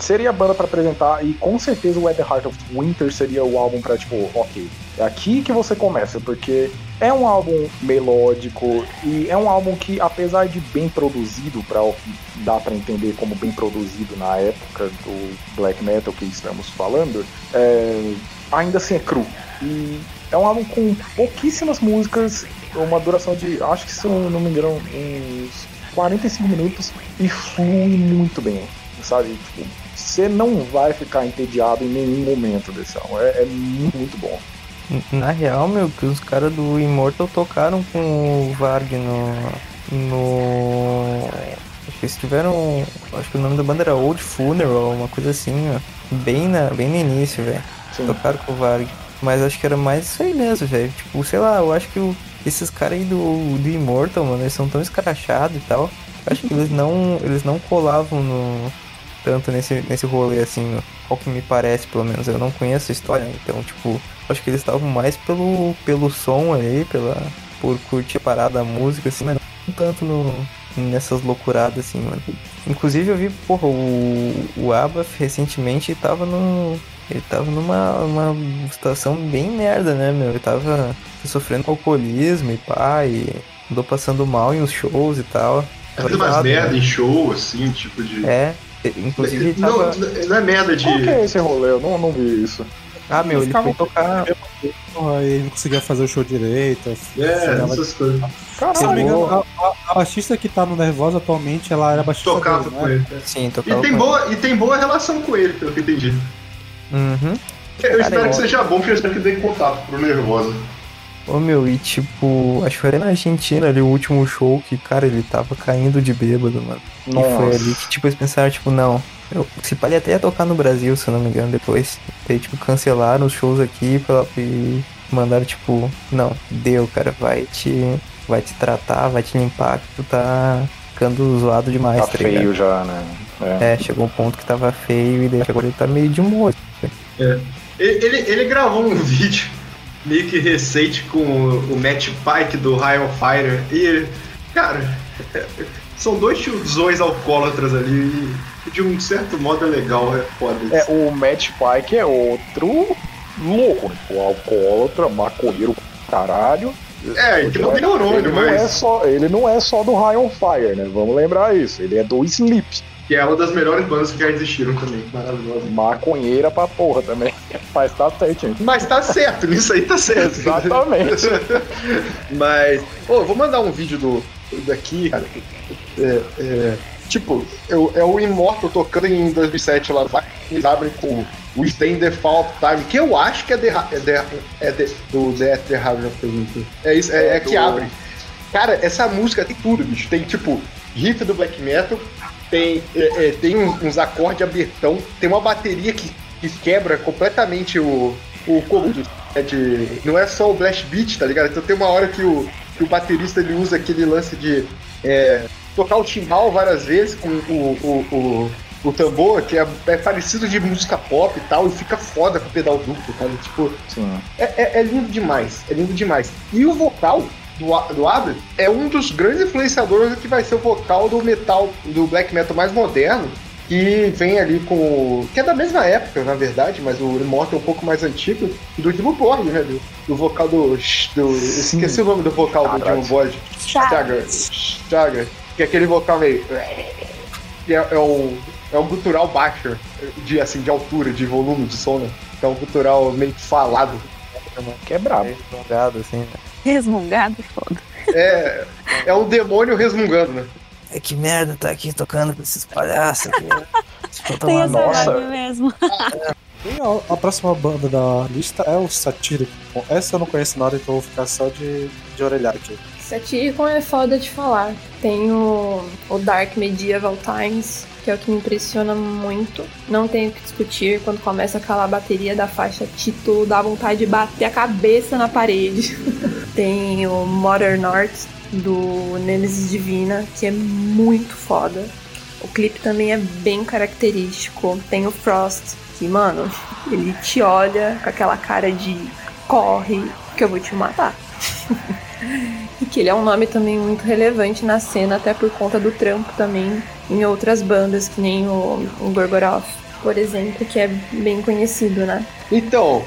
seria a banda pra apresentar e com certeza o At the Heart of Winter seria o álbum pra, tipo, ok, é aqui que você começa, porque é um álbum melódico e é um álbum que, apesar de bem produzido, para o que dá pra entender como bem produzido na época do black metal que estamos falando, é, ainda assim é cru. E é um álbum com pouquíssimas músicas, uma duração de, acho que se não me engano, uns 45 minutos e flui muito bem, sabe? Tipo, você não vai ficar entediado em nenhum momento desse álbum. É, é muito, muito bom. Na real, meu, que os caras do Immortal tocaram com o Varg no. no. Acho que eles tiveram. Acho que o nome da banda era Old Funeral, uma coisa assim, ó. Bem, na, bem no início, velho. Tocaram com o Varg. Mas acho que era mais isso aí mesmo, velho. Tipo, sei lá, eu acho que o- esses caras aí do, do Immortal, mano, eles são tão escrachados e tal. Acho que eles não. Eles não colavam no. Tanto nesse, nesse rolê assim, ao que me parece, pelo menos. Eu não conheço a história, então, tipo, acho que eles estavam mais pelo, pelo som aí, pela, por curtir a parada da música, assim, mas não tanto no, nessas loucuradas, assim, mano. Inclusive eu vi, porra, o, o Abath recentemente tava no. Ele tava numa uma situação bem merda, né, meu? Ele tava sofrendo com alcoolismo e pá, e andou passando mal em uns shows e tal. Fazer umas Coitado, merda né? em show, assim, tipo de. É, inclusive ele não, tava. não é merda de. Qual que é esse rolê? Eu não, não vi isso. Ah, meu, ele foi tocar. Porra, Aí não conseguia fazer o show direito. É, chegava- essas coisas. Se eu não me engano, a, a, a baixista que tá no Nervosa atualmente, ela era baixista Tocava dele, com né? ele. Sim, E tocava. tem, com- boa, e tem boa relação com ele, pelo que eu entendi. Uhum. Eu Cara, espero eu- que seja bom, porque eu espero que dê contato pro Nervosa. Ô meu, e tipo, acho que foi na Argentina ali o último show que, cara, ele tava caindo de bêbado, mano. E foi Nossa. ali que, tipo, eles pensaram, tipo, não. Eu, se ele até ia tocar no Brasil, se eu não me engano, depois. Daí, tipo, cancelaram os shows aqui pra, e mandaram, tipo, não, deu, cara, vai te. Vai te tratar, vai te limpar, que tu tá ficando zoado demais, Tá tá, ligado? feio já, né? É. É, chegou um ponto que tava feio e daí agora ele tá meio de humor. Ele, ele, ele gravou um vídeo meio que recente com o, o Matt Pike do High on Fire e, cara, são dois tiozões alcoólatras ali e de um certo modo é legal, é foda É, isso. o Matt Pike é outro louco, né? O alcoólatra, maconheiro caralho. É, não tem neurônio, ele não é mas só Ele não é só do High on Fire, né? Vamos lembrar isso. Ele é do Sleep. que é uma das melhores bandas que já existiram também, maravilhosa. Maconheira pra porra também. Mas tá certo, gente. Mas tá certo, nisso aí tá certo. Exatamente. Mas, pô, eu vou mandar um vídeo do daqui, cara. É, é, tipo, eu, é o Immortal tocando em 2007 lá. vai, Eles abrem com o Stay in Default Time, que eu acho que é, de, é, de, é de, do Death the Harvey of the. É isso, é, é que do- abre. Cara, essa música tem tudo, bicho. Tem tipo riff do black metal, tem, é, é, tem uns, acordes abertão, tem uma bateria que, que quebra completamente o, o combo é de. Não é só o blast beat, tá ligado? Então tem uma hora que o, que o baterista ele usa aquele lance de é, tocar o timbal várias vezes com o, o, o, o tambor, que é, é parecido de música pop e tal, e fica foda com o pedal duplo, cara. Tipo, é, é- é lindo demais, é lindo demais. E o vocal do, do Abel é um dos grandes influenciadores do que vai ser o vocal do metal, do black metal mais moderno, que vem ali com. o- que é da mesma época, na verdade, mas o Immortal é um pouco mais antigo, do Dimmu Borg, né? Do, do vocal do. do esqueci o nome do vocal do Stagger. Dimmu Borg. Stagger. Stagger. Que é aquele vocal meio. Que é, é um. É um gutural baixo, de, assim, de altura, de volume de som, né? Que é um gutural meio falado. Que é brabo. Prolongado, assim, né? Resmungado, foda. É, é um demônio resmungando, né? É que merda tá aqui tocando com esses palhaços aqui. né? Tem essa nossa. mesmo. E a, a próxima banda da lista é o Satírico. Bom, essa eu não conheço nada, então eu vou ficar só de, de orelhar aqui. Satyricon é foda de falar. Tem o, o Dark Medieval Times, que é o que me impressiona muito. Não tenho que discutir. Quando começa aquela bateria da faixa título, dá vontade de bater a cabeça na parede. Tem o Modern Art do Nemesis Divina, que é muito foda. O clipe também é bem característico. Tem o Frost, que, mano, ele te olha com aquela cara de corre, que eu vou te matar. E que ele é um nome também muito relevante na cena, até por conta do trampo também em outras bandas, que nem o, o Gorgoroth, por exemplo, que é bem conhecido, né? Então,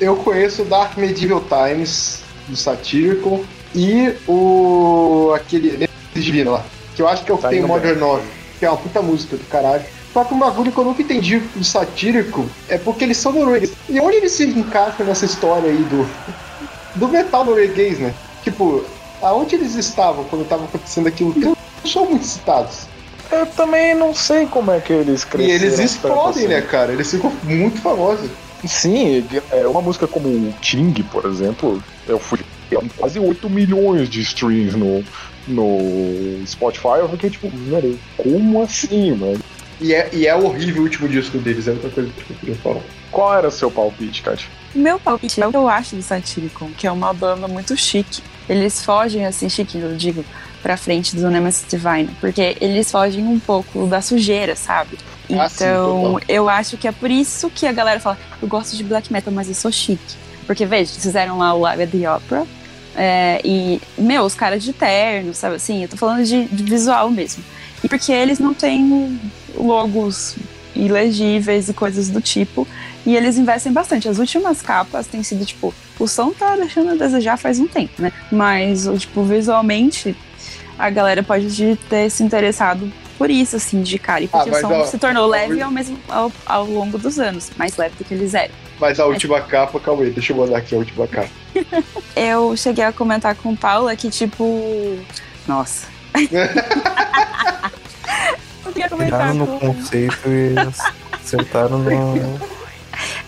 eu conheço o Dark Medieval Times do Satírico e o. aquele Divino lá, que eu acho que é o que Tá tem Modern 9, que é uma puta música do caralho. Só que um bagulho que eu nunca entendi do Satírico é porque eles são noruegueses. E onde eles se encaixam nessa história aí do. do metal norueguês, né? Tipo, aonde eles estavam quando tava acontecendo aquilo? Porque eles não são muito citados. Eu também não sei como é que eles E cresceram. eles tanto explodem, assim. né, cara? Eles ficam muito famosos. Sim, é uma música como o Ting, por exemplo, eu fui tem quase 8 milhões de streams no, no Spotify, eu fiquei tipo, velho, como assim, mano? E é, e é horrível o último disco deles, é outra coisa que eu queria falar. Qual era o seu palpite, Kat? O meu palpite é o que eu acho do Satyricon, que é uma banda muito chique. Eles fogem, assim, chique, eu digo, pra frente do Nemesis Divine, porque eles fogem um pouco da sujeira, sabe? Ah, Então, eu acho que é por isso que a galera fala, eu gosto de black metal, mas eu sou chique. Porque, veja, fizeram lá o Live at the Opera, é, e, meu, os caras de terno, sabe assim? Eu tô falando de, de visual mesmo. E porque eles não têm logos ilegíveis e coisas do tipo. E eles investem bastante. As últimas capas têm sido, tipo, o som tá deixando a desejar faz um tempo, né? Mas, tipo, visualmente, a galera pode ter se interessado por isso, assim, de cara. E porque Ah, o som ó, se tornou leve ao, mesmo, ao, ao longo dos anos. Mais leve do que eles eram. Mas a última capa, calma aí, deixa eu mandar aqui a última capa. Eu cheguei a comentar com Paula que, tipo. Nossa. queria comentar Tiraram no com. conceito e acertaram no. no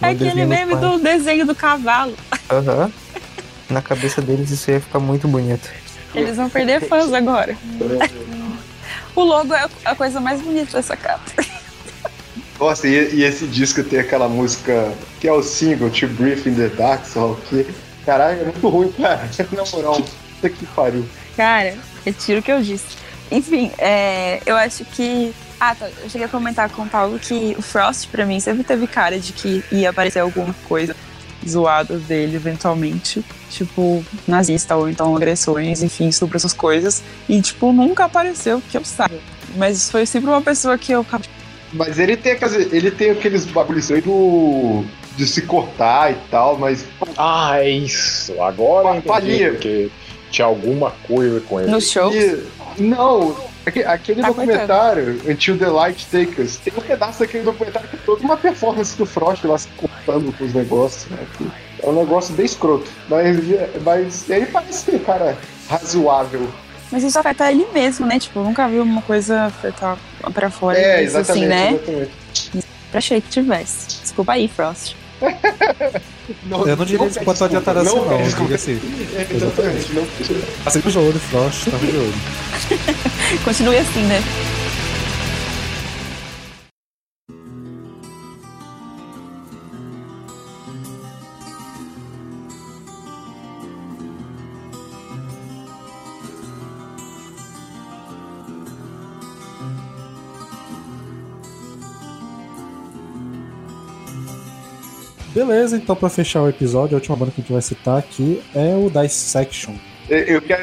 É aquele desenho meme do desenho do cavalo. Aham. Na cabeça deles isso ia ficar muito bonito. Eles vão perder fãs agora. O logo é a coisa mais bonita dessa capa. Nossa, e, e esse disco tem aquela música que é o single, To Brief in the Dark, só que. Caralho, é muito ruim, cara. Na moral, puta que pariu. Cara, retiro o que eu disse. Enfim, é, eu acho que. Ah, tá. Eu cheguei a comentar com o Paulo que o Frost, pra mim, sempre teve cara de que ia aparecer alguma coisa zoada dele eventualmente. Tipo, nazista ou então agressões, enfim, sobre essas coisas. E, tipo, nunca apareceu, que eu saiba. Mas foi sempre uma pessoa que eu. Mas ele tem, ele tem aqueles bagulhos aí do. de se cortar e tal, mas. Ah, é isso. Agora eu entendi, porque tinha alguma coisa com ele. No show. E- não, aque- aquele Tá documentário, Until the Light Takers, tem um pedaço daquele documentário que é toda uma performance do Frost lá se cortando com os negócios, né? É um negócio bem escroto. Mas, mas ele parece ser um cara razoável. Mas isso afeta ele mesmo, né? Tipo, nunca vi uma coisa afetar pra fora É, disso, exatamente, assim, né? exatamente. Achei que tivesse. Desculpa aí, Frost. Eu não diria isso quanto adiantar assim, não. Eu diria assim. Exatamente, não Passei de olho, Frost, tava de olho. Continue assim, né? Beleza, então pra fechar o episódio, a última banda que a gente vai citar aqui é o Dissection. Eu- Eu quero,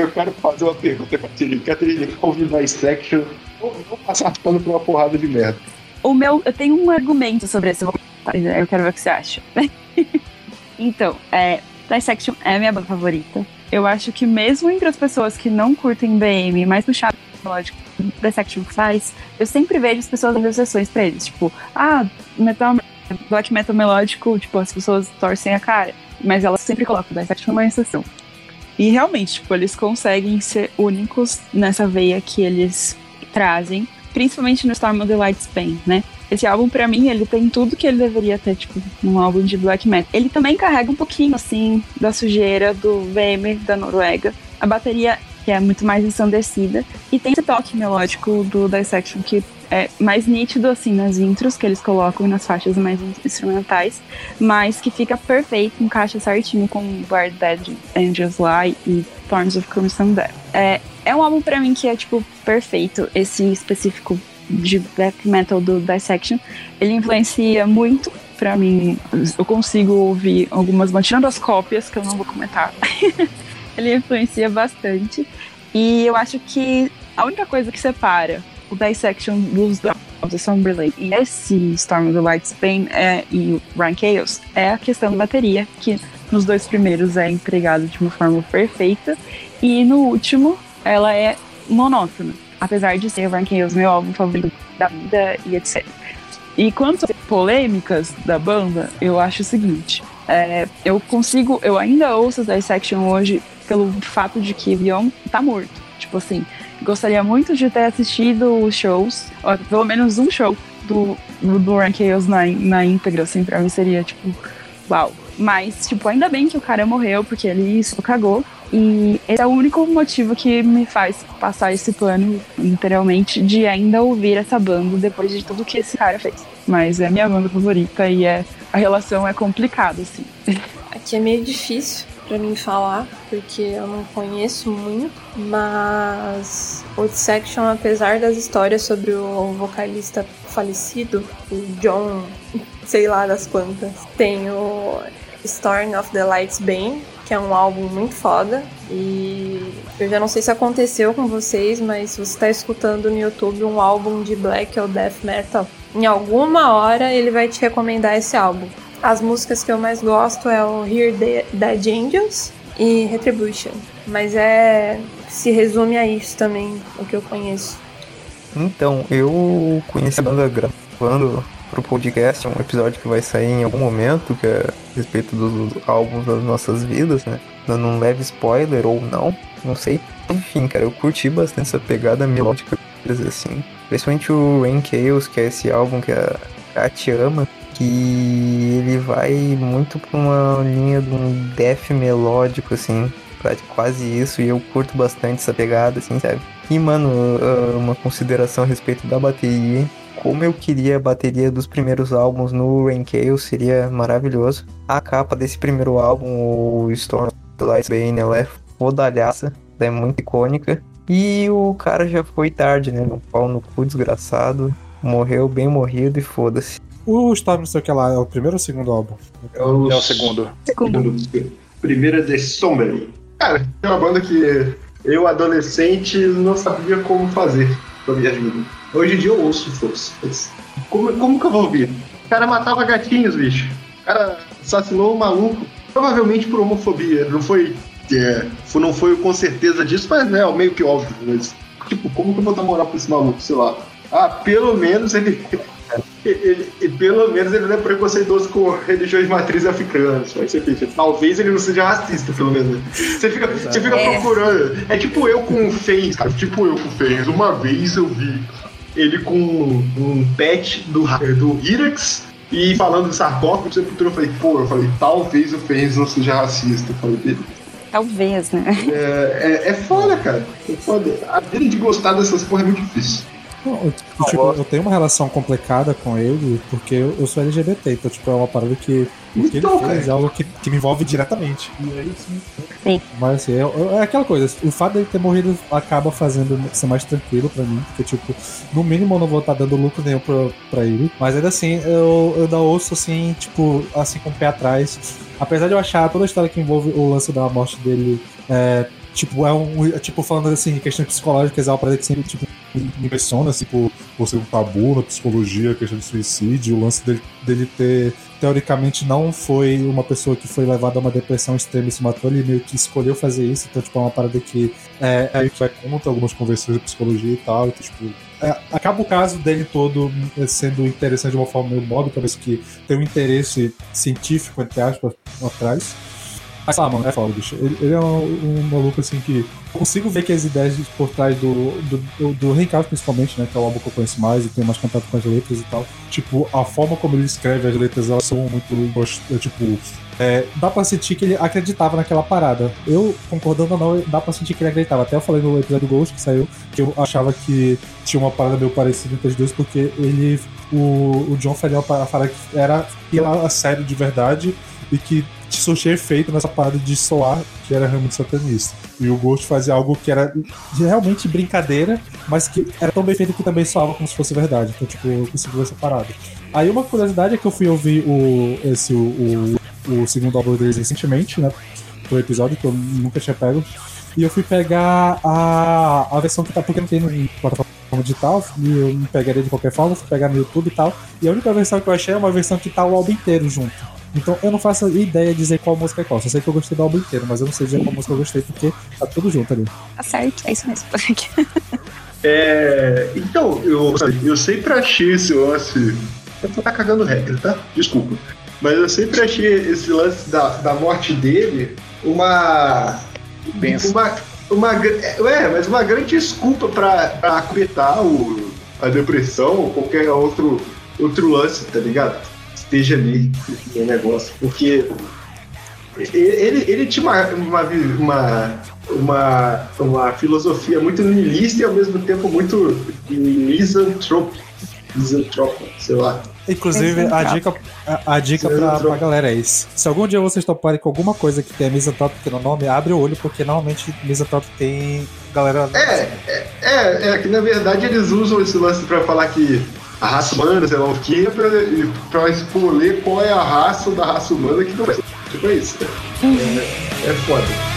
eu quero fazer uma pergunta pra Caterine. Caterine, ouvindo a Section, vou vou passar pano pra uma porrada de merda. O meu, eu tenho um argumento sobre esse. Eu quero ver o que você acha. então, é, Dissection é a minha banda favorita. Eu acho que mesmo entre as pessoas que não curtem BM, mais puxado melódico que Dissection faz, eu sempre vejo as pessoas dando exceções pra eles. Tipo, ah, metal, black metal melódico, tipo, as pessoas torcem a cara. Mas elas sempre colocam Dissection uma exceção. E realmente, tipo, eles conseguem ser únicos nessa veia que eles trazem, principalmente no Storm of the Light Spain, né? Esse álbum, pra mim, ele tem tudo que ele deveria ter, tipo, num álbum de black metal. Ele também carrega um pouquinho, assim, da sujeira do VM da Noruega. A bateria, que é muito mais ensandecida. E tem esse toque melódico do Dissection, que é mais nítido, assim, nas intros que eles colocam nas faixas mais instrumentais. Mas que fica perfeito, encaixa certinho com Guard Dead Angels lá e Thorns of Crimson Death. É, é um álbum pra mim que é, tipo, perfeito. Esse específico de black metal do Dissection, ele influencia muito pra mim. Eu consigo ouvir algumas, mas tirando as cópias, que eu não vou comentar. ele influencia bastante. E eu acho que a única coisa que separa o Dissection dos of the Somber Lake e esse Storm of the Light Spain é, e o Ryan Chaos é a questão da bateria, que nos dois primeiros é empregado de uma forma perfeita e no último ela é monótona, apesar de ser o Ryan Chaos meu álbum favorito da vida e etc. E quanto às polêmicas da banda, eu acho o seguinte: é, eu consigo, eu ainda ouço Dissection hoje pelo fato de que Vion tá morto. Tipo assim, gostaria muito de ter assistido os shows, ó, pelo menos um show do, do, Ryan Chaos na, na íntegra, assim, pra mim seria tipo, uau. Mas, tipo, ainda bem que o cara morreu, porque ele só cagou. E esse é o único motivo que me faz passar esse plano inteiramente de ainda ouvir essa banda depois de tudo que esse cara fez. Mas é a minha banda favorita e é, a relação é complicada, assim. Aqui é meio difícil pra mim falar, porque eu não conheço muito, mas o Section, apesar das histórias sobre o vocalista falecido, o John, sei lá das quantas, tem o Storm of the Lights Bane, que é um álbum muito foda. E eu já não sei se aconteceu com vocês, mas se você tá escutando no YouTube um álbum de black ou death metal, em alguma hora ele vai te recomendar esse álbum. As músicas que eu mais gosto é o Here The- Dead Angels e Retribution. Mas é. se resume a isso também, o que eu conheço. Então, eu conheci a banda gravando pro podcast, um episódio que vai sair em algum momento, que é a respeito dos álbuns das nossas vidas, né? Dando um leve spoiler ou não, não sei. Enfim, cara, eu curti bastante essa pegada melódica, assim. Principalmente o Rain Chaos, que é esse álbum que a Kat ama, que ele vai muito pra uma linha de um death melódico, assim, quase isso, e eu curto bastante essa pegada, assim, sabe? E, mano, uh, uma consideração a respeito da bateria. Como eu queria a bateria dos primeiros álbuns no Rain Chaos, seria maravilhoso. A capa desse primeiro álbum, o Storm Light Bane, ela é fodalhaça, é muito icônica. E o cara já foi tarde, né? No pau no cu desgraçado. Morreu bem morrido e foda-se. O Storm, não sei o que lá, é o primeiro ou o segundo álbum? É o, É o segundo. Segundo. Primeiro é The Somber. Cara, é uma banda que eu, adolescente, não sabia como fazer pra minha vida. Hoje em dia eu ouço força. Como, como que eu vou ouvir? O cara matava gatinhos, bicho. O cara assassinou um maluco, provavelmente por homofobia. Não foi. É, não foi com certeza disso, mas é meio que óbvio. Mas, tipo, como que eu vou dar moral pra esse maluco? Sei lá. Ah, pelo menos ele. Ele, e pelo menos ele não é preconceituoso com religiões matrizes africanas. Você pensa, talvez ele não seja racista, pelo menos. Você fica, você fica É. procurando. É tipo eu com o Fens, cara. Tipo eu com o Fens. Uma vez eu vi ele com um pet do, do Irax e falando de sarcófago de sepultura. Eu falei, pô, eu falei, talvez o Fens não seja racista. Eu falei, beleza. Talvez, né? É, é, é foda, cara. É foda. A vida de gostar dessas porra é muito difícil. Não, eu, tipo, eu tenho uma relação complicada com ele, porque eu, eu sou LGBT, então, tipo, é uma parada que o que ele Então, fez cara. é algo que, que me envolve diretamente. E aí sim. Sim. Mas assim, é, é aquela coisa, o fato dele ter morrido acaba fazendo ser mais tranquilo pra mim, porque, tipo, no mínimo eu não vou estar dando lucro nenhum pra, pra ele. Mas ainda assim, eu, eu ainda ouço assim, tipo, assim, com o pé atrás. Apesar de eu achar toda a história que envolve o lance da morte dele. É, Tipo, é um. é, Tipo, falando assim, questões psicológicas, é uma parada que sempre, tipo, me impressiona, assim, por, por ser um tabu na psicologia, questão de suicídio, o lance dele, dele ter, teoricamente, não foi uma pessoa que foi levada a uma depressão extrema e se matou, ele meio que escolheu fazer isso, então, tipo, é uma parada que é, é que vai contra algumas convenções de psicologia e tal, então, tipo, é, acaba o caso dele todo é, sendo interessante de uma forma meio mórbida, mas que tem um interesse científico, entre aspas, atrás. Mas ah, mano, é foda, bicho. Ele, ele é um, um maluco assim que. Eu consigo ver que as ideias por trás do, do, do, do principalmente, né? Que é o álbum que eu conheço mais e tenho mais contato com as letras e tal. Tipo, a forma como ele escreve as letras, elas são muito. é, Tipo. é, dá pra sentir que ele acreditava naquela parada. Eu, concordando ou não, dá pra sentir que ele acreditava. Até eu falei no episódio Ghost que saiu que eu achava que tinha uma parada meio parecida entre os dois, porque ele. O, o John faria uma parada que era ir lá a sério de verdade e que surtia efeito nessa parada de soar que era realmente satanista. E o Ghost fazia algo que era realmente brincadeira, mas que era tão bem feito que também soava como se fosse verdade. Então, tipo, eu consegui essa parada. Aí uma curiosidade é que eu fui ouvir o, esse, o, o, o segundo álbum deles recentemente, né? Pro episódio, que eu nunca tinha pego. E eu fui pegar a, a versão que tá, porque não tem no plataforma digital, e eu não pegaria de qualquer forma, fui pegar no YouTube e tal. E a única versão que eu achei é uma versão que tá o álbum inteiro junto. Então eu não faço ideia de dizer qual música é qual. Só sei que eu gostei do álbum inteiro, mas eu não sei dizer qual música eu gostei, porque tá tudo junto ali. Tá certo, é isso mesmo. É, então, eu, eu sempre achei esse lance. Eu tô tá cagando regra, tá? Desculpa. Mas eu sempre achei esse lance da, da morte dele uma. Pensa. Uma, uma, é, mas uma grande desculpa acobertar o, a depressão ou qualquer outro, outro lance, tá ligado? Esteja ali no negócio. Porque ele, ele tinha uma, uma, uma, uma, uma filosofia muito niilista e ao mesmo tempo muito misantropa, misantropa sei lá. Inclusive, a dica, a, a dica pra, pra galera é isso. Se algum dia vocês toparem com alguma coisa que tem Misanthropic no nome, abre o olho, porque normalmente Misanthropic tem galera. É, é, é, é que na verdade eles usam esse lance pra falar que a raça humana, sei lá o que, pra, pra escolher qual é a raça da raça humana que não é. Tipo isso. É, é foda.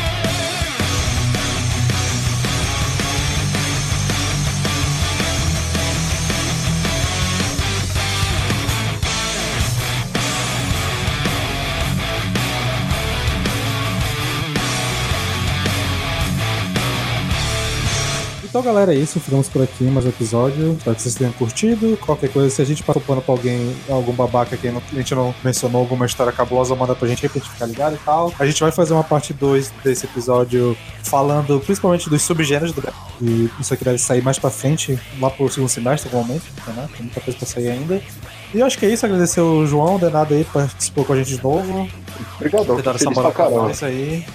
Então galera, é isso. Ficamos por aqui mais um episódio. Espero que vocês tenham curtido. Qualquer coisa, se a gente passou pano pra alguém, algum babaca que a gente não mencionou, alguma história cabulosa, manda pra gente aí pra gente ficar ligado e tal. A gente vai fazer uma parte 2 desse episódio falando principalmente dos subgêneros do E isso aqui deve sair mais pra frente, lá pro segundo semestre, algum momento, né? Tem muita coisa pra sair ainda. E eu acho que é isso. Agradecer o João, Denado aí, participou com a gente de novo. Dado essa moral pra caramba. nós aí.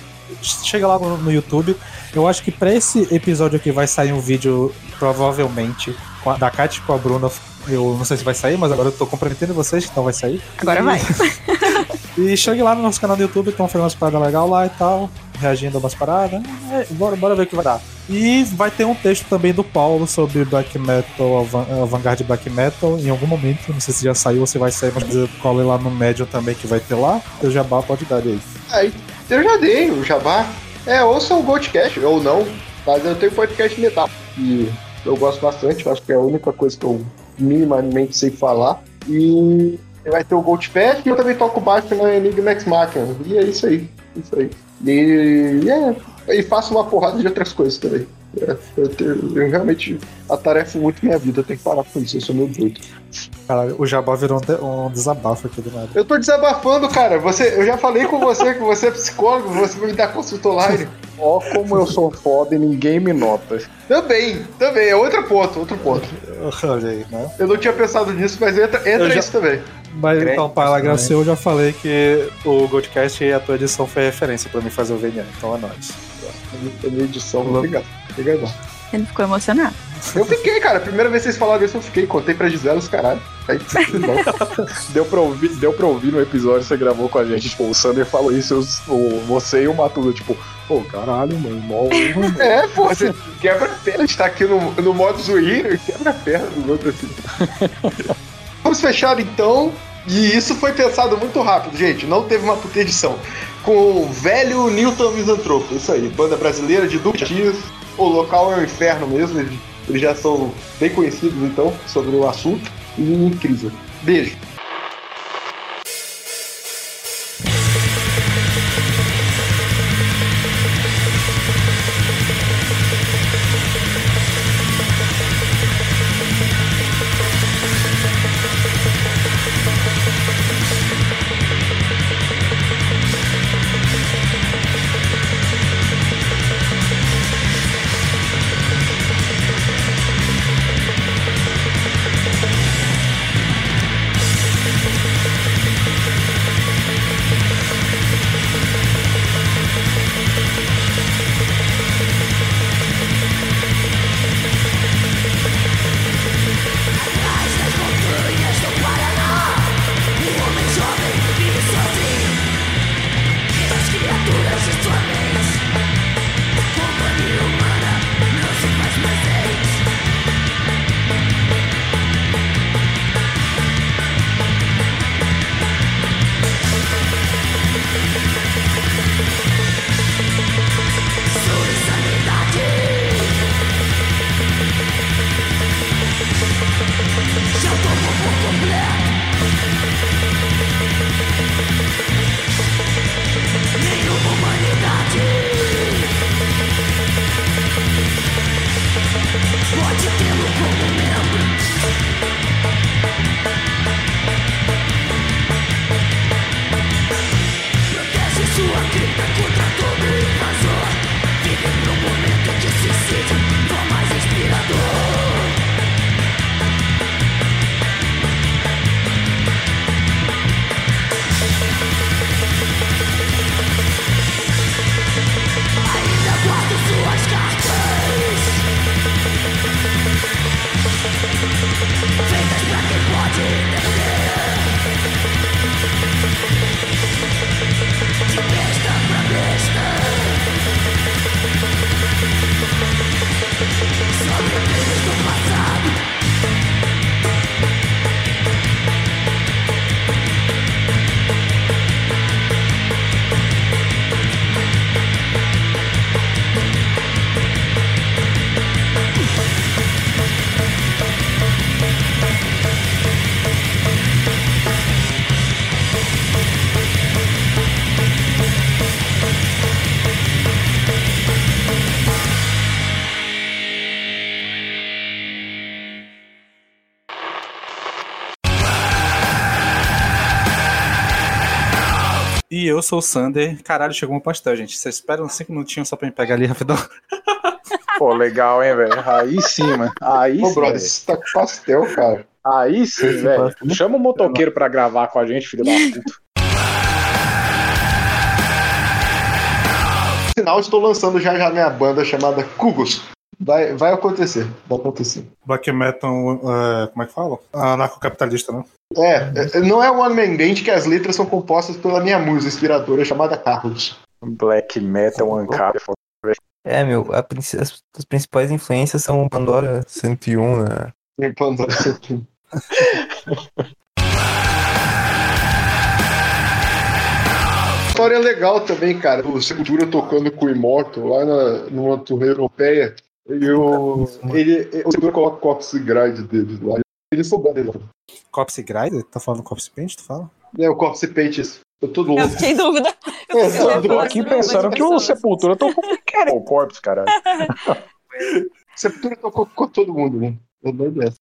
Chega lá no, no YouTube. Eu acho que pra esse episódio aqui vai sair um vídeo, provavelmente, a- da Kat com a Bruna. Eu não sei se vai sair, mas agora eu tô comprometendo vocês, então vai sair. Agora E- vai. E chegue lá no nosso canal do YouTube, estão fazendo umas paradas legais lá e tal, reagindo a umas paradas. É, bora, bora ver o que vai dar. E vai ter um texto também do Paulo sobre black metal, avant-garde black metal, em algum momento. Não sei se já saiu ou se vai sair, mas eu colei lá no Medium também que vai ter lá. O Jabá pode dar aí. Aí, eu já dei o jabá. É, ouça o Goldcast, ou não, mas eu tenho podcast metal. E eu gosto bastante, acho que é a única coisa que eu minimamente sei falar. E vai ter o Goldfest e eu também toco baixo na Enigma X Machina. E é isso aí. Isso aí. E, é, e faço uma porrada de outras coisas também. É, eu, tenho- eu realmente atarefo muito minha vida, eu tenho que parar com isso, eu sou meio doido. Caralho, o Jabá virou um, de- um desabafo aqui do nada. Eu tô desabafando, cara. Você, eu já falei com você que você é psicólogo, você vai me dar consulta online. Ó, como eu sou foda e ninguém me nota. Também, também, é outro ponto, outro ponto. Olha aí, né? Eu não tinha pensado nisso, mas entra, entra Eu já- isso também. Mas Crente, então, para também. agradecer, eu já falei que o Goldcast e a tua edição foi referência pra mim fazer o VNA, então é nóis. A minha edição, obrigado. Obrigado. Ele ficou emocionado. Eu fiquei, cara. Primeira vez que vocês falaram isso, eu fiquei. Contei pra Gisela os caralho. Aí. Deu pra, ouvir, deu pra ouvir no episódio que você gravou com a gente. Tipo, o Sander falou isso, eu- você e o Matuda, tipo, pô, caralho, mano, mó é, pô, você quebra a perna de estar aqui no, no modo zoeiro, quebra a perna do outro assim. Vamos fechar então. E isso foi pensado muito rápido, gente. Não teve uma puta edição. Com o velho Newton Misantropo. Isso aí, banda brasileira de Duque Dias. O local é o inferno mesmo. Eles já são bem conhecidos então sobre o assunto. E incrível. Beijo. E eu sou o Sander. Caralho, chegou um pastel, gente. Vocês esperam cinco minutinhos só pra me pegar ali rapidão? Pô, legal, hein, velho? Aí sim, mano. Aí Ô, sim. brother, você tá com pastel, cara. Aí sim, velho. Chama o motoqueiro pra gravar com a gente, filho da puta. Sinal, estou lançando já já minha banda chamada Cubos. Vai, vai acontecer, vai acontecer. Black Metal, é, como é que fala? Anarcocapitalista, né? É, é, não é o One Man Band que as letras são compostas pela minha musa inspiradora chamada Carlos. Black Metal Ancap. É, meu, a as, as principais influências são Pandora 101, né? História legal também, cara. O Sepultura tocando com o Immortal lá na, numa turnê europeia. E o, ele, o Sepultura coloca o Corpse Gride deles lá. Eles são dele. Copse Grider? Tá falando Copse Paint, tu fala? É, o Corpse Pages. Eu tô Eu louco. fiquei em dúvida. É, tô Eu Tô louco. aqui pensando que o Sepultura tocou com quem? O Corpse, caralho. Sepultura tocou com todo mundo, né? É doido essa.